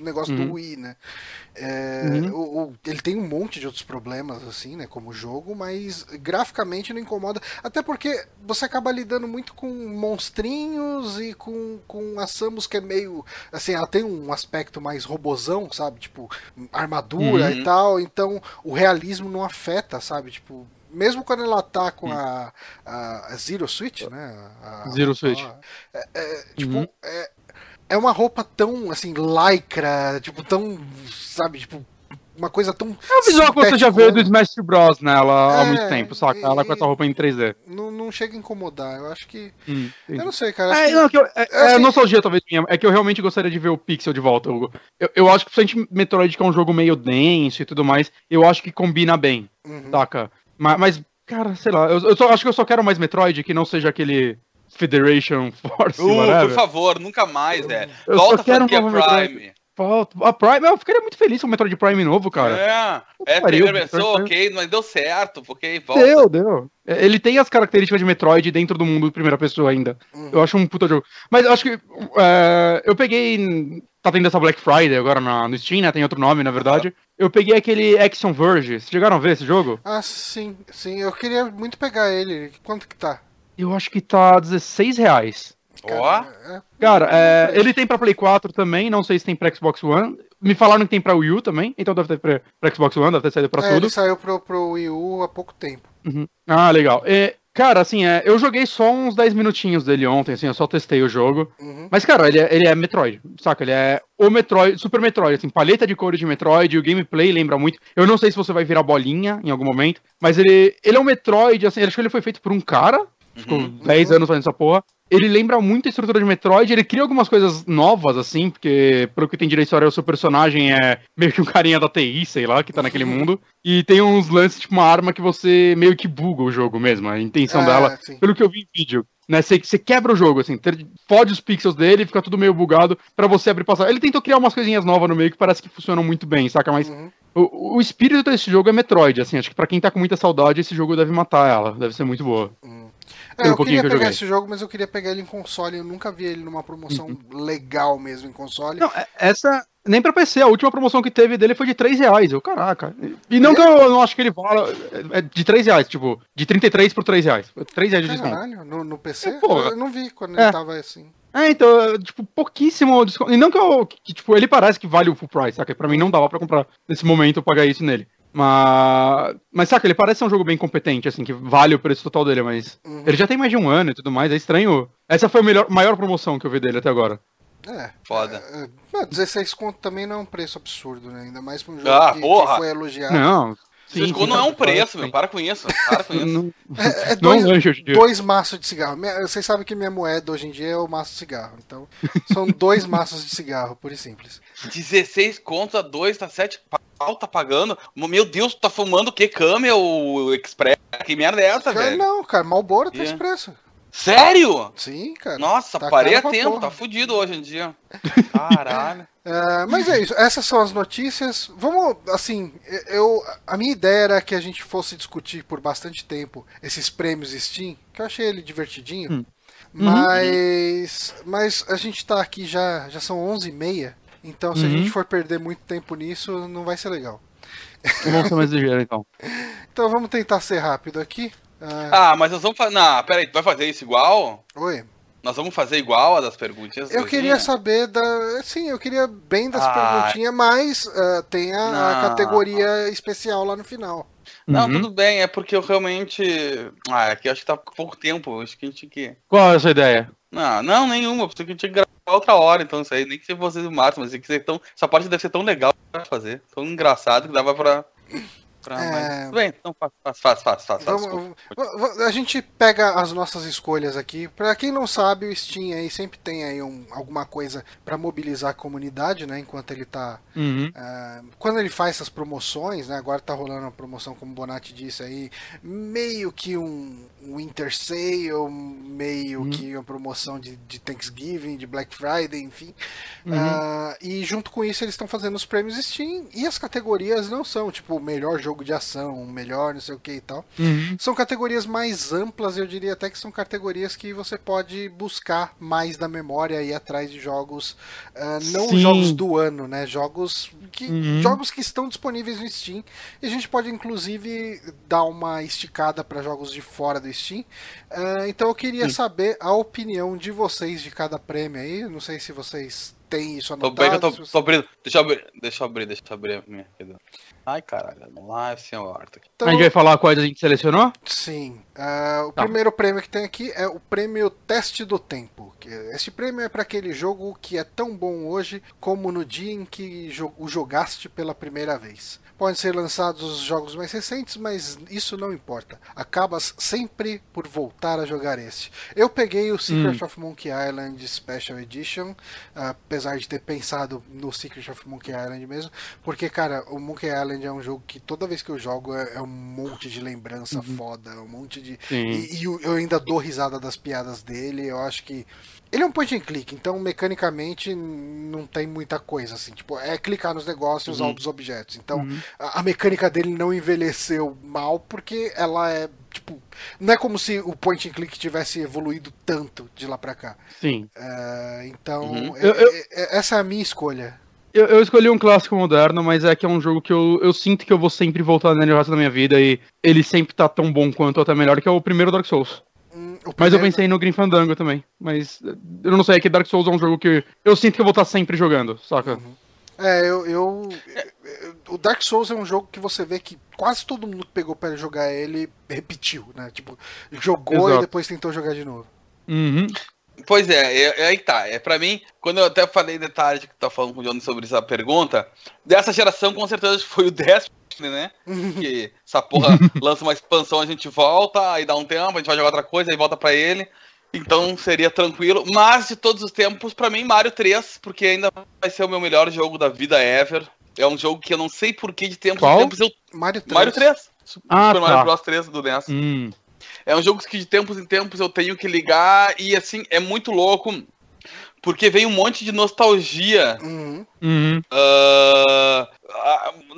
negócio uhum. do Wii, né? É, uhum. o, o, ele tem um monte de outros problemas, assim, né? Como jogo, mas graficamente não incomoda. Até porque você acaba lidando muito com monstrinhos e com, com a Samus que é meio. Assim, ela tem um aspecto mais robozão, sabe? Tipo, armadura uhum. e tal. Então o realismo não afeta, sabe? Tipo, mesmo quando ela tá com a, a, a Zero Switch, né? A, Zero Switch. É, é, tipo, uhum. é, é uma roupa tão, assim, lycra, tipo, tão, sabe, tipo, uma coisa tão. É o visual que você já viu do Smash Bros nela é, há muito tempo, só que ela com essa roupa em 3D. Não, não chega a incomodar, eu acho que. Hum, eu não sei, cara. É, não, que eu, é, é, assim... é, nostalgia talvez minha, é que eu realmente gostaria de ver o Pixel de volta. Eu, eu, eu acho que, principalmente Metroid, que é um jogo meio denso e tudo mais, eu acho que combina bem, uhum. saca? Mas, mas, cara, sei lá, eu, eu só, acho que eu só quero mais Metroid que não seja aquele Federation <laughs> Force. Uh, por favor, nunca mais, velho. Volta a franquia Prime. Volta. A Prime, eu ficaria muito feliz com o Metroid Prime novo, cara. É, é primeira pessoa, ok, mas deu certo, ok, volta. Deu, deu. É, ele tem as características de Metroid dentro do mundo de primeira pessoa ainda. Uhum. Eu acho um puta jogo. Mas eu acho que. É, eu peguei. Tá tendo essa Black Friday agora na, no Steam, né? Tem outro nome, na verdade. Uhum. Eu peguei aquele Action Verge. Vocês chegaram a ver esse jogo? Ah, sim, sim. Eu queria muito pegar ele. Quanto que tá? Eu acho que tá 16 reais. Ó. Oh. Cara, é, ele tem pra Play 4 também, não sei se tem pra Xbox One. Me falaram que tem pra Wii U também, então deve ter pra, pra Xbox One, deve ter saído pra é, tudo. Ele saiu pro, pro Wii U há pouco tempo. Uhum. Ah, legal. É, cara, assim, é, eu joguei só uns 10 minutinhos dele ontem, assim, eu só testei o jogo. Uhum. Mas, cara, ele é, ele é Metroid, saca? Ele é o Metroid, Super Metroid, assim, paleta de cores de Metroid, o gameplay lembra muito. Eu não sei se você vai virar bolinha em algum momento, mas ele, ele é um Metroid, assim, acho que ele foi feito por um cara, Ficou uhum. 10 anos fazendo essa porra. Ele lembra muito a estrutura de Metroid, ele cria algumas coisas novas, assim, porque, pelo que tem direito história, o seu personagem é meio que um carinha da TI, sei lá, que tá naquele uhum. mundo. E tem uns lances, tipo uma arma que você meio que buga o jogo mesmo, a intenção é, dela, sim. pelo que eu vi em vídeo. Né, você, você quebra o jogo, assim, pode os pixels dele, fica tudo meio bugado para você abrir passar. Ele tentou criar umas coisinhas novas no meio que parece que funcionam muito bem, saca? Mas uhum. o, o espírito desse jogo é Metroid, assim, acho que para quem tá com muita saudade, esse jogo deve matar ela, deve ser muito boa. Uhum. É, eu queria que pegar esse jogo, mas eu queria pegar ele em console. Eu nunca vi ele numa promoção uhum. legal mesmo em console. Não, é, essa. Nem pra PC, a última promoção que teve dele foi de 3 reais. Eu, caraca. E não é? que eu não acho que ele vala. É de 3 reais, tipo, de 33 por 3 reais. 3 reais de desconto. Caralho, no, no PC? É, eu não vi quando é. ele tava assim. É, então, tipo, pouquíssimo desconto. E não que eu. Que, tipo, ele parece que vale o full price, saca? Pra mim não dava pra comprar nesse momento eu pagar isso nele. Mas, mas saca, ele parece ser um jogo bem competente, assim, que vale o preço total dele, mas uhum. ele já tem mais de um ano e tudo mais, é estranho. Essa foi a melhor, maior promoção que eu vi dele até agora. É. Foda. É, 16 conto também não é um preço absurdo, né? Ainda mais pra um jogo ah, que, que, foi elogiado. Não. Sim, sim, não é um preço, meu. Para com isso. Para com <laughs> isso. é, é dois, dois maços de cigarro. Vocês sabem que minha moeda hoje em dia é o maço de cigarro. Então, são dois <laughs> maços de cigarro, pura e simples. 16 contos a 2, tá 7 pau, tá pagando. Meu Deus, tá fumando o que? Camel Express? Que merda é essa, cara, velho? Não, cara, Malboro tá yeah. expresso. Sério? Sim, cara. Nossa, tá parei a tempo, porra. tá fudido hoje em dia. Caralho. <laughs> É, mas é isso, essas são as notícias. Vamos, assim, eu a minha ideia era que a gente fosse discutir por bastante tempo esses prêmios Steam, que eu achei ele divertidinho. Hum. Mas, uhum. mas a gente tá aqui já, já são 11h30, então se uhum. a gente for perder muito tempo nisso, não vai ser legal. Vamos ser mais ligeiro então. <laughs> então vamos tentar ser rápido aqui. Ah, ah mas nós vamos fazer. Não, peraí, tu vai fazer isso igual? Oi. Nós vamos fazer igual a das perguntinhas? Eu queria saber da. Sim, eu queria bem das ah. perguntinhas, mas uh, tem a, a, categoria especial lá no final. Não, uhum. tudo bem, é porque eu realmente. Ah, aqui acho que tá pouco tempo. Acho que a gente que. Qual é essa ideia? Não, não, nenhuma. Porque a gente tinha que gravar outra hora, então isso aí. Nem que se vocês o máximo, mas que tão... essa parte deve ser tão legal pra fazer. Tão engraçado que dava pra pra é... mais. Bem, então faz, faz, faz, faz, faz, Vamos, A gente pega as nossas escolhas aqui. Pra quem não sabe, o Steam aí sempre tem aí um, alguma coisa para mobilizar a comunidade, né? Enquanto ele tá. Uhum. Uh, quando ele faz essas promoções, né? Agora tá rolando uma promoção, como o Bonatti disse aí, meio que um Winter Sale, meio uhum. que uma promoção de, de, Thanksgiving, de Black Friday, enfim. Uhum. Uh, e junto com isso eles estão fazendo os prêmios Steam e as categorias não são tipo o melhor jogo de ação, o melhor não sei o que e tal. Uhum. São categorias mais amplas, eu diria até que são categorias que você pode buscar mais da memória e atrás de jogos, uh, não Sim. jogos do ano, né? Jogos que, uhum. jogos que estão disponíveis no Steam. E a gente pode inclusive dar uma esticada para jogos de fora do Steam. Uh, então eu queria Sim. saber a opinião de vocês de cada prêmio aí. Não sei se vocês têm isso anotado. Tô bem, eu tô, tô abrindo. Deixa eu abrir, deixa eu abrir, deixa eu abrir a minha. Ai, caralho, vamos lá, senhor. Então, a gente vai falar quais a gente selecionou? Sim. Uh, o tá. primeiro prêmio que tem aqui é o prêmio Teste do Tempo. Este prêmio é para aquele jogo que é tão bom hoje como no dia em que o jogaste pela primeira vez. Podem ser lançados os jogos mais recentes, mas isso não importa. Acabas sempre por voltar a jogar este. Eu peguei o Secret hum. of Monkey Island Special Edition, apesar de ter pensado no Secret of Monkey Island mesmo, porque, cara, o Monkey Island é um jogo que toda vez que eu jogo é, é um monte de lembrança uhum. foda, um monte de. E, e eu ainda dou risada das piadas dele. Eu acho que ele é um point and click, então mecanicamente não tem muita coisa assim. Tipo, é clicar nos negócios e usar uhum. os objetos. Então uhum. a, a, mecânica dele não envelheceu mal porque ela é. Tipo, não é como se o point and click tivesse evoluído tanto de lá pra cá. Sim. É, então, uhum. eu, eu, essa é a minha escolha. Eu, eu, escolhi um clássico moderno, mas é que é um jogo que eu, eu sinto que eu vou sempre voltar nele o resto da minha vida e ele sempre tá tão bom quanto ou até melhor que é o primeiro Dark Souls. Mas eu pensei no Green Fandango também. Mas eu não sei, é que Dark Souls é um jogo que eu sinto que eu vou estar sempre jogando, saca? Uhum. É, eu, eu, O Dark Souls é um jogo que você vê que quase todo mundo que pegou para jogar ele repetiu, né? Tipo, jogou Exato. e depois tentou jogar de novo. Uhum. Pois é, é, é, aí tá. É para mim, quando eu até falei detalhe que tá falando com o Johnny sobre essa pergunta, dessa geração com certeza foi o Destiny, né? que essa porra <laughs> lança uma expansão, a gente volta, aí dá um tempo, a gente vai jogar outra coisa, aí volta para ele. Então seria tranquilo. Mas de todos os tempos, para mim, Mario 3, porque ainda vai ser o meu melhor jogo da vida ever. É um jogo que eu não sei por que de tempos Qual? em tempos eu. Mario 3. Mario 3. Ah, Super tá. Mario Bros 3 do NES. Hum. É um jogo que de tempos em tempos eu tenho que ligar e assim, é muito louco. Porque vem um monte de nostalgia. Uhum. Uhum. Uh,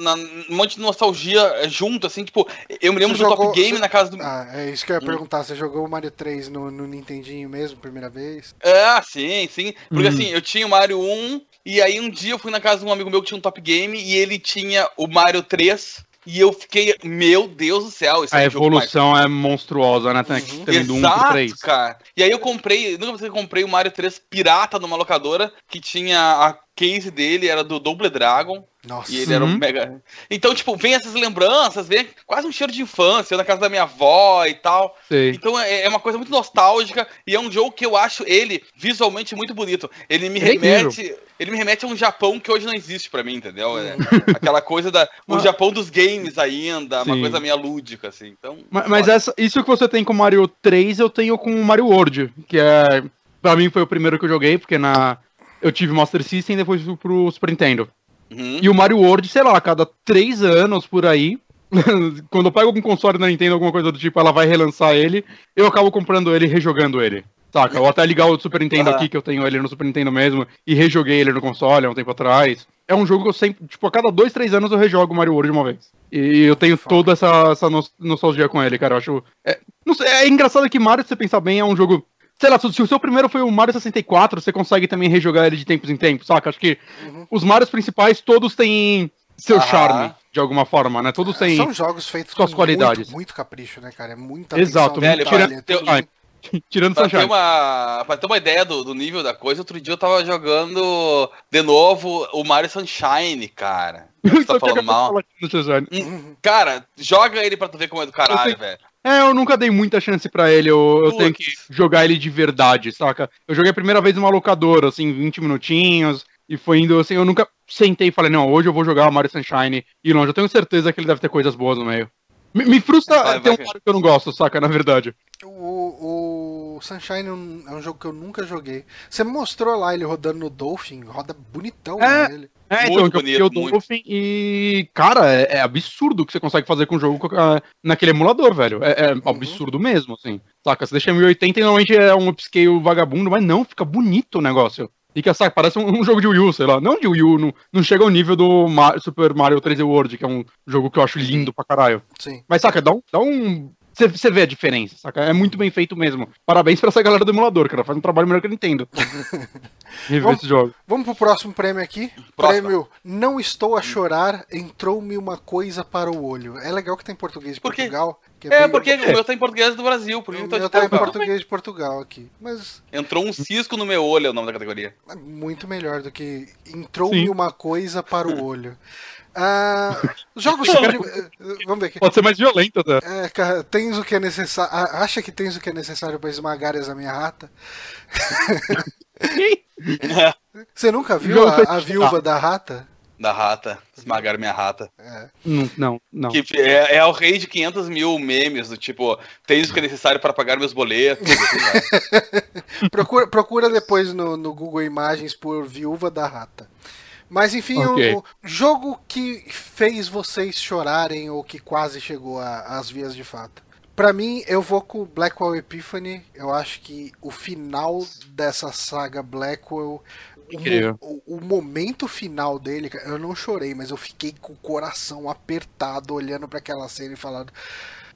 na, um monte de nostalgia junto, assim, tipo, eu me lembro você do jogou, Top Game você... na casa do. Ah, é isso que eu ia hum. perguntar. Você jogou o Mario 3 no, no Nintendinho mesmo, primeira vez? É, sim, sim. Porque uhum. assim, eu tinha o Mario 1, e aí um dia eu fui na casa de um amigo meu que tinha um Top Game, e ele tinha o Mario 3. E eu fiquei, meu Deus do céu. a é evolução é monstruosa, né? Tem, uhum. Tendo Exato, um 3. cara. E aí eu comprei, nunca você comprei o Mario 3 pirata numa locadora, que tinha a case dele, era do Double Dragon. Nossa. E ele era um uhum. mega. Então, tipo, vem essas lembranças, vem quase um cheiro de infância, eu na casa da minha avó e tal. Sim. Então é, é, uma coisa muito nostálgica e é um jogo que eu acho ele visualmente muito bonito. Ele me remete. Ele me remete a um Japão que hoje não existe para mim, entendeu? É <laughs> aquela coisa da. O Japão dos games ainda, Sim. uma coisa meio lúdica, assim. Então, mas, mas essa, isso que você tem com Mario 3, eu tenho com Mario World, que é. Pra mim foi o primeiro que eu joguei, porque na. Eu tive Master System e depois fui pro Super Nintendo. Uhum. E o Mario World, sei lá, a cada três anos por aí, <laughs> quando eu pego algum console da Nintendo, alguma coisa do tipo, ela vai relançar ele, eu acabo comprando ele e rejogando ele. Saca? Ou até ligar o Super Nintendo uhum. aqui, que eu tenho ele no Super Nintendo mesmo, e rejoguei ele no console há um tempo atrás. É um jogo que eu sempre, tipo, a cada dois, três anos eu rejogo o Mario World uma vez. E eu tenho toda essa, essa nostalgia com ele, cara. Eu acho. É, não sei, é engraçado que Mario, se você pensar bem, é um jogo sei lá, se o seu primeiro foi o Mario 64, você consegue também rejogar ele de tempos em tempos, saca? Acho que uhum. os Marios principais todos têm seu Aham. charme, de alguma forma, né? Todos têm São jogos feitos com qualidades. Muito, muito capricho, né, cara? É muita Exato, velho, tirando, <laughs> tirando pra ter, uma, pra ter uma ideia do, do nível da coisa, outro dia eu tava jogando de novo o Mario Sunshine, cara. <laughs> Você tá falando mal. Hum, cara, joga ele pra tu ver como é do caralho, velho. É, eu nunca dei muita chance para ele, eu, eu tenho que jogar ele de verdade, saca? Eu joguei a primeira vez numa locadora, assim, 20 minutinhos, e foi indo, assim, eu nunca sentei e falei, não, hoje eu vou jogar Mario Sunshine e longe, eu tenho certeza que ele deve ter coisas boas no meio. Me, me frustra vai, ter vai, um Mario que eu não gosto, saca, na verdade. O, o Sunshine é um, é um jogo que eu nunca joguei. Você mostrou lá ele rodando no Dolphin, roda bonitão é, né, ele. É, então, muito então, bonito, o Dolphin e, cara, é, é, absurdo o que você consegue fazer com o jogo uh, naquele emulador, velho. É, é uhum. absurdo mesmo, assim. Saca, você deixa 1080 e normalmente é um upscale vagabundo, mas não, fica bonito o negócio. Fica, saca, parece um, um, jogo de Wii U, sei lá. Não de Wii U, não, não chega ao nível do Mar Super Mario 3D World, que é um jogo que eu acho lindo pra caralho. Sim. Mas, saca, dá um, dá um você vê a diferença, saca? É muito bem feito mesmo. Parabéns pra essa galera do emulador, cara. Faz um trabalho melhor que a Nintendo. <laughs> vamos, esse jogo. Vamos pro próximo prêmio aqui. Próxima. Prêmio Não Estou a Chorar, entrou-me uma coisa para o olho. É legal que tá em português de Portugal. é, é bem... porque <laughs> o meu tá em português do Brasil. Por o meu tá em português de Portugal aqui. Mas... Entrou um cisco no meu olho, é o nome da categoria. É muito melhor do que entrou-me uma coisa para o olho. <laughs> Ah, jogos <laughs> sobre. Vamos ver aqui. Pode ser mais violento, né? É, cara, tens o que é necessário. Acha que tens o que é necessário para esmagar a minha rata? <laughs> Você nunca viu a, a viúva da rata? Da rata. Esmagar minha rata. É. Não, não, não. Que é, é o rei de 500 mil memes, do tipo, tens o que é necessário para pagar meus boletos. Assim, <laughs> procura, procura depois no, no Google Imagens por viúva da rata. Mas enfim, okay. o, jogo que fez vocês chorarem ou que quase chegou às vias de fato. Para mim, eu vou com Blackwell Epiphany. Eu acho que o final dessa saga Blackwell o, o, o, momento final dele, eu não chorei, mas eu fiquei com o coração apertado olhando para aquela cena e falando: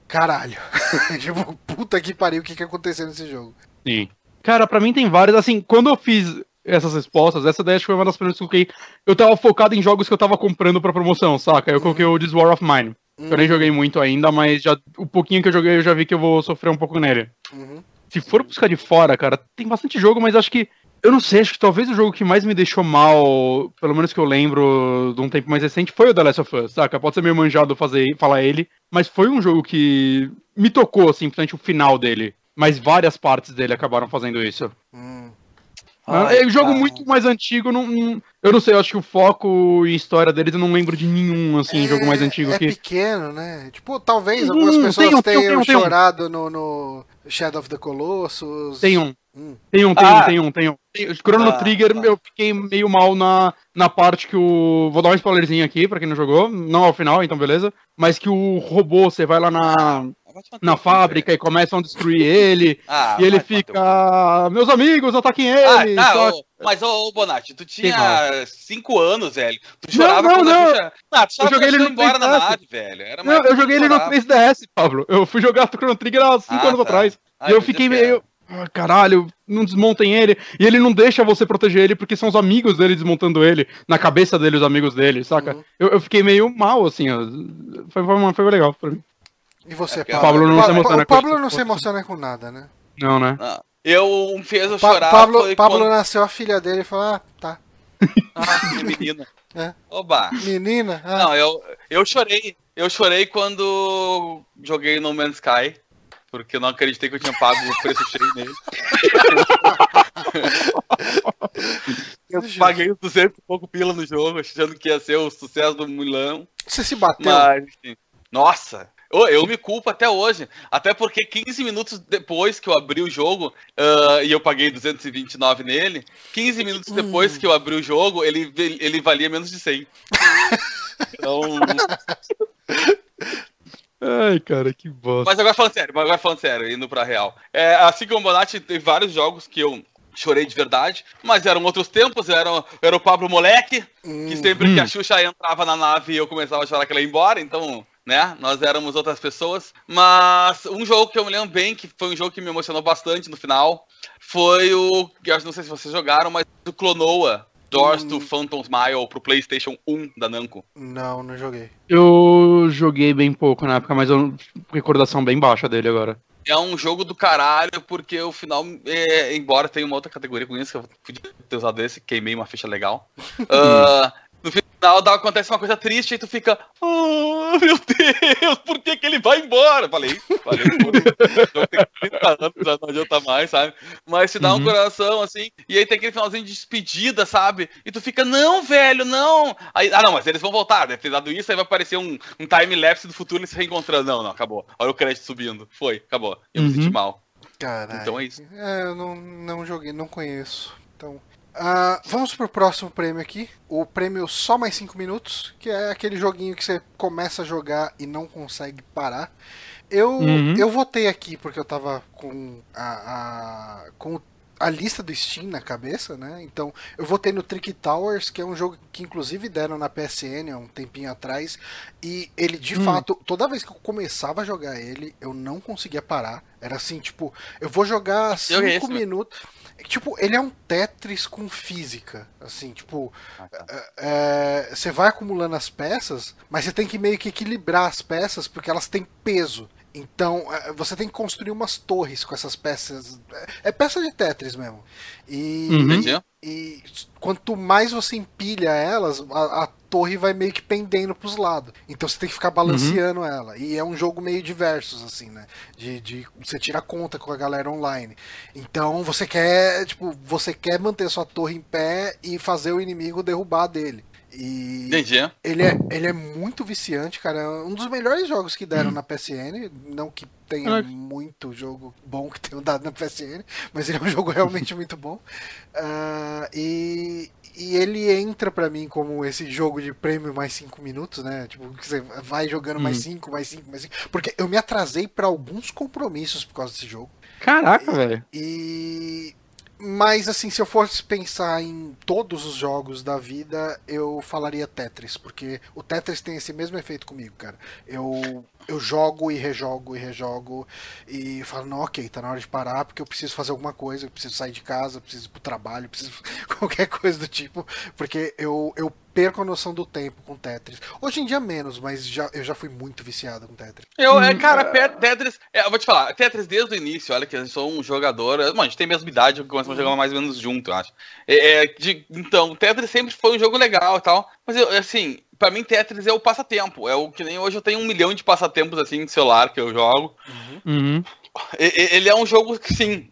caralho, <laughs> tipo, puta que pariu, o que, que aconteceu nesse jogo? Sim. Cara, para mim tem vários. Assim, quando eu fiz essas respostas. Essa daí acho que foi uma das primeiras que eu coloquei. Eu tava focado em jogos que eu tava comprando pra promoção, saca? Eu coloquei o This War of Mine. Uhum. Eu nem joguei muito ainda, mas já o pouquinho que eu joguei eu já vi que eu vou sofrer um pouco nele. Uhum. Se for buscar de fora, cara, tem bastante jogo, mas acho que. Eu não sei, acho que talvez o jogo que mais me deixou mal, pelo menos que eu lembro de um tempo mais recente, foi o The Last of Us, saca? Pode ser meio manjado fazer, falar ele, mas foi um jogo que me tocou, assim, principalmente o final dele. Mas várias partes dele acabaram fazendo isso. Hum. Ai, é um jogo cara. muito mais antigo, não, não, eu não sei, eu acho que o foco e história deles eu não lembro de nenhum, assim, é, jogo mais antigo é que... É pequeno, né? Tipo, talvez hum, algumas pessoas tem um, tenham tem um, tem chorado no, no, Shadow of the Colossus. Tem um. Hum. Tem um, tem ah. um, tem um, tem um. Chrono ah, Trigger, tá. eu fiquei meio mal na, na parte que o. Vou dar um spoilerzinho aqui pra quem não jogou, não ao final, então beleza. Mas que o robô, você vai lá na na fábrica e começam a destruir ele. <laughs> Ah, e ele fica. Meus amigos, ataquem ah, ele! Ah, tá, ô, mas, ô, ô Bonatti, tu tinha 5 anos, velho. Tu chorava não, não, não. Tu... Ah, tu eu joguei ele no embora na nave, velho. Não, eu joguei ele no 3DS, Pablo. Eu fui jogar o Chrono Trigger há 5 ah, anos tá. atrás. Ai, e eu fiquei meio. Ah, caralho, não desmontem ele. E ele não deixa você proteger ele porque são os amigos dele desmontando ele. Na cabeça dele, os amigos dele, saca? Uhum. Eu, eu, fiquei meio mal, assim. Foi, foi, foi legal pra mim. E você, é Pablo? Pablo não se emociona o Pablo não se emociona com nada, né? Não, né? Não. Eu um fez eu chorar. Pablo, Pablo quando... nasceu a filha dele e falou: Ah, tá. <laughs> Ah, que menina. <laughs> É. Oba! Menina? Ah. Não, eu, eu chorei. Eu chorei quando joguei No Man's Sky. Porque eu não acreditei que eu tinha pago o preço cheio nele. <laughs> eu paguei 200 e pouco pila no jogo, achando que ia ser o sucesso do Milão. Você se bateu? Mas, nossa, eu, eu, me culpo até hoje. Até porque 15 minutos depois que eu abri o jogo, uh, e eu paguei 229 nele, 15 minutos hum. depois que eu abri o jogo, ele, ele valia menos de 100. <laughs> então. Ai, cara, que bosta. Mas agora falando sério, agora falando sério, indo pra real. É, assim como o Bonatti, tem vários jogos que eu chorei de verdade, mas eram outros tempos, era, era o Pablo Moleque, hum. que sempre hum. que a Xuxa entrava na nave eu começava a chorar que ela ia embora, então né? Nós éramos outras pessoas. Mas um jogo que eu me lembro bem, que foi um jogo que me emocionou bastante no final, foi o. Eu não sei se vocês jogaram, mas o Clonoa. Doors hum. to Phantom Smile pro PlayStation 1 da Namco. Não, não joguei. Eu joguei bem pouco na época, mas eu recordação bem baixa dele agora. É um jogo do caralho, porque o final, é, embora tenha uma outra categoria com isso, que eu podia ter usado esse, queimei uma ficha legal. uh, <laughs> no final dá, acontece uma coisa triste e tu fica, oh meu Deus, por que, que ele vai embora? Falei, falei, <laughs> por tem 30 anos, já não adianta mais, sabe? Mas se dá uhum. um coração assim, e aí tem aquele finalzinho de despedida, sabe? E tu fica, não, velho, não. Aí, ah, não, mas eles vão voltar, deve ter dado isso, aí vai aparecer um, um time-lapse do futuro e se reencontrando. Não, não, acabou. Olha o crédito subindo. Foi, acabou. Eu uhum. me senti mal. Caralho. Então é isso. É, eu não, não joguei, não conheço. Então. Uh, vamos pro próximo prêmio aqui. O prêmio Só Mais 5 Minutos, que é aquele joguinho que você começa a jogar e não consegue parar. Eu, uhum. eu votei aqui porque eu tava com a, a, com a lista do Steam na cabeça, né? Então eu votei no Trick Towers, que é um jogo que inclusive deram na PSN há um tempinho atrás. E ele de hum. fato, toda vez que eu começava a jogar ele, eu não conseguia parar. Era assim, tipo, eu vou jogar 5 minutos. Tipo, ele é um Tetris com física. Assim, tipo, ah, tá. é, é, você vai acumulando as peças, mas você tem que meio que equilibrar as peças porque elas têm peso. Então, é, você tem que construir umas torres com essas peças. É, é peça de Tetris mesmo. E, uhum. e, e quanto mais você empilha elas, a, a, torre vai meio que pendendo pros lados. Então você tem que ficar balanceando uhum. ela. E é um jogo meio diversos, assim, né? De, de você tira conta com a galera online. Então você quer, tipo, você quer manter sua torre em pé e fazer o inimigo derrubar dele. E Entendi. Ele é, ele é muito viciante, cara. É um dos melhores jogos que deram hum. na PSN. Não que tenha muito jogo bom que tenham dado na PSN, mas ele é um <laughs> jogo realmente <laughs> muito bom. Uh, e, e ele entra para mim como esse jogo de prêmio mais 5 minutos, né? Tipo, que você vai jogando hum. mais 5, mais 5, mais 5. Porque eu me atrasei para alguns compromissos por causa desse jogo. Caraca, velho. E mas, assim, se eu fosse pensar em todos os jogos da vida, eu falaria Tetris, porque o Tetris tem esse mesmo efeito comigo, cara. Eu, eu jogo e rejogo e rejogo e falo, não, ok, tá na hora de parar, porque eu preciso fazer alguma coisa, eu preciso sair de casa, eu preciso ir pro trabalho, eu preciso <laughs> qualquer coisa do tipo, porque eu, eu perco a noção do tempo com Tetris. Hoje em dia menos, mas já, eu já fui muito viciado com Tetris. Eu, é, hum, cara, é. Tetris, é, eu vou te falar, Tetris desde o início, olha que eu sou um jogador, mano, a gente tem a mesma idade, começamos a jogar mais ou menos junto, eu acho. É, é, de, então, Tetris sempre foi um jogo legal e tal, mas eu, assim, pra mim Tetris é o passatempo, é o que nem hoje eu tenho um milhão de passatempos assim de celular que eu jogo. Uhum. Uhum. Ele é um jogo que, sim,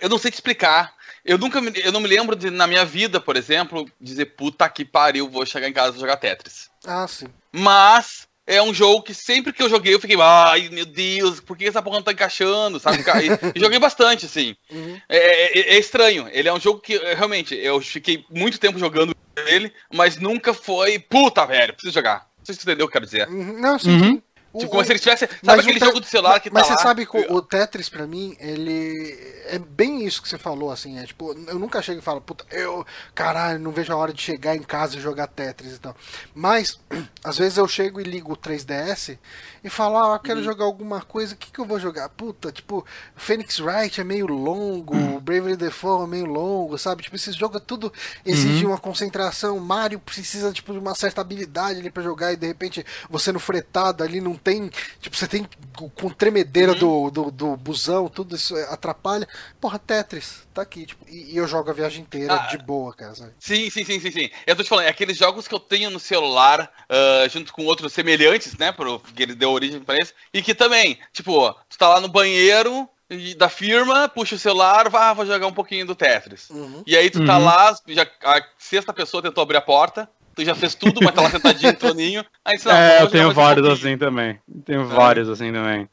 eu não sei te explicar. Eu nunca me, eu não me lembro de, na minha vida, por exemplo, dizer puta que pariu, vou chegar em casa e jogar Tetris. Ah, sim. Mas é um jogo que sempre que eu joguei eu fiquei, ai meu Deus, por que essa porra não tá encaixando, sabe? E, e joguei bastante, assim. Uhum. É, é, é, estranho. Ele é um jogo que realmente eu fiquei muito tempo jogando ele, mas nunca foi, puta, velho, preciso jogar. Não sei se você entendeu o que eu quero dizer. Uhum. Não, sim, uhum. Tipo, como se ele tivesse. Sabe aquele jogo do celular que mas tá Mas você sabe que o Tetris, pra mim, ele. É bem isso que você falou, assim. É tipo, eu nunca chego e falo, puta, eu. Caralho, não vejo a hora de chegar em casa e jogar Tetris e tal. Mas, <clears throat> às vezes eu chego e ligo o 3DS e falo, ah, eu quero uhum. jogar alguma coisa, o que, que eu vou jogar? Puta, tipo, Phoenix Wright é meio longo, uhum. Bravely Default é meio longo, sabe? Tipo, esses jogos tudo exige uhum. uma concentração. Mario precisa, tipo, de uma certa habilidade ali pra jogar e de repente você no fretado ali não tem. Tipo, você tem com tremedeira uhum. do, do, do, busão, tudo isso atrapalha. Porra, Tetris, tá aqui. Tipo, e, e eu jogo a viagem inteira ah, de boa, cara. Sabe? Sim, sim, sim, sim, sim. Eu tô te falando, é aqueles jogos que eu tenho no celular, uh, junto com outros semelhantes, né? Porque ele deu origem pra isso. E que também, tipo, tu tá lá no banheiro, da firma, puxa o celular, vá, vou jogar um pouquinho do Tetris. Uhum. E aí tu tá uhum. lá, já, a sexta pessoa tentou abrir a porta, tu já fez tudo, mas tá lá sentadinho <laughs> no troninho. Aí você, é, eu tenho vários assim também. Tenho é. vários assim também.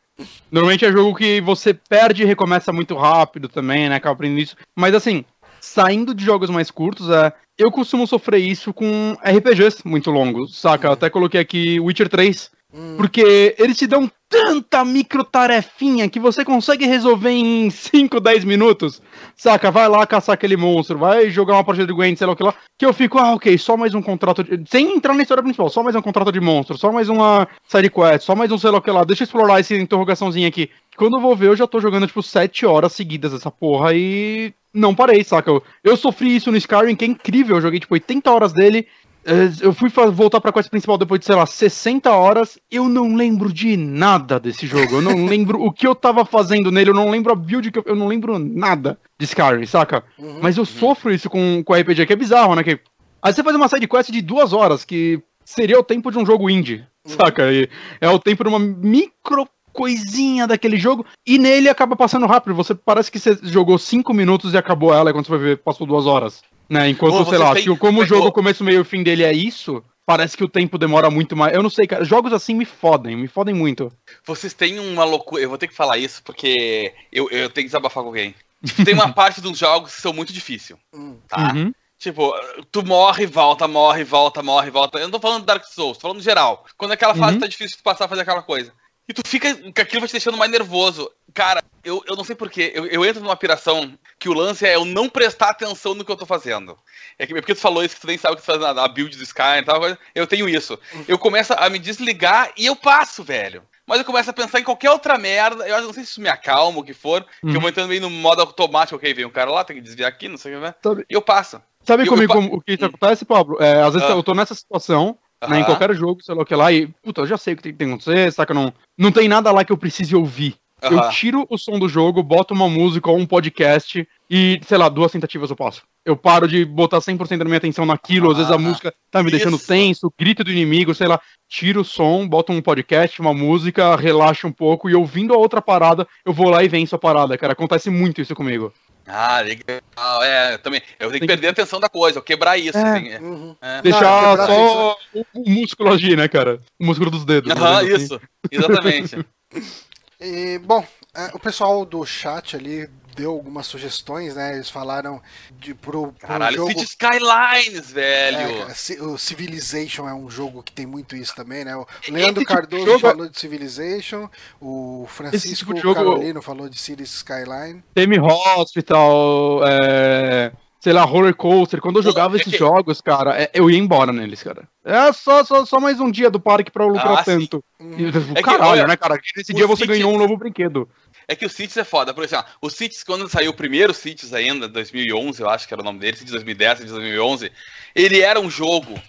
Normalmente é jogo que você perde e recomeça muito rápido também, né? Acaba aprendendo isso. Mas assim, saindo de jogos mais curtos, é, eu costumo sofrer isso com RPGs muito longos, saca? Eu uhum. até coloquei aqui Witcher 3. Porque eles te dão tanta micro tarefinha que você consegue resolver em 5, 10 minutos. Saca? Vai lá caçar aquele monstro, vai jogar uma partida de Gwent, sei lá o que lá. Que eu fico, ah, ok, só mais um contrato. De... Sem entrar na história principal, só mais um contrato de monstro, só mais uma side quest, só mais um sei lá o que lá. Deixa eu explorar essa interrogaçãozinha aqui. Quando eu vou ver, eu já tô jogando, tipo, 7 horas seguidas essa porra e. Não parei, saca? Eu, eu sofri isso no Skyrim, que é incrível. Eu joguei, tipo, 80 horas dele eu fui voltar pra quest principal depois de, sei lá, 60 horas. Eu não lembro de nada desse jogo. Eu não <laughs> lembro o que eu tava fazendo nele. Eu não lembro a build que eu, eu não lembro nada de Skyrim, saca? Uhum, Mas eu uhum. sofro isso com, com RPG, que é bizarro, né? Que, aí você faz uma side quest de duas horas, que seria o tempo de um jogo indie, uhum. saca? E é o tempo de uma micro coisinha daquele jogo, e nele acaba passando rápido. Você parece que você jogou 5 minutos e acabou ela, e quando você vai ver, passou duas horas. Né? Enquanto, Pô, sei lá, como o jogo, começo, meio e fim dele é isso, parece que o tempo demora muito mais. Eu não sei, cara. Jogos assim me fodem, me fodem muito. Vocês têm uma loucura. Eu vou ter que falar isso porque eu, eu tenho que desabafar com alguém. Tem uma <laughs> parte dos jogos que são muito difíceis. Hum. Tá? Uhum. Tipo, tu morre, volta, morre, volta, morre, volta. Eu não tô falando de Dark Souls, tô falando geral. Quando aquela fase uhum. tá difícil de passar a fazer aquela coisa. E tu fica. que aquilo vai te deixando mais nervoso. Cara, eu, eu não sei porquê. Eu, eu entro numa piração que o lance é eu não prestar atenção no que eu tô fazendo. É, que, é porque tu falou isso, que tu nem sabe o que tu faz na, na build do Sky e tal. Eu tenho isso. Eu começo a me desligar e eu passo, velho. Mas eu começo a pensar em qualquer outra merda. Eu não sei se isso me acalma, o que for. Uhum. Que eu vou entrando meio no modo automático. Ok, vem um cara lá, tem que desviar aqui, não sei o que. Né? E eu passo. Sabe comigo eu, eu, o que hum. acontece, Pablo? É, às vezes uh. eu tô nessa situação, né, em qualquer jogo, sei lá o que lá, e, puta, eu já sei o que tem que acontecer, saca? Não, não tem nada lá que eu precise ouvir. Eu tiro o som do jogo, boto uma música ou um podcast e, sei lá, duas tentativas eu passo. Eu paro de botar 100% da minha atenção naquilo, às vezes a música tá me Isso. deixando tenso, grito do inimigo, sei lá, tiro o som, boto um podcast, uma música, relaxo um pouco e ouvindo a outra parada, eu vou lá e venço a parada, cara. Acontece muito isso comigo. Ah, legal. É, também. Eu tenho que perder a atenção da coisa, eu quebrar isso. É. Assim, é. Uhum. É. Deixar Não, só o, o, músculo agir, né, cara? O músculo dos dedos. Aham, assim. isso. Exatamente. <laughs> e, bom, o pessoal do chat ali deu algumas sugestões, né? Eles falaram de, pro, pro Caralho, jogo... City Skylines, velho! É, o Civilization é um jogo que tem muito isso também, né? O Leandro tipo Cardoso jogo... falou de Civilization, o Francisco tipo jogo... Carolino falou de Cities Skyline. Temi Hospital, é sei lá, roller coaster. Quando eu jogava esses <laughs> jogos, cara, é, eu ia embora neles, cara. É só, só, só mais um dia do parque pra eu lucrar ah, tanto. E, é caralho, que, olha, né, cara? Nesse dia você ganhou um novo brinquedo. É que o Cities é foda. Por exemplo, o Cities, quando saiu o primeiro Cities ainda, 2011, eu acho que era o nome dele, Cities 2010, Cities 2011, ele era um jogo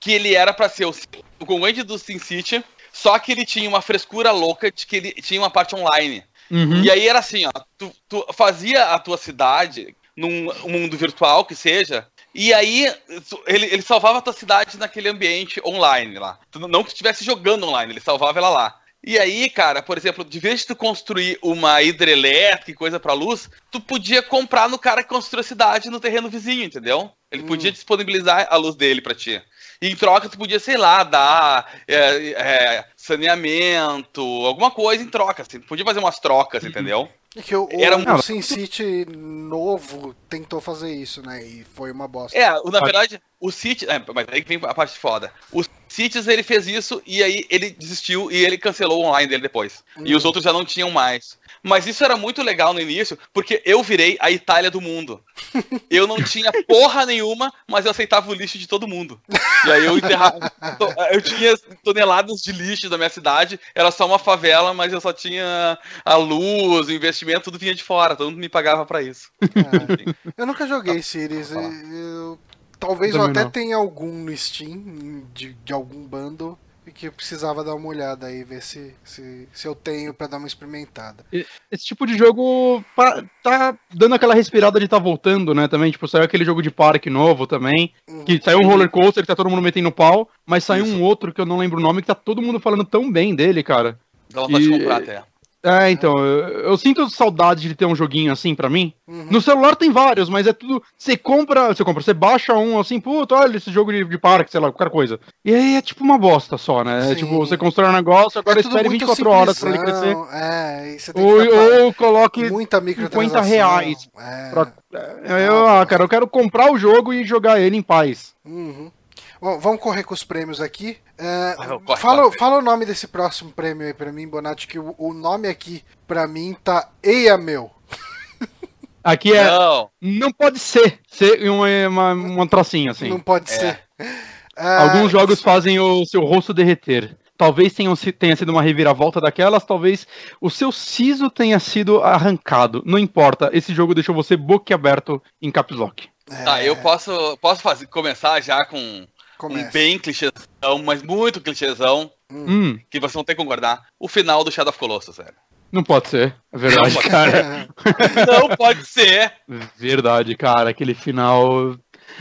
que ele era para ser o, o concorrente do Sin City, só que ele tinha uma frescura louca de que ele tinha uma parte online. Uhum. E aí era assim, ó, tu, tu, fazia a tua cidade num mundo virtual que seja, e aí ele, ele salvava a tua cidade naquele ambiente online lá. Não que estivesse jogando online, ele salvava ela lá. E aí, cara, por exemplo, de vez de tu construir uma hidrelétrica e coisa para luz, tu podia comprar no cara que construiu a cidade no terreno vizinho, entendeu? Ele hum. podia disponibilizar a luz dele para ti. E em troca tu podia, sei lá, dar é, é, saneamento, alguma coisa em troca, assim. Tu podia fazer umas trocas, uhum. entendeu? É que o, Era um... o SimCity novo tentou fazer isso, né? E foi uma bosta. É, na verdade, o City. É, mas aí vem a parte foda. O Cities ele fez isso e aí ele desistiu e ele cancelou o online dele depois. Hum. E os outros já não tinham mais. Mas isso era muito legal no início, porque eu virei a Itália do mundo. Eu não tinha porra nenhuma, mas eu aceitava o lixo de todo mundo. E aí eu enterrava. Eu tinha toneladas de lixo da minha cidade, era só uma favela, mas eu só tinha a luz, o investimento, tudo vinha de fora, todo mundo me pagava para isso. É. Eu nunca joguei Cities. Eu, talvez eu, eu até não. tenha algum no Steam, de, de algum bando. E que eu precisava dar uma olhada aí, ver se, se, se eu tenho para dar uma experimentada. Esse tipo de jogo tá dando aquela respirada de tá voltando, né? Também, tipo, saiu aquele jogo de parque novo também, uhum. que saiu um roller coaster que tá todo mundo metendo pau, mas saiu Isso. um outro que eu não lembro o nome que tá todo mundo falando tão bem dele, cara. Dá vontade e... de comprar até. É, então, eu, eu, sinto saudade de ter um joguinho assim para mim. Uhum. No celular tem vários, mas é tudo. Você compra, você compra, você baixa um assim, puta, olha esse jogo de, de parque, sei lá, qualquer coisa. E aí é tipo uma bosta só, né? É tipo, você constrói um negócio, agora é espere 24 horas pra ele crescer. É, e você tem ou, que ou coloque muita 50 reais. É. Pra, é, eu, ah, cara, eu quero comprar o jogo e jogar ele em paz. Uhum. Bom, vamos correr com os prêmios aqui. Uh, fala, fala o nome desse próximo prêmio aí pra mim, Bonatti, que o, o nome aqui pra mim tá Eia Meu. <laughs> Aqui é. Não, não pode ser. Ser uma, uma, uma trocinha assim. Não pode é. ser. Uh, Alguns jogos fazem o seu rosto derreter. Talvez tenha, tenha sido uma reviravolta daquelas, talvez o seu siso tenha sido arrancado. Não importa, esse jogo deixou você boquiaberto em caps lock. É... Tá, eu posso, posso fazer, começar já com Começa. um bem clichêzão, mas muito clichêzão, hum. que você não tem que concordar. O final do Shadow of Colossus, velho. Não pode ser, é verdade, não cara. não pode ser. <laughs> Verdade, cara, aquele final.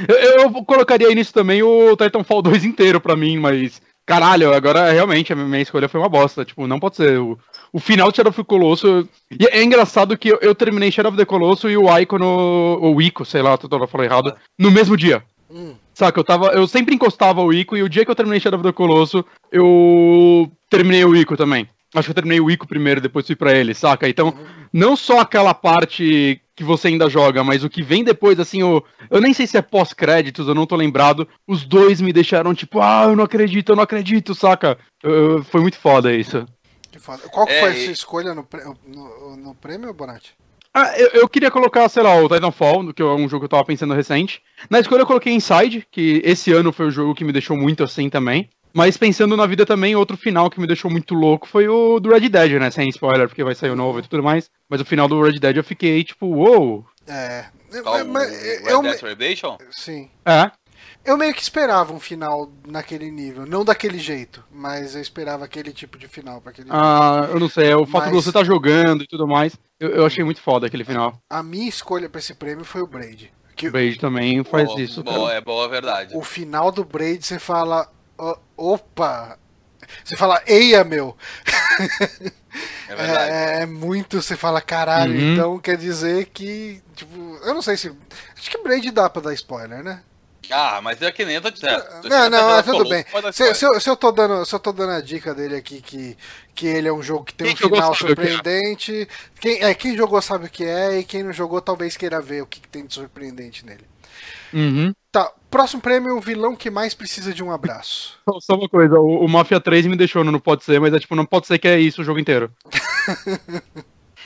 Eu, eu colocaria nisso também o Titanfall 2 inteiro pra mim, mas. Caralho, agora realmente a minha escolha foi uma bosta. Tipo, não pode ser. O, o final de Shadow of the Colossus. E é engraçado que eu, eu terminei Shadow of the Colossus e o Ico no. O Ico, sei lá, tô falando errado. No mesmo dia. Hum. Saca, eu tava. Eu sempre encostava o Ico e o dia que eu terminei Shadow of the Colossus, eu terminei o Ico também. Acho que eu terminei o Ico primeiro, depois fui para ele, saca? Então, não só aquela parte que você ainda joga, mas o que vem depois, assim, o... eu nem sei se é pós-créditos, eu não tô lembrado. Os dois me deixaram tipo, ah, eu não acredito, eu não acredito, saca? Eu... Foi muito foda isso. Que foda. Qual é, foi a sua escolha no, no, no prêmio, Bonatti? Ah, eu, eu, queria colocar, sei lá, o Titanfall, que é um jogo que eu tava pensando recente. Na escolha eu coloquei Inside, que esse ano foi o jogo que me deixou muito assim também. Mas pensando na vida também, outro final que me deixou muito louco foi o do Red Dead, né? Sem spoiler, porque vai sair o novo e tudo mais. Mas o final do Red Dead eu fiquei tipo, uou! Wow. É. Oh, mas, Red eu, Dead Redemption? Sim. É. Eu meio que esperava um final naquele nível. Não daquele jeito, mas eu esperava aquele tipo de final para aquele Ah, nível. eu não sei. É o fato mas... de você estar tá jogando e tudo mais. Eu, eu, achei muito foda aquele final. A minha escolha para esse prêmio foi o Braid. Que... O Braid também faz boa, isso. Boa, é boa verdade. O final do Braid você fala. opa! Você fala, eia, meu! É, verdade. é, é muito, você fala, caralho, uhum. então quer dizer que. Tipo, eu não sei se. Acho que Braid dá pra dar spoiler, né? Ah, mas é que nem eu tô dizendo. Não, não, não tudo bem. Se, se, eu, se, eu tô dando, se eu tô dando a dica dele aqui que, que ele é um jogo que tem quem um final é. surpreendente. Quem, é, quem jogou sabe o que é, e quem não jogou talvez queira ver o que, que tem de surpreendente nele. Uhum. Tá, próximo prêmio, o vilão que mais precisa de um abraço. <laughs> Só uma coisa, o, o Mafia 3 me deixou no não pode ser, mas é tipo, não pode ser que é isso o jogo inteiro. <laughs> <laughs>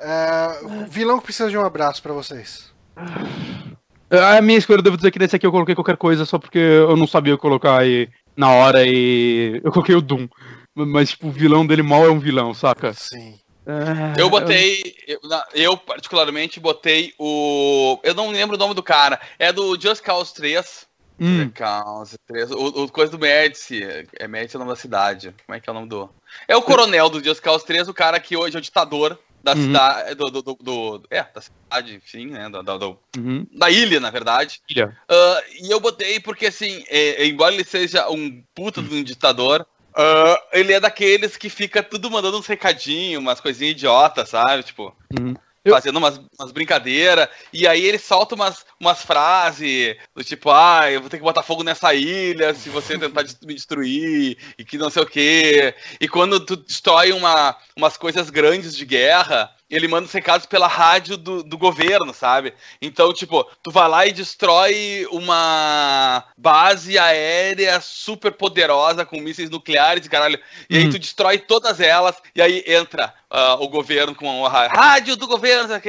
uh, vilão que precisa de um abraço para vocês. <sighs> A minha escolha, eu devo dizer que nesse aqui eu coloquei qualquer coisa só porque eu não sabia colocar aí na hora e eu coloquei o Doom. Mas, tipo, o vilão dele mal é um vilão, saca? Sim. É, eu botei. Eu, eu, particularmente botei o. Eu não lembro o nome do cara. É do Just Cause 3. Hum. Cause 3. O, o, coisa do Médici. É Médici é o nome da cidade. Como é que é o nome do. É o coronel do Just Cause 3, o cara que hoje é o ditador da uhum. cidade. Do, do, do, do, é, da cidade, enfim, né? Da, da, uhum. da ilha, na verdade. Ilha. Uh, e eu botei porque, assim, é, embora ele seja um puta de um ditador, uh, ele é daqueles que fica tudo mandando uns recadinhos, umas coisinhas idiotas, sabe? Tipo. Uhum fazendo umas, umas brincadeiras, e aí ele solta umas, umas frases do tipo, ah, eu vou ter que botar fogo nessa ilha se você tentar <laughs> me destruir, e que não sei o quê. E quando tu destrói uma, umas coisas grandes de guerra, ele manda os recados pela rádio do, do governo, sabe? Então, tipo, tu vai lá e destrói uma base aérea super poderosa com mísseis nucleares e caralho. E aí hum. tu destrói todas elas, e aí entra uh, o governo com a rádio do governo, não sei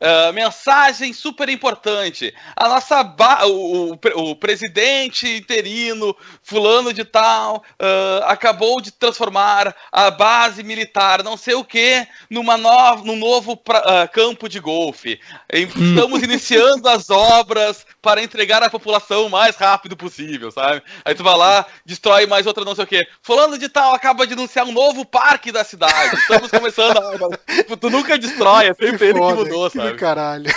uh, mensagem super importante. A nossa o, o, o, presidente interino, fulano de tal, uh, acabou de transformar a base militar, não sei o que, numa nova, num novo pra, campo de golfe. <laughs> Estamos iniciando as obras para entregar à população o mais rápido possível, sabe? Aí tu vai lá, destrói mais outra não sei o que. Fulano de tal acaba de anunciar um novo parque da cidade. Estamos começando a... Tu nunca destrói, é sempre ele que mudou, que sabe? caralho.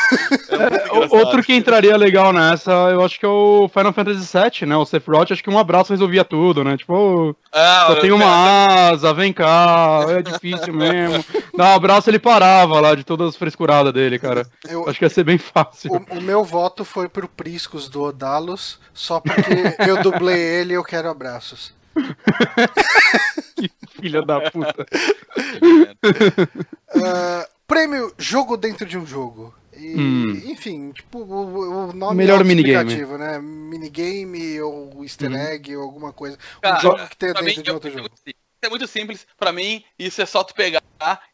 É, outro que entraria legal nessa, eu acho que é o Final Fantasy VII, né? O Sephiroth, acho que um abraço resolvia tudo, né? Tipo, ah, só tem uma asa, vem cá, é difícil mesmo. Dá um abraço, ele parava lá de todas as frescuradas dele, cara. Eu, acho que ia ser bem fácil. O, o meu voto foi pro Priscos do Odalos, só porque eu dublei <laughs> ele e eu quero abraços. que filha da puta. uh, <laughs> prêmio jogo dentro de um jogo. E, hum. Enfim, tipo, o, o nome Melhor é minigame. né? Minigame ou easter hum. egg hum. ou alguma coisa. Um jogo que tem dentro de outro jogo. É muito simples. Pra mim, isso é só tu pegar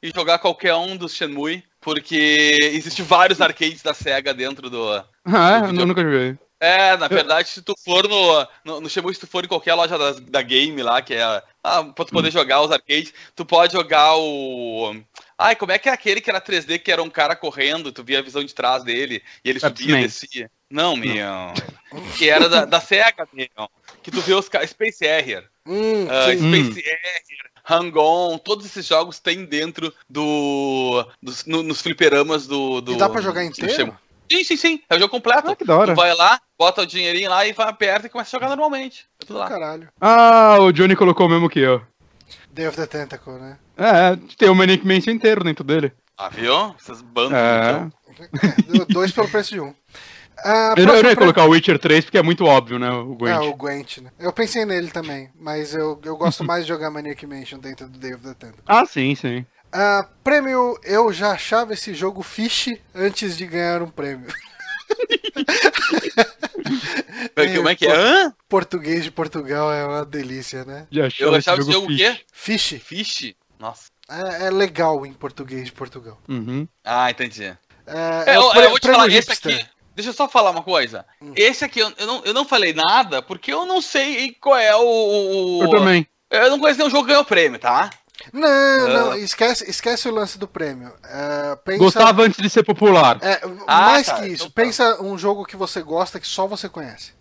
e jogar qualquer um dos Shenmue, porque existe vários arcades da SEGA dentro do. Ah, do eu nunca joguei. É, na verdade, se tu for no, no, no Shemu, se tu for em qualquer loja da, da game lá, que é ah, pra tu poder hum. jogar os arcades, tu pode jogar o. Ai, como é que é aquele que era 3D, que era um cara correndo, tu via a visão de trás dele, e ele subia e descia? Não, meu. que era da, da SEGA, meu. Que tu vê os caras. Space Harrier. Hum, uh, Space hum. Harrier. Hang-On, todos esses jogos tem dentro do. Dos, no, nos fliperamas do, do. E dá pra jogar inteiro? Sim, sim, sim. É o jogo completo. Ah, que da hora. Tu vai lá, bota o dinheirinho lá e vai aperta e começa a jogar normalmente. É tudo lá. Caralho. Ah, o Johnny colocou o mesmo que eu. Day of the Tentacle, né? É, tem o Manic Mansion inteiro dentro dele. Ah, viu? Essas bandas. É. é <laughs> dois pelo preço de um. Eu, eu não ia colocar o Witcher 3 porque é muito óbvio, né? O Gwent. É, o Gwent, né? Eu pensei nele também, mas eu, eu gosto mais de jogar Maniac Mansion dentro do Day of the Tentacle. Ah, sim, sim. Uh, prêmio, eu já achava esse jogo fish antes de ganhar um prêmio. <laughs> Como é que é? Hã? Português de Portugal é uma delícia, né? Já eu achava esse jogo o quê? Fish. Fish? Nossa. É, é, legal em português de Portugal. Uhum. Ah, entendi. É, é, eu, eu, vou te falar, esse aqui. Deixa eu só falar uma coisa. Hum. Esse aqui eu, eu, não, eu não falei nada porque eu não sei qual é o. o eu também. Eu não conheço nenhum jogo que ganhou prêmio, tá? Não, não, esquece, esquece o lance do prêmio. Uh, pensa... Gostava antes de ser popular. É, ah, mais tá, que isso, então tá. pensa um jogo que você gosta que só você conhece.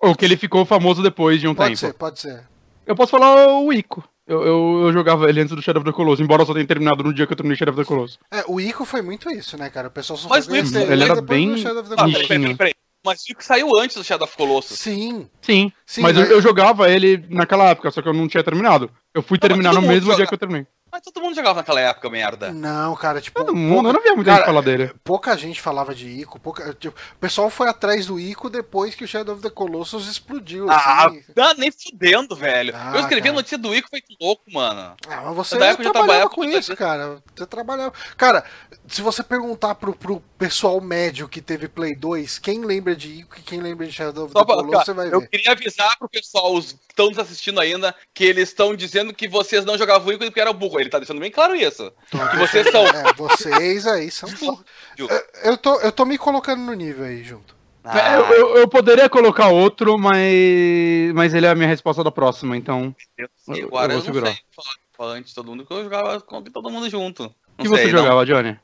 Ou que ele ficou famoso depois de um pode tempo. Pode ser, pode ser. Eu posso falar o Ico. Eu, eu, eu, jogava ele antes do Shadow of the Colossus, embora eu só tenha terminado no dia que eu terminei Shadow of the Colossus. É, o Ico foi muito isso, né, cara? O pessoal só Mas foi ele, ele era bem. Ah, peraí, peraí, peraí. Mas o Ico saiu antes do Shadow of the Colossus. Sim. Sim. Sim mas né? eu, eu, jogava ele naquela época, só que eu não tinha terminado. Eu fui terminar no mesmo joga... dia que eu terminei. Mas todo mundo jogava naquela época, merda. Não, cara, tipo. Todo mundo, pouca... eu não via muita gente falar dele. Pouca gente falava de Ico. Pouca... Tipo, o pessoal foi atrás do Ico depois que o Shadow of the Colossus explodiu. Ah, assim. Tá nem fudendo, velho. Ah, eu escrevi cara. a notícia do Ico feito louco, mano. Ah, mas você já trabalhava com isso, cara. Você trabalhava. Cara, se você perguntar pro, pro pessoal médio que teve Play 2, quem lembra de Ico e quem lembra de Shadow of the Colossus, você vai ver. Eu queria avisar pro pessoal, os que estão nos assistindo ainda, que eles estão dizendo que vocês não jogavam Ico porque era burro. Ele tá deixando bem claro isso. Que vocês são. É, vocês aí são. eu, tô, eu tô me colocando no nível aí junto. Ah. Eu, eu, eu, poderia colocar outro, mas, mas ele é a minha resposta da próxima, então. Eu, agora eu, vou segurar. Falar antes de todo mundo que eu jogava com todo mundo junto. O que você jogava, Johnny?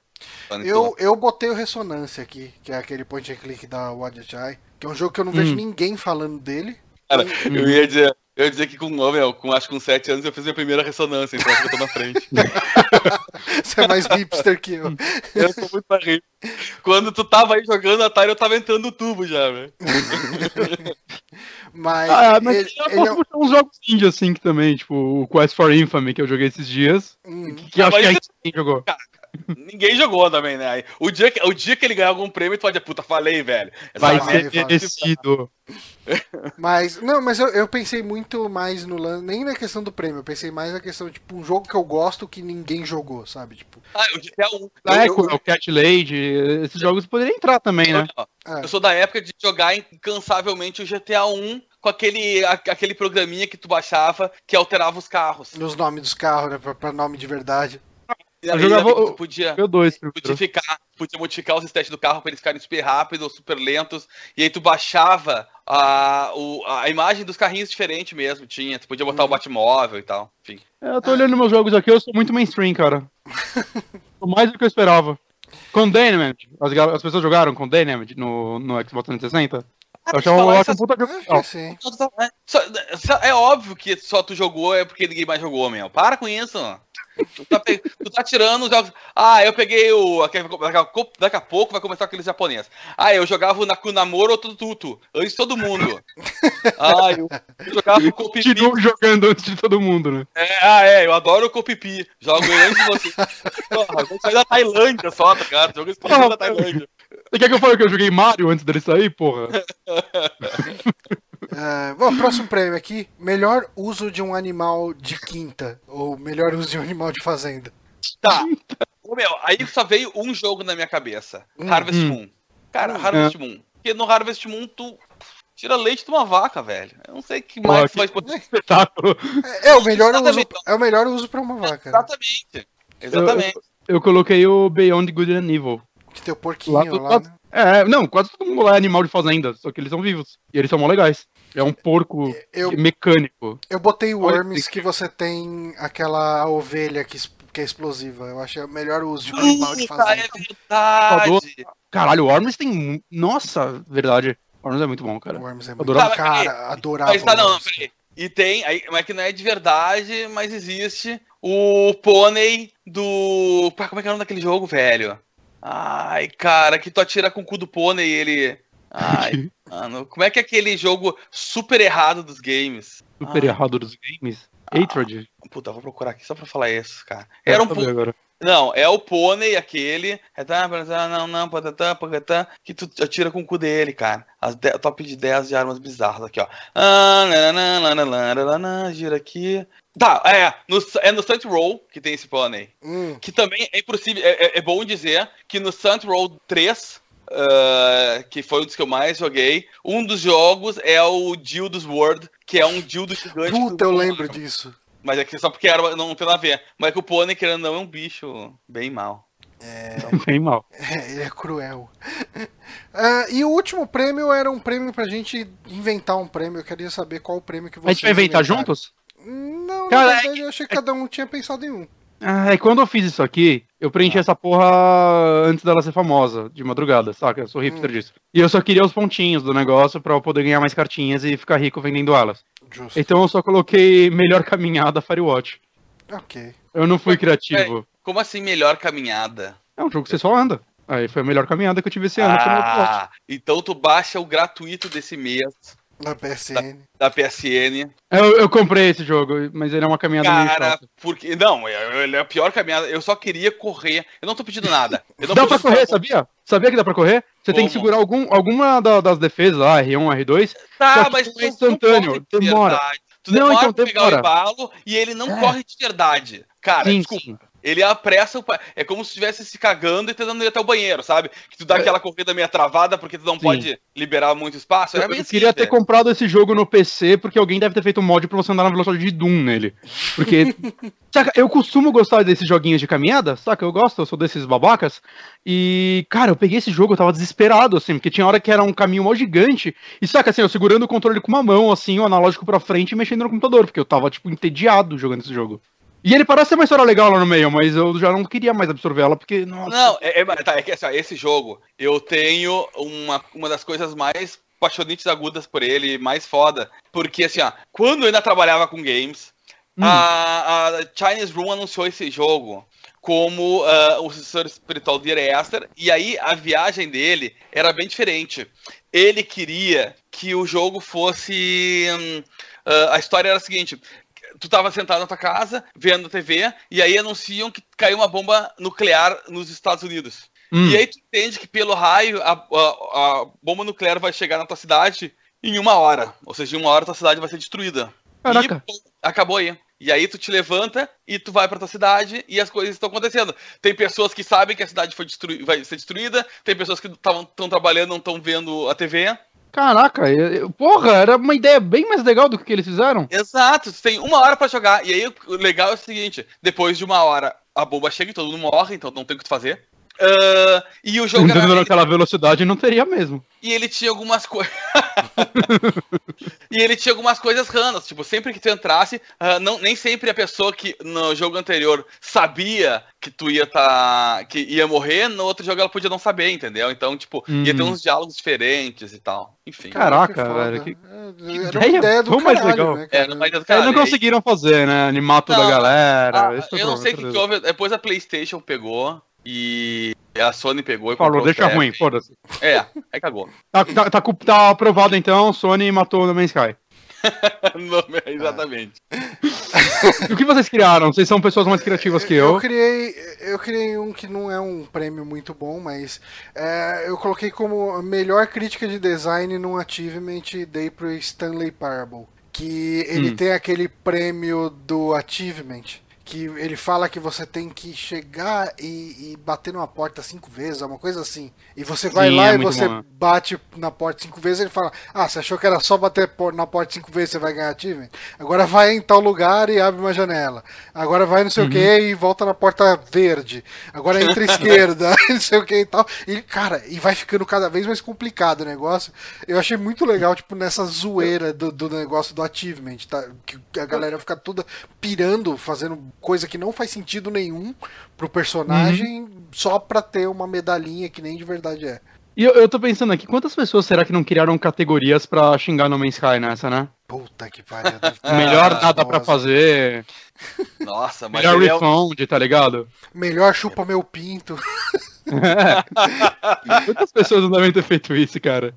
Eu, eu botei o Ressonância aqui, que é aquele point and click da Wadjai, que é um jogo que eu não vejo hum. ninguém falando dele. Cara, eu ia dizer, eu ia dizer que com, meu, com acho que com 7 anos eu fiz minha primeira ressonância, então acho que eu tô na frente. <laughs> Você é mais hipster que eu. <laughs> Eu sou muito mais hipster. Quando tu tava aí jogando Atari, eu tava entrando no tubo já, velho. <laughs> mas. Ah, mas ele, eu posso puxar é... uns jogos indie assim que também, tipo o Quest for Infamy que eu joguei esses dias. Hum. Que, que ah, acho que a gente jogou. Cara, Ninguém jogou também, né? O dia, que, o dia que ele ganhar algum prêmio, tu pode dizer, puta, falei, velho. Vai ser merecido. <laughs> Mas, não, mas eu, eu pensei muito mais no lance, nem na questão do prêmio, eu pensei mais na questão, tipo, um jogo que eu gosto que ninguém jogou, sabe? Tipo... Ah, o GTA 1. Ah, eu, o Cat Lady, esses jogos poderiam entrar também, né? Eu, eu sou da época de jogar incansavelmente o GTA 1 com aquele, aquele programinha que tu baixava que alterava os carros. Nos nomes dos carros, né? Pra, pra nome de verdade. Eu jogava tu podia o dois, modificar, podia modificar os stats do carro para eles ficarem super rápidos ou super lentos. E aí tu baixava a, o, a imagem dos carrinhos diferente mesmo, tinha. Tu podia botar uhum. o Batmóvel e tal. Enfim. É, eu tô olhando meus jogos aqui, eu sou muito mainstream, cara. <laughs> mais do que eu esperava. Com Dynamite, as, as pessoas jogaram com Dynamite no, no Xbox 360? Eu achava um puta É, é óbvio que só tu jogou é porque ninguém mais jogou, meu. Para com isso. Tu tá, pe... tu tá tirando os jogos. Ah, eu peguei o. Daqui a pouco vai começar aqueles japoneses. Ah, eu jogava o Nakunamoro ou Tututu. Antes de todo mundo. <laughs> Ah, eu, eu jogava o Copipi. Continuo jogando antes de todo mundo, né? É, ah, é, eu adoro o Copipi. Jogo antes de você. Porra, eu saí da Tailândia só, tá, cara? Jogo exclusivo da Tailândia. Você <laughs> quer que eu fale que eu joguei Mario antes dele sair, porra? <laughs> Uh, bom, próximo prêmio aqui: melhor uso de um animal de quinta. Ou melhor uso de um animal de fazenda. Tá. Ô, meu, aí só veio um jogo na minha cabeça: hum. Harvest hum. Moon. Cara, hum. Harvest Moon. Porque no Harvest Moon tu tira leite de uma vaca, velho. Eu não sei que mais Pô, que... vai espetáculo. É, é, o melhor uso, é o melhor uso pra uma vaca. Exatamente. Exatamente. Eu, eu, eu, coloquei o Beyond Good and Evil. Que tem o porquinho lá, lá né? É, não, quase todo mundo lá é animal de fazenda, só que eles são vivos. E eles são mó legais. É um porco eu, mecânico. Eu botei o Worms que você tem aquela ovelha que, que é explosiva. Eu achei o melhor uso de um animal de fazenda. É verdade. Caralho, o Worms tem. Nossa, verdade. O Worms é muito bom, cara. O Worms é muito bom. Cara, adorava. Mas tá, não, não, peraí. E tem, aí, mas que não é de verdade, mas existe o pônei do. Pá, como é que é o nome daquele jogo, velho? Ai, cara, que tu atira com o cu do pônei e ele. Ai, <laughs> mano, como é que é aquele jogo super errado dos games? Super Ai. errado dos games? Ah, puta, vou procurar aqui só pra falar isso, cara. Era um agora. Não, é o pônei aquele. Não, não, que tu atira com o cu dele, cara. As top de 10 de armas bizarras aqui, ó. Gira aqui. Tá, é, no, é no Stunt Roll que tem esse pônei. Hum. Que também é impossível. É, é, é, bom dizer que no Stunt Roll 3, uh, que foi um dos que eu mais joguei, um dos jogos é o Dildos World, que é um dildo gigante. Puta, eu lembro disso. Mas é que só porque era, não tem nada a ver. Mas é que o pônei, querendo não, é um bicho bem mal. É... <laughs> Bem mal. É, ele é cruel. Uh, <laughs> e o último prêmio era um prêmio pra gente inventar um prêmio. Eu queria saber qual o prêmio que você. A gente vai inventar inventaram. juntos? Não, Cara, na verdade, é... eu achei que cada um tinha pensado em um. Ah, é quando eu fiz isso aqui, eu preenchi ah. essa porra antes dela ser famosa, de madrugada, saca? Eu sou hipster hum. disso. E eu só queria os pontinhos do negócio pra eu poder ganhar mais cartinhas e ficar rico vendendo elas. Justo. Então eu só coloquei melhor caminhada Firewatch. Ok. Eu não fui criativo. Como assim melhor caminhada? É um jogo que você só anda. Aí foi a melhor caminhada que eu tive esse ano. Ah, então tu baixa o gratuito desse mês da PSN. Da, da PSN. Eu, eu, comprei esse jogo, mas ele é uma caminhada Cara, meio porque Não, ele é a pior caminhada. Eu só queria correr. Eu não tô pedindo nada. <laughs> dá pra correr, sabia? Sabia que dá pra correr? Você Como? tem que segurar algum, alguma da, das defesas lá, R1, R2. Tá, mas é instantâneo. Demora. Tu demora não, então, pra pegar demora. o embalo e ele não é. corre de verdade. Cara, sim, desculpa. Sim. Ele apressa o. É como se estivesse se cagando e tentando ir até o banheiro, sabe? Que tu dá é. aquela corrida meio travada porque tu não Sim. pode liberar muito espaço. eu, eu assim, queria ter comprado esse jogo no PC porque alguém deve ter feito um mod pra você andar na velocidade de Doom nele. Porque. <laughs> saca, eu costumo gostar desses joguinhos de caminhada, saca? Eu gosto, eu sou desses babacas. E, cara, eu peguei esse jogo, eu tava desesperado, assim, porque tinha hora que era um caminho mó gigante. E saca, assim, eu segurando o controle com uma mão, assim, o analógico pra frente e mexendo no computador, porque eu tava, tipo, entediado jogando esse jogo. E ele parece ser uma história legal lá no meio, mas eu já não queria mais absorver ela, porque. Nossa. Não, é, é, tá, é que assim, ó, esse jogo, eu tenho uma, uma das coisas mais paixonites agudas por ele, mais foda. Porque, assim, ó, quando eu ainda trabalhava com games, hum. a, a, Chinese Room anunciou esse jogo como uh, o sucessor espiritual de Esther, e aí a viagem dele era bem diferente. Ele queria que o jogo fosse. Um, uh, a história era a seguinte: tu tava sentado na tua casa, vendo a TV, e aí anunciam que caiu uma bomba nuclear nos Estados Unidos. Hum. E aí tu entende que pelo raio a, a, a, bomba nuclear vai chegar na tua cidade em uma hora. Ou seja, em uma hora tua cidade vai ser destruída. Caraca. E acabou aí. E aí tu te levanta e tu vai pra tua cidade e as coisas estão acontecendo. Tem pessoas que sabem que a cidade foi destru... vai ser destruída, tem pessoas que estão trabalhando não estão vendo a TV. Caraca, eu, porra, era uma ideia bem mais legal do que eles fizeram. Exato, você tem uma hora para jogar. E aí o legal é o seguinte: depois de uma hora, a bomba chega e todo mundo morre, então não tem o que fazer. Uh, e o jogo naquela velocidade não teria mesmo. E ele tinha algumas coisas. <laughs> e ele tinha algumas coisas ranas. Tipo, sempre que tu entrasse, uh, não, nem sempre a pessoa que no jogo anterior sabia que tu ia tá. que ia morrer, no outro jogo ela podia não saber, entendeu? Então, tipo, hum. ia ter hum. uns diálogos diferentes e tal. Enfim. Caraca, que velho. Que... É, era uma ideia do caralho, mais legal. Né, era uma ideia do caralho. Eles não conseguiram fazer, né? Animar toda não, a galera. A, eu não sei o que, que houve. Depois a PlayStation pegou. E a Sony pegou e Falou, deixa ruim, foda-se. É, aí cagou. <laughs> Tá, tá, tá, tá, aprovado então, Sony matou No Man's Sky. <laughs> exatamente. <laughs> o que vocês criaram? Vocês são pessoas mais criativas que eu. Eu criei, eu criei um que não é um prêmio muito bom, mas é, eu coloquei como melhor crítica de design num achievement dei pro Stanley Parable. Que ele hum. tem aquele prêmio do achievement que ele fala que você tem que chegar e, e, bater numa porta cinco vezes, uma coisa assim. E você vai Sim, lá é e você bom. bate na porta cinco vezes ele fala: Ah, você achou que era só bater na porta cinco vezes você vai ganhar achievement? Agora vai em tal lugar e abre uma janela. Agora vai não sei uhum. o que e volta na porta verde. Agora entra à <laughs> esquerda, <laughs> não sei o que e tal. E, cara, e vai ficando cada vez mais complicado o negócio. Eu achei muito legal, tipo, nessa zoeira do, do negócio do achievement, tá? Que a galera fica toda pirando, fazendo coisa que não faz sentido nenhum pro personagem uhum. só pra ter uma medalhinha que nem de verdade é. E eu, eu tô pensando aqui, quantas pessoas será que não criaram categorias pra xingar No Man's Sky nessa, né? Puta que pariu. <laughs> Melhor nada pra fazer. Nossa, mas. Melhor refund, é... tá ligado? Melhor chupa meu pinto. É. <laughs> Quantas pessoas não devem ter feito isso, cara?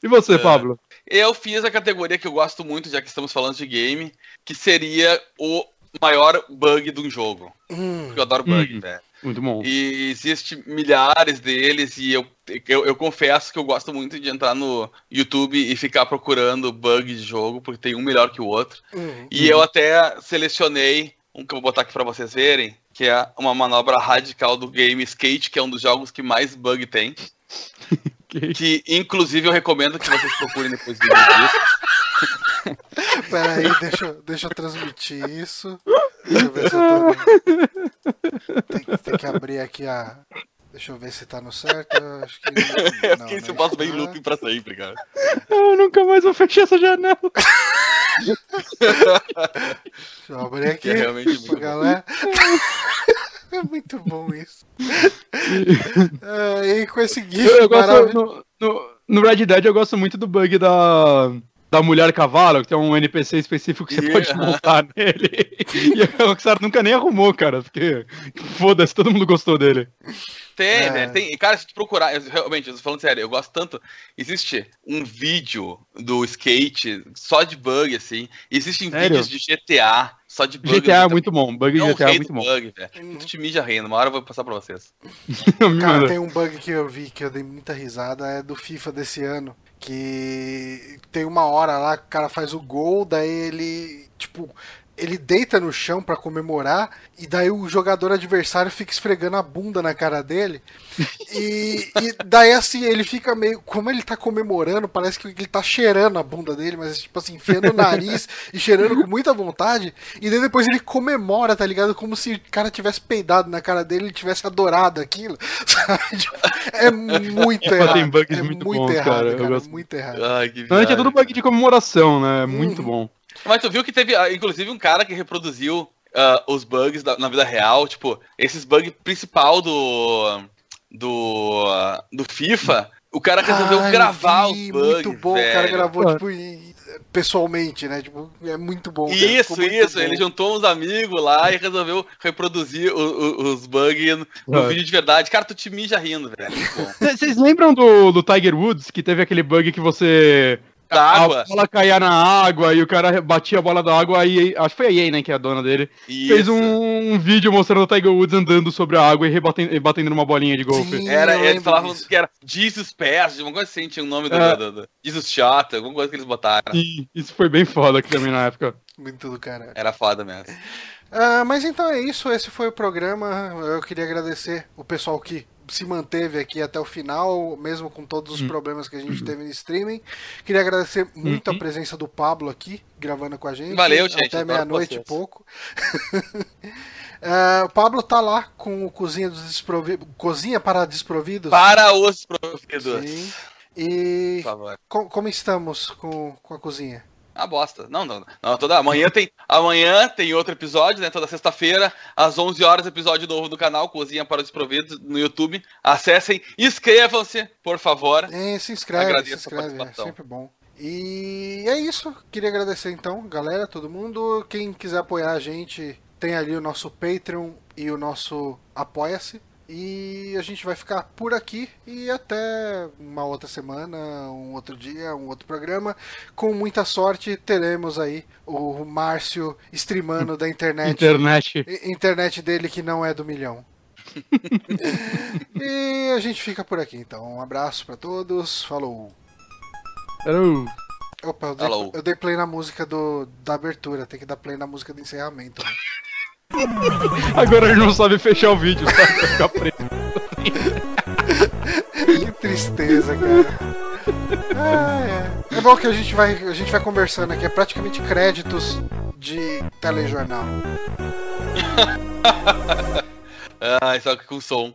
E você, é. Pablo? Eu fiz a categoria que eu gosto muito, já que estamos falando de game, que seria o maior bug de um jogo. Hum. Eu adoro bug, hum. velho. Muito bom. E existe milhares deles e eu, eu, eu, confesso que eu gosto muito de entrar no YouTube e ficar procurando bug de jogo, porque tem um melhor que o outro. Hum. E eu até selecionei um que eu vou botar aqui para vocês verem, que é uma manobra radical do game Skate, que é um dos jogos que mais bug tem. <laughs> que inclusive eu recomendo que vocês procurem depois do vídeo Pera <laughs> aí, deixa, deixa eu transmitir isso. Deixa eu ver se eu tô. <laughs> Tem, tem que abrir aqui a. Deixa eu ver se tá no certo. Acho que. <laughs> É porque isso eu passo bem looping pra sempre, cara. Eu nunca mais vou fechar essa janela. Deixa eu abrir aqui. É realmente muito galera. É muito bom isso. é, e com esse GIF. Eu, eu gosto, no, no, no Red Dead eu gosto muito do bug da da mulher cavalo, que tem um NPC específico que você yeah. pode montar <laughs> nele. E a Rockstar nunca nem arrumou, cara, porque foda-se, todo mundo gostou dele. Tem, é. né? Tem, cara, se tu procurar, eu, realmente, eu tô falando sério, eu gosto tanto. Existe um vídeo do skate só de bug, assim. Existem sério? vídeos de GTA só de bug. GTA é muito bom, bug de GTA é muito bom. Bug, velho. Te mija rindo, uma hora eu vou passar pra vocês. <laughs> cara, tem um bug que eu vi que eu dei muita risada, é do FIFA desse ano. Que tem uma hora lá que o cara faz o gol, daí ele, tipo, ele deita no chão para comemorar e daí o jogador adversário fica esfregando a bunda na cara dele. E, e, daí assim, ele fica meio. Como ele tá comemorando, parece que ele tá cheirando a bunda dele, mas tipo assim, enfiando o nariz <laughs> e cheirando com muita vontade. E daí depois ele comemora, tá ligado? Como se o cara tivesse peidado na cara dele e tivesse adorado aquilo. <laughs> Tipo, é muito errado. Tem bugs é muito, muito errado, cara. cara gosto... Muito errado. Ai, que Não, é tudo bug de comemoração, né? É muito uhum. bom. Mas tu viu que teve, ah, inclusive, um cara que reproduziu uh, os bugs da, na vida real, tipo, esses bugs principal do. do. Uh, do FIFA. O cara resolveu ah, gravar vi, os bugs. Muito bom, velho. o cara gravou, tipo, pessoalmente, né? Tipo, é muito bom. Isso, muito isso. Bom. Ele juntou uns amigos lá e resolveu reproduzir o, o, os bugs no, no vídeo de verdade. Cara, tu te mija rindo, velho. <laughs> Vocês lembram do, do Tiger Woods, que teve aquele bug que você da água. A bola caía na água e o cara batia a bola da água aí acho que foi a EA, né, que é a dona dele. Isso. Fez um, um, vídeo mostrando o Tiger Woods andando sobre a água e rebatendo, e batendo numa bolinha de golfe. Sim, era, eles falavam disso. que era Jesus Pass, uma coisa assim, tinha o um nome é. do, do, do, Jesus Shot, alguma coisa que eles botaram. Sim, isso foi bem foda aqui também na época. Muito do cara. Era foda mesmo. Uh, mas então é isso, esse foi o programa. Eu queria agradecer o pessoal que se manteve aqui até o final, mesmo com todos os uhum. problemas que a gente teve no streaming. Queria agradecer muito uhum. a presença do Pablo aqui, gravando com a gente. Valeu, gente. Até meia-noite e pouco. Uh, <laughs> o Pablo tá lá com o Cozinha dos Desprovidos. Cozinha para Desprovidos? Para os Desprovidos. Sim. E co como estamos com, com a cozinha? Ah, bosta. Não, não, não. Toda amanhã tem, amanhã tem outro episódio, né? Toda sexta-feira, às 11 horas, episódio novo do canal Cozinha para os Desprovidos no YouTube. Acessem, inscrevam-se, por favor. É, se inscreve, Agradeço se inscreve, é sempre bom. E é isso. Queria agradecer então, galera, todo mundo. Quem quiser apoiar a gente, tem ali o nosso Patreon e o nosso Apoia-se. E a gente vai ficar por aqui e até uma outra semana, um outro dia, um outro programa. Com muita sorte, teremos aí o Márcio streamando da internet. Internet. Internet dele que não é do milhão. <laughs> e a gente fica por aqui então. Um abraço para todos. Falou. Hello. Opa, eu dei, eu dei, play na música do, da abertura. Tem que dar play na música do encerramento. <laughs> Agora ele não sabe fechar o vídeo, sabe? Vai ficar preto. que tristeza, cara. Ah, é. é bom que a gente vai, a gente vai conversando aqui. É praticamente créditos de telejornal. <laughs> ah, só que com som.